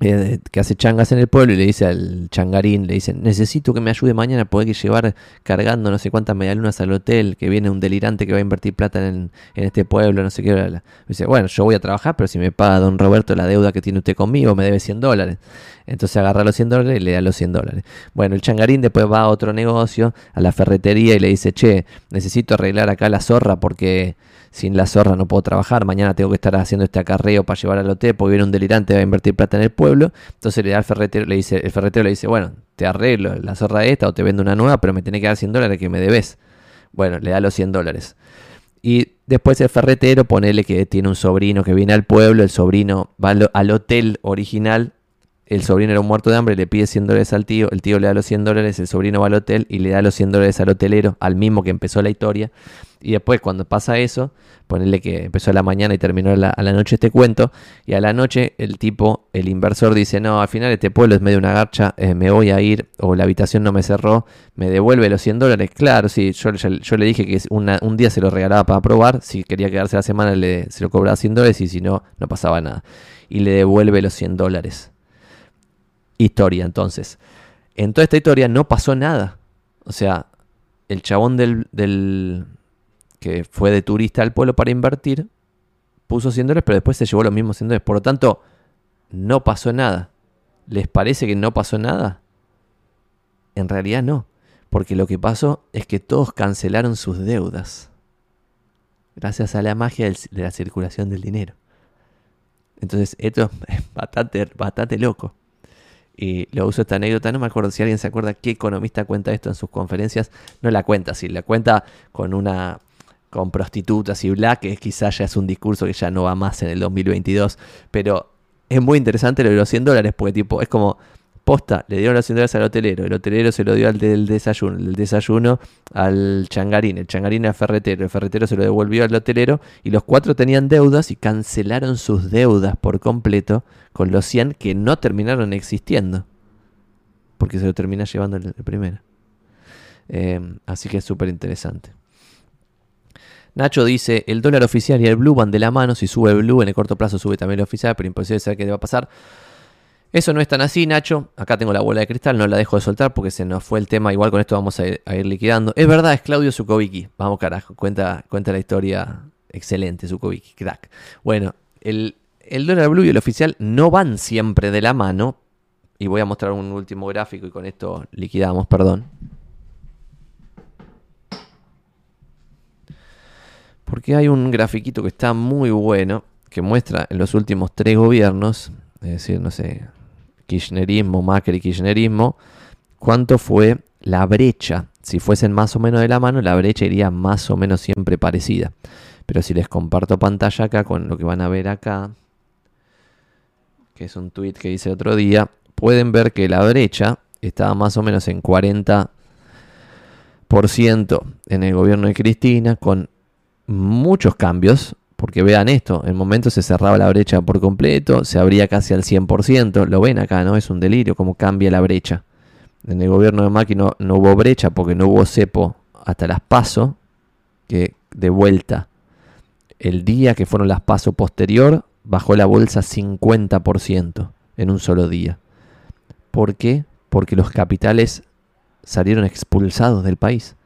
eh, que hace changas en el pueblo y le dice al changarín, le dice, necesito que me ayude mañana hay que llevar cargando no sé cuántas medialunas al hotel, que viene un delirante que va a invertir plata en, este pueblo, no sé qué. Dice, bueno, yo voy a trabajar, pero si me paga don Roberto la deuda que tiene usted conmigo, me debe 100 dólares. Entonces agarra los 100 dólares y le da los 100 dólares. Bueno, el changarín después va a otro negocio, a la ferretería y le dice, che, necesito arreglar acá la zorra porque sin la zorra no puedo trabajar, mañana tengo que estar haciendo este acarreo para llevar al hotel porque viene un delirante va a invertir plata en el pueblo. Entonces le da al ferretero, le dice, el ferretero le dice, bueno, te arreglo la zorra esta o te vendo una nueva, pero me tenés que dar 100 dólares que me debes. Bueno, le da los 100 dólares. Y después el ferretero, ponele que tiene un sobrino que viene al pueblo, el sobrino va al hotel original el sobrino era un muerto de hambre, le pide 100 dólares al tío, el tío le da los 100 dólares, el sobrino va al hotel y le da los 100 dólares al hotelero, al mismo que empezó la historia. Y después cuando pasa eso, ponerle que empezó a la mañana y terminó a la, noche este cuento, y a la noche el tipo, el inversor dice, no, al final este pueblo es medio una garcha, eh, me voy a ir, o la habitación no me cerró, me devuelve los 100 dólares. Claro, sí, yo, le dije que un día se lo regalaba para probar, si quería quedarse la semana le, se lo cobraba 100 dólares y si no, no pasaba nada. Y le devuelve los 100 dólares historia entonces. En toda esta historia no pasó nada. O sea, el chabón del, del que fue de turista al pueblo para invertir, puso 100 dólares, pero después se llevó los mismos 100 dólares. Por lo tanto, no pasó nada. ¿Les parece que no pasó nada? En realidad no, porque lo que pasó es que todos cancelaron sus deudas. Gracias a la magia de la circulación del dinero. Entonces, esto es bastante, bastante loco y lo uso esta anécdota. No me acuerdo si alguien se acuerda qué economista cuenta esto en sus conferencias. No la cuenta, si la cuenta con una con prostitutas y black, que quizás ya es un discurso que ya no va más en el 2022, pero es muy interesante lo de los 100 dólares, porque tipo, es como, Posta, le dieron los 100 dólares al hotelero, el hotelero se lo dio al del desayuno, el desayuno al changarín, el changarín al ferretero, el ferretero se lo devolvió al hotelero y los cuatro tenían deudas y cancelaron sus deudas por completo con los 100 que no terminaron existiendo. Porque se lo termina llevando el, primero. Eh, así que es súper interesante. Nacho dice, el dólar oficial y el blue van de la mano, si sube el blue en el corto plazo sube también el oficial, pero imposible saber qué va a pasar. Eso no es tan así, Nacho. Acá tengo la bola de cristal, no la dejo de soltar porque se nos fue el tema. Igual con esto vamos a ir, liquidando. Es verdad, es Claudio Zukovicki. Vamos, carajo, cuenta, cuenta la historia excelente, Zukovicki, crack. Bueno, el, el dólar blue y el oficial no van siempre de la mano. Y voy a mostrar un último gráfico y con esto liquidamos, perdón. Porque hay un grafiquito que está muy bueno, que muestra en los últimos tres gobiernos, es decir, no sé, kirchnerismo, Macri, kirchnerismo, cuánto fue la brecha. Si fuesen más o menos de la mano, la brecha iría más o menos siempre parecida. Pero si les comparto pantalla acá con lo que van a ver acá, que es un tweet que hice otro día, pueden ver que la brecha estaba más o menos en 40% en el gobierno de Cristina, con muchos cambios, porque vean esto, en momentos se cerraba la brecha por completo, se abría casi al 100%, lo ven acá, ¿no? Es un delirio cómo cambia la brecha. En el gobierno de Macri no, hubo brecha porque no hubo cepo hasta las PASO, que de vuelta, el día que fueron las PASO posterior, bajó la bolsa 50% en un solo día. ¿Por qué? Porque los capitales salieron expulsados del país,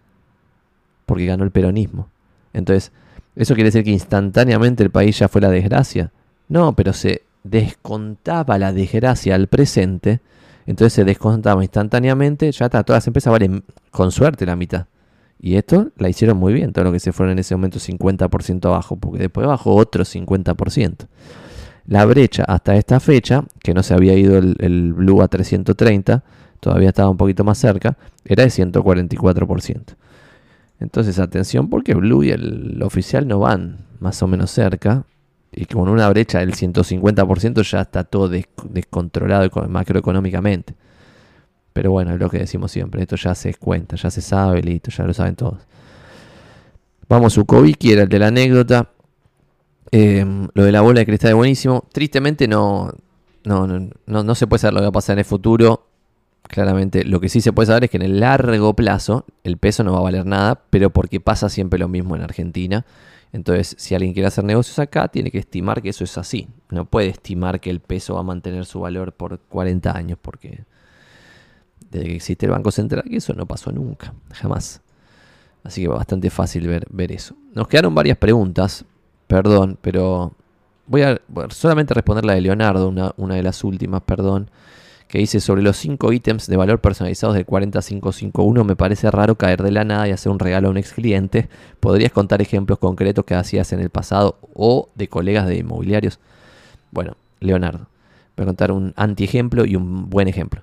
porque ganó el peronismo. Entonces, ¿Eso quiere decir que instantáneamente el país ya fue la desgracia? No, pero se descontaba la desgracia al presente, entonces se descontaba instantáneamente, ya está, todas las empresas valen con suerte la mitad. Y esto la hicieron muy bien, todo lo que se fueron en ese momento 50% abajo, porque después bajó otro 50%. La brecha hasta esta fecha, que no se había ido el, el Blue a 330, todavía estaba un poquito más cerca, era de 144%. Entonces, atención, porque Blue y el oficial no van más o menos cerca. Y con una brecha del 150% ya está todo descontrolado macroeconómicamente. Pero bueno, es lo que decimos siempre. Esto ya se cuenta, ya se sabe, listo, ya lo saben todos. Vamos, Ukoviki era el de la anécdota. Em, lo de la bola de cristal es buenísimo. Tristemente no, no, no, no, no se puede saber lo que va a pasar en el futuro claramente lo que sí se puede saber es que en el largo plazo el peso no va a valer nada, pero porque pasa siempre lo mismo en Argentina. Entonces, si alguien quiere hacer negocios acá, tiene que estimar que eso es así. No puede estimar que el peso va a mantener su valor por 40 años, porque desde que existe el Banco Central, eso no pasó nunca, jamás. Así que va bastante fácil ver, eso. Nos quedaron varias preguntas, perdón, pero voy a solamente responder la de Leonardo, una de las últimas, perdón que dice sobre los 5 ítems de valor personalizados del 40551 me parece raro caer de la nada y hacer un regalo a un ex cliente. ¿Podrías contar ejemplos concretos que hacías en el pasado o de colegas de inmobiliarios? Bueno, Leonardo, voy a contar un antiejemplo y un buen ejemplo.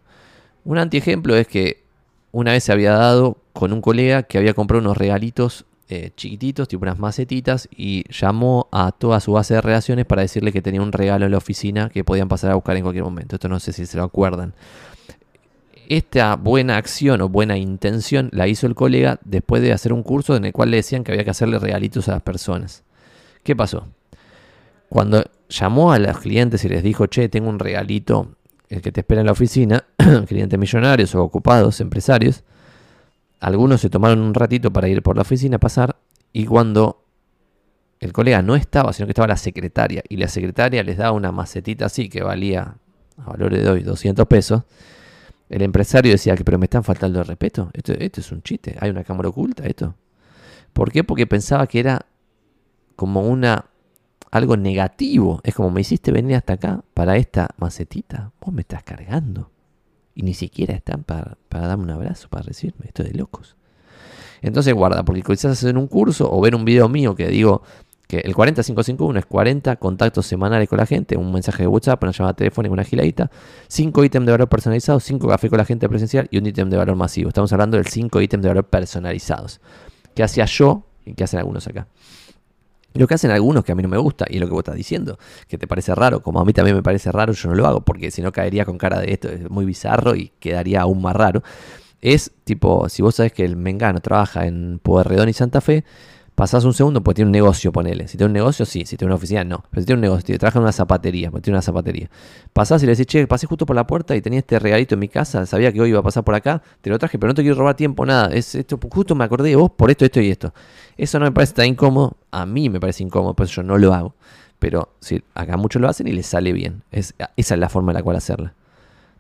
Un antiejemplo es que una vez se había dado con un colega que había comprado unos regalitos eh, chiquititos, tipo unas macetitas, y llamó a toda su base de relaciones para decirle que tenía un regalo en la oficina que podían pasar a buscar en cualquier momento. Esto no sé si se lo acuerdan. Esta buena acción o buena intención la hizo el colega después de hacer un curso en el cual le decían que había que hacerle regalitos a las personas. ¿Qué pasó? Cuando llamó a los clientes y les dijo, che, tengo un regalito, el que te espera en la oficina, clientes millonarios o ocupados, empresarios, algunos se tomaron un ratito para ir por la oficina a pasar y cuando el colega no estaba, sino que estaba la secretaria y la secretaria les daba una macetita así que valía a valores de hoy 200 pesos, el empresario decía que pero me están faltando el respeto, esto, es un chiste, hay una cámara oculta, esto. ¿Por qué? Porque pensaba que era como una algo negativo. Es como me hiciste venir hasta acá para esta macetita. Vos me estás cargando y ni siquiera están para, darme un abrazo, para recibirme. Esto es de locos. Entonces guarda, porque quizás hacer un curso o ver un video mío que digo que el 40551 es 40 contactos semanales con la gente, un mensaje de WhatsApp, una llamada telefónica, una giladita, 5 ítems de valor personalizados, 5 café con la gente presencial y un ítem de valor masivo. Estamos hablando del 5 ítems de valor personalizados. Que hacía yo y que hacen algunos acá. Lo que hacen algunos que a mí no me gusta, y lo que vos estás diciendo, que te parece raro, como a mí también me parece raro, yo no lo hago, porque si no caería con cara de esto, es muy bizarro y quedaría aún más raro. Es tipo, si vos sabes que el Mengano trabaja en Pueyrredón y Santa Fe, pasás un segundo porque tiene un negocio, ponele. Si tiene un negocio, sí. Si tiene una oficina, no. Pero si tiene un negocio, trabaja en una zapatería, porque tiene una zapatería. Pasás y le decís, che, pasé justo por la puerta y tenía este regalito en mi casa, sabía que hoy iba a pasar por acá, te lo traje, pero no te quiero robar tiempo, nada. Es esto, justo me acordé de vos por esto, esto y esto. Eso no me parece tan incómodo. A mí me parece incómodo, por eso yo no lo hago. Pero sí, acá muchos lo hacen y les sale bien. Es, esa es la forma en la cual hacerla.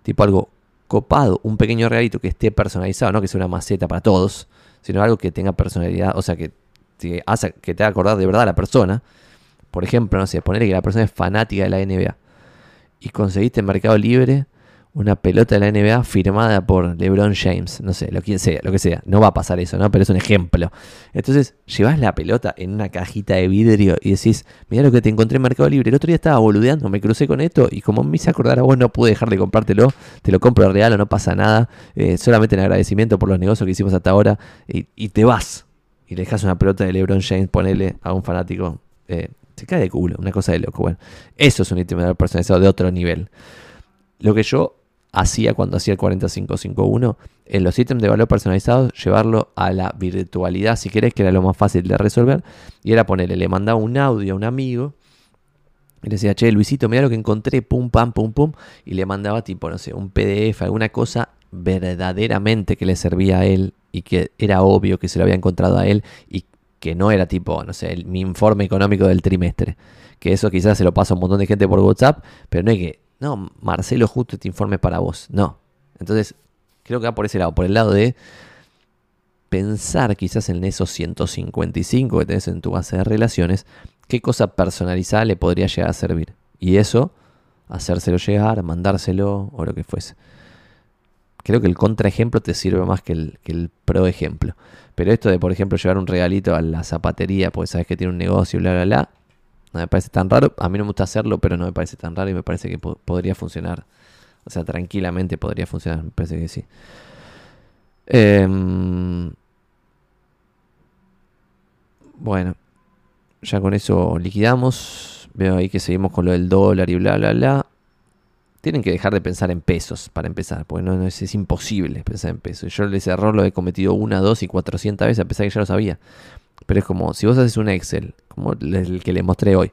Tipo algo copado, un pequeño regalito que esté personalizado, no que sea una maceta para todos, sino algo que tenga personalidad, o sea, que te hace que te haga acordar de verdad a la persona. Por ejemplo, no sé, ponerle que la persona es fanática de la NBA y conseguiste en Mercado Libre una pelota de la NBA firmada por LeBron James, no sé, lo que sea, lo que sea. No va a pasar eso, ¿no? Pero es un ejemplo. Entonces, llevas la pelota en una cajita de vidrio y decís, mira lo que te encontré en Mercado Libre. El otro día estaba boludeando, me crucé con esto y como me hice acordar a vos, no pude dejar de comprártelo. Te lo compro de regalo, no pasa nada. Eh, solamente en agradecimiento por los negocios que hicimos hasta ahora y, y te vas y le dejas una pelota de LeBron James, ponele a un fanático, eh, se cae de culo, una cosa de loco. Bueno, eso es un de personalizado de otro nivel. Lo que yo hacía cuando hacía el 4551, en los ítems de valor personalizados, llevarlo a la virtualidad, si querés, que era lo más fácil de resolver, y era ponerle, le mandaba un audio a un amigo, y le decía, che, Luisito, mira lo que encontré, pum, pam, pum, pum, y le mandaba tipo, no sé, un PDF, alguna cosa verdaderamente que le servía a él y que era obvio que se lo había encontrado a él y que no era tipo, no sé, mi informe económico del trimestre. Que eso quizás se lo pasa un montón de gente por WhatsApp, pero no hay que, no, Marcelo, justo este informe para vos. No. Entonces, creo que va por ese lado, por el lado de pensar quizás en esos 155 que tenés en tu base de relaciones, qué cosa personalizada le podría llegar a servir. Y eso, hacérselo llegar, mandárselo o lo que fuese. Creo que el contraejemplo te sirve más que el, que. Pero esto de, por ejemplo, llevar un regalito a la zapatería porque sabes que tiene un negocio, bla, bla, bla, no me parece tan raro. A mí no me gusta hacerlo, pero no me parece tan raro y me parece que podría funcionar. O sea, tranquilamente podría funcionar, me parece que sí. Em, bueno, ya con eso liquidamos. Veo ahí que seguimos con lo del dólar y bla, bla, bla tienen que dejar de pensar en pesos para empezar, porque no, es, imposible pensar en pesos. Yo ese error lo he cometido una, dos y cuatrocientas veces, a pesar que ya lo sabía. Pero es como, si vos haces un Excel, como el que le mostré hoy,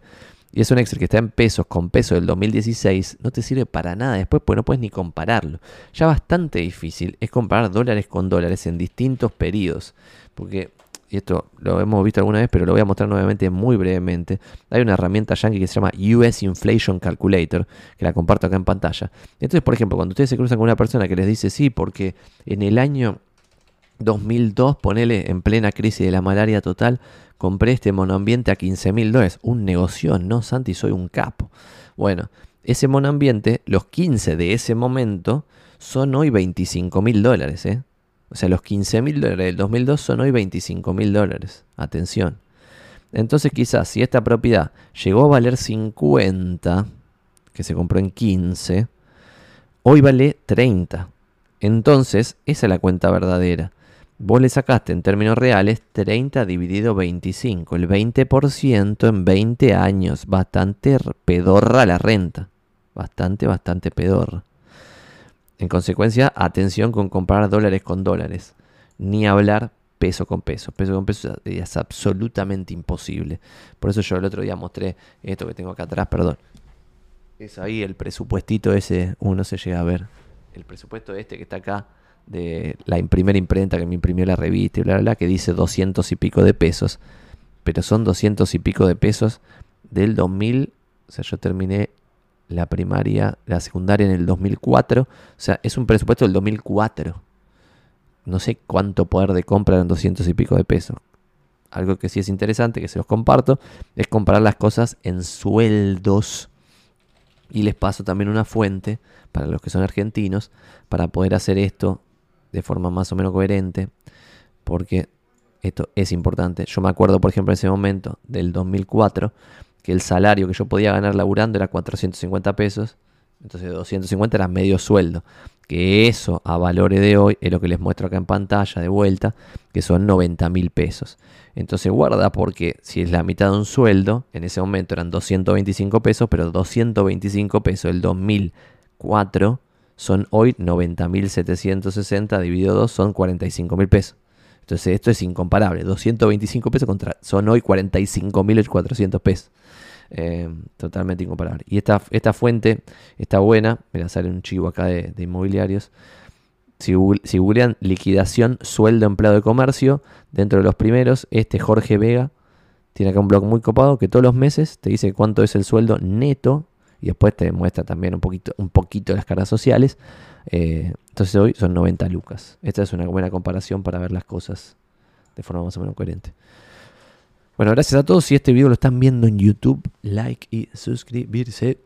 y es un Excel que está en pesos con peso del 2016, no te sirve para nada después, porque no puedes ni compararlo. Ya bastante difícil es comparar dólares con dólares en distintos periodos, porque y esto lo hemos visto alguna vez, pero lo voy a mostrar nuevamente muy brevemente. Hay una herramienta yankee que se llama US Inflation Calculator, que la comparto acá en pantalla. Entonces, por ejemplo, cuando ustedes se cruzan con una persona que les dice sí, porque en el año 2002, ponele en plena crisis de la malaria total, compré este monoambiente a 15 mil dólares. Un negocio, ¿no, Santi? Soy un capo. Bueno, ese monoambiente, los 15 de ese momento, son hoy 25 mil dólares, ¿eh? O sea, los 15 mil dólares del 2002 son hoy 25 mil dólares. Atención. Entonces quizás si esta propiedad llegó a valer 50, que se compró en 15, hoy vale 30. Entonces, esa es la cuenta verdadera. Vos le sacaste en términos reales 30 dividido 25, el 20% en 20 años. Bastante pedorra la renta. Bastante, bastante pedorra. En consecuencia, atención con comprar dólares con dólares. Ni hablar peso con peso. Peso con peso es absolutamente imposible. Por eso yo el otro día mostré esto que tengo acá atrás, perdón. Es ahí el presupuestito ese, uno se llega a ver. El presupuesto este que está acá de la primera imprenta que me imprimió la revista y bla, bla, bla, que dice 200 y pico de pesos. Pero son 200 y pico de pesos del 2000. O sea, yo terminé la primaria, la secundaria en el 2004. O sea, es un presupuesto del 2004. No sé cuánto poder de compra en 200 y pico de pesos. Algo que sí es interesante, que se los comparto, es comparar las cosas en sueldos. Y les paso también una fuente para los que son argentinos para poder hacer esto de forma más o menos coherente. Porque esto es importante. Yo me acuerdo, por ejemplo, en ese momento del 2004 que el salario que yo podía ganar laburando era 450 pesos, entonces 250 era medio sueldo. Que eso a valores de hoy es lo que les muestro acá en pantalla de vuelta, que son 90 mil pesos. Entonces guarda porque si es la mitad de un sueldo, en ese momento eran 225 pesos, pero 225 pesos del 2004 son hoy 90.760 dividido 2 son 45 mil pesos. Entonces esto es incomparable. 225 pesos contra son hoy 45.400 pesos. Eh, totalmente incomparable. Y esta, esta fuente está buena. Mira, sale un chivo acá de, inmobiliarios. Si, si googlean liquidación sueldo empleado de comercio, dentro de los primeros, este Jorge Vega tiene acá un blog muy copado que todos los meses te dice cuánto es el sueldo neto y después te muestra también un poquito, un poquito las caras sociales. Eh, entonces hoy son 90 lucas. Esta es una buena comparación para ver las cosas de forma más o menos coherente. Bueno, gracias a todos. Si este video lo están viendo en YouTube, like y suscribirse.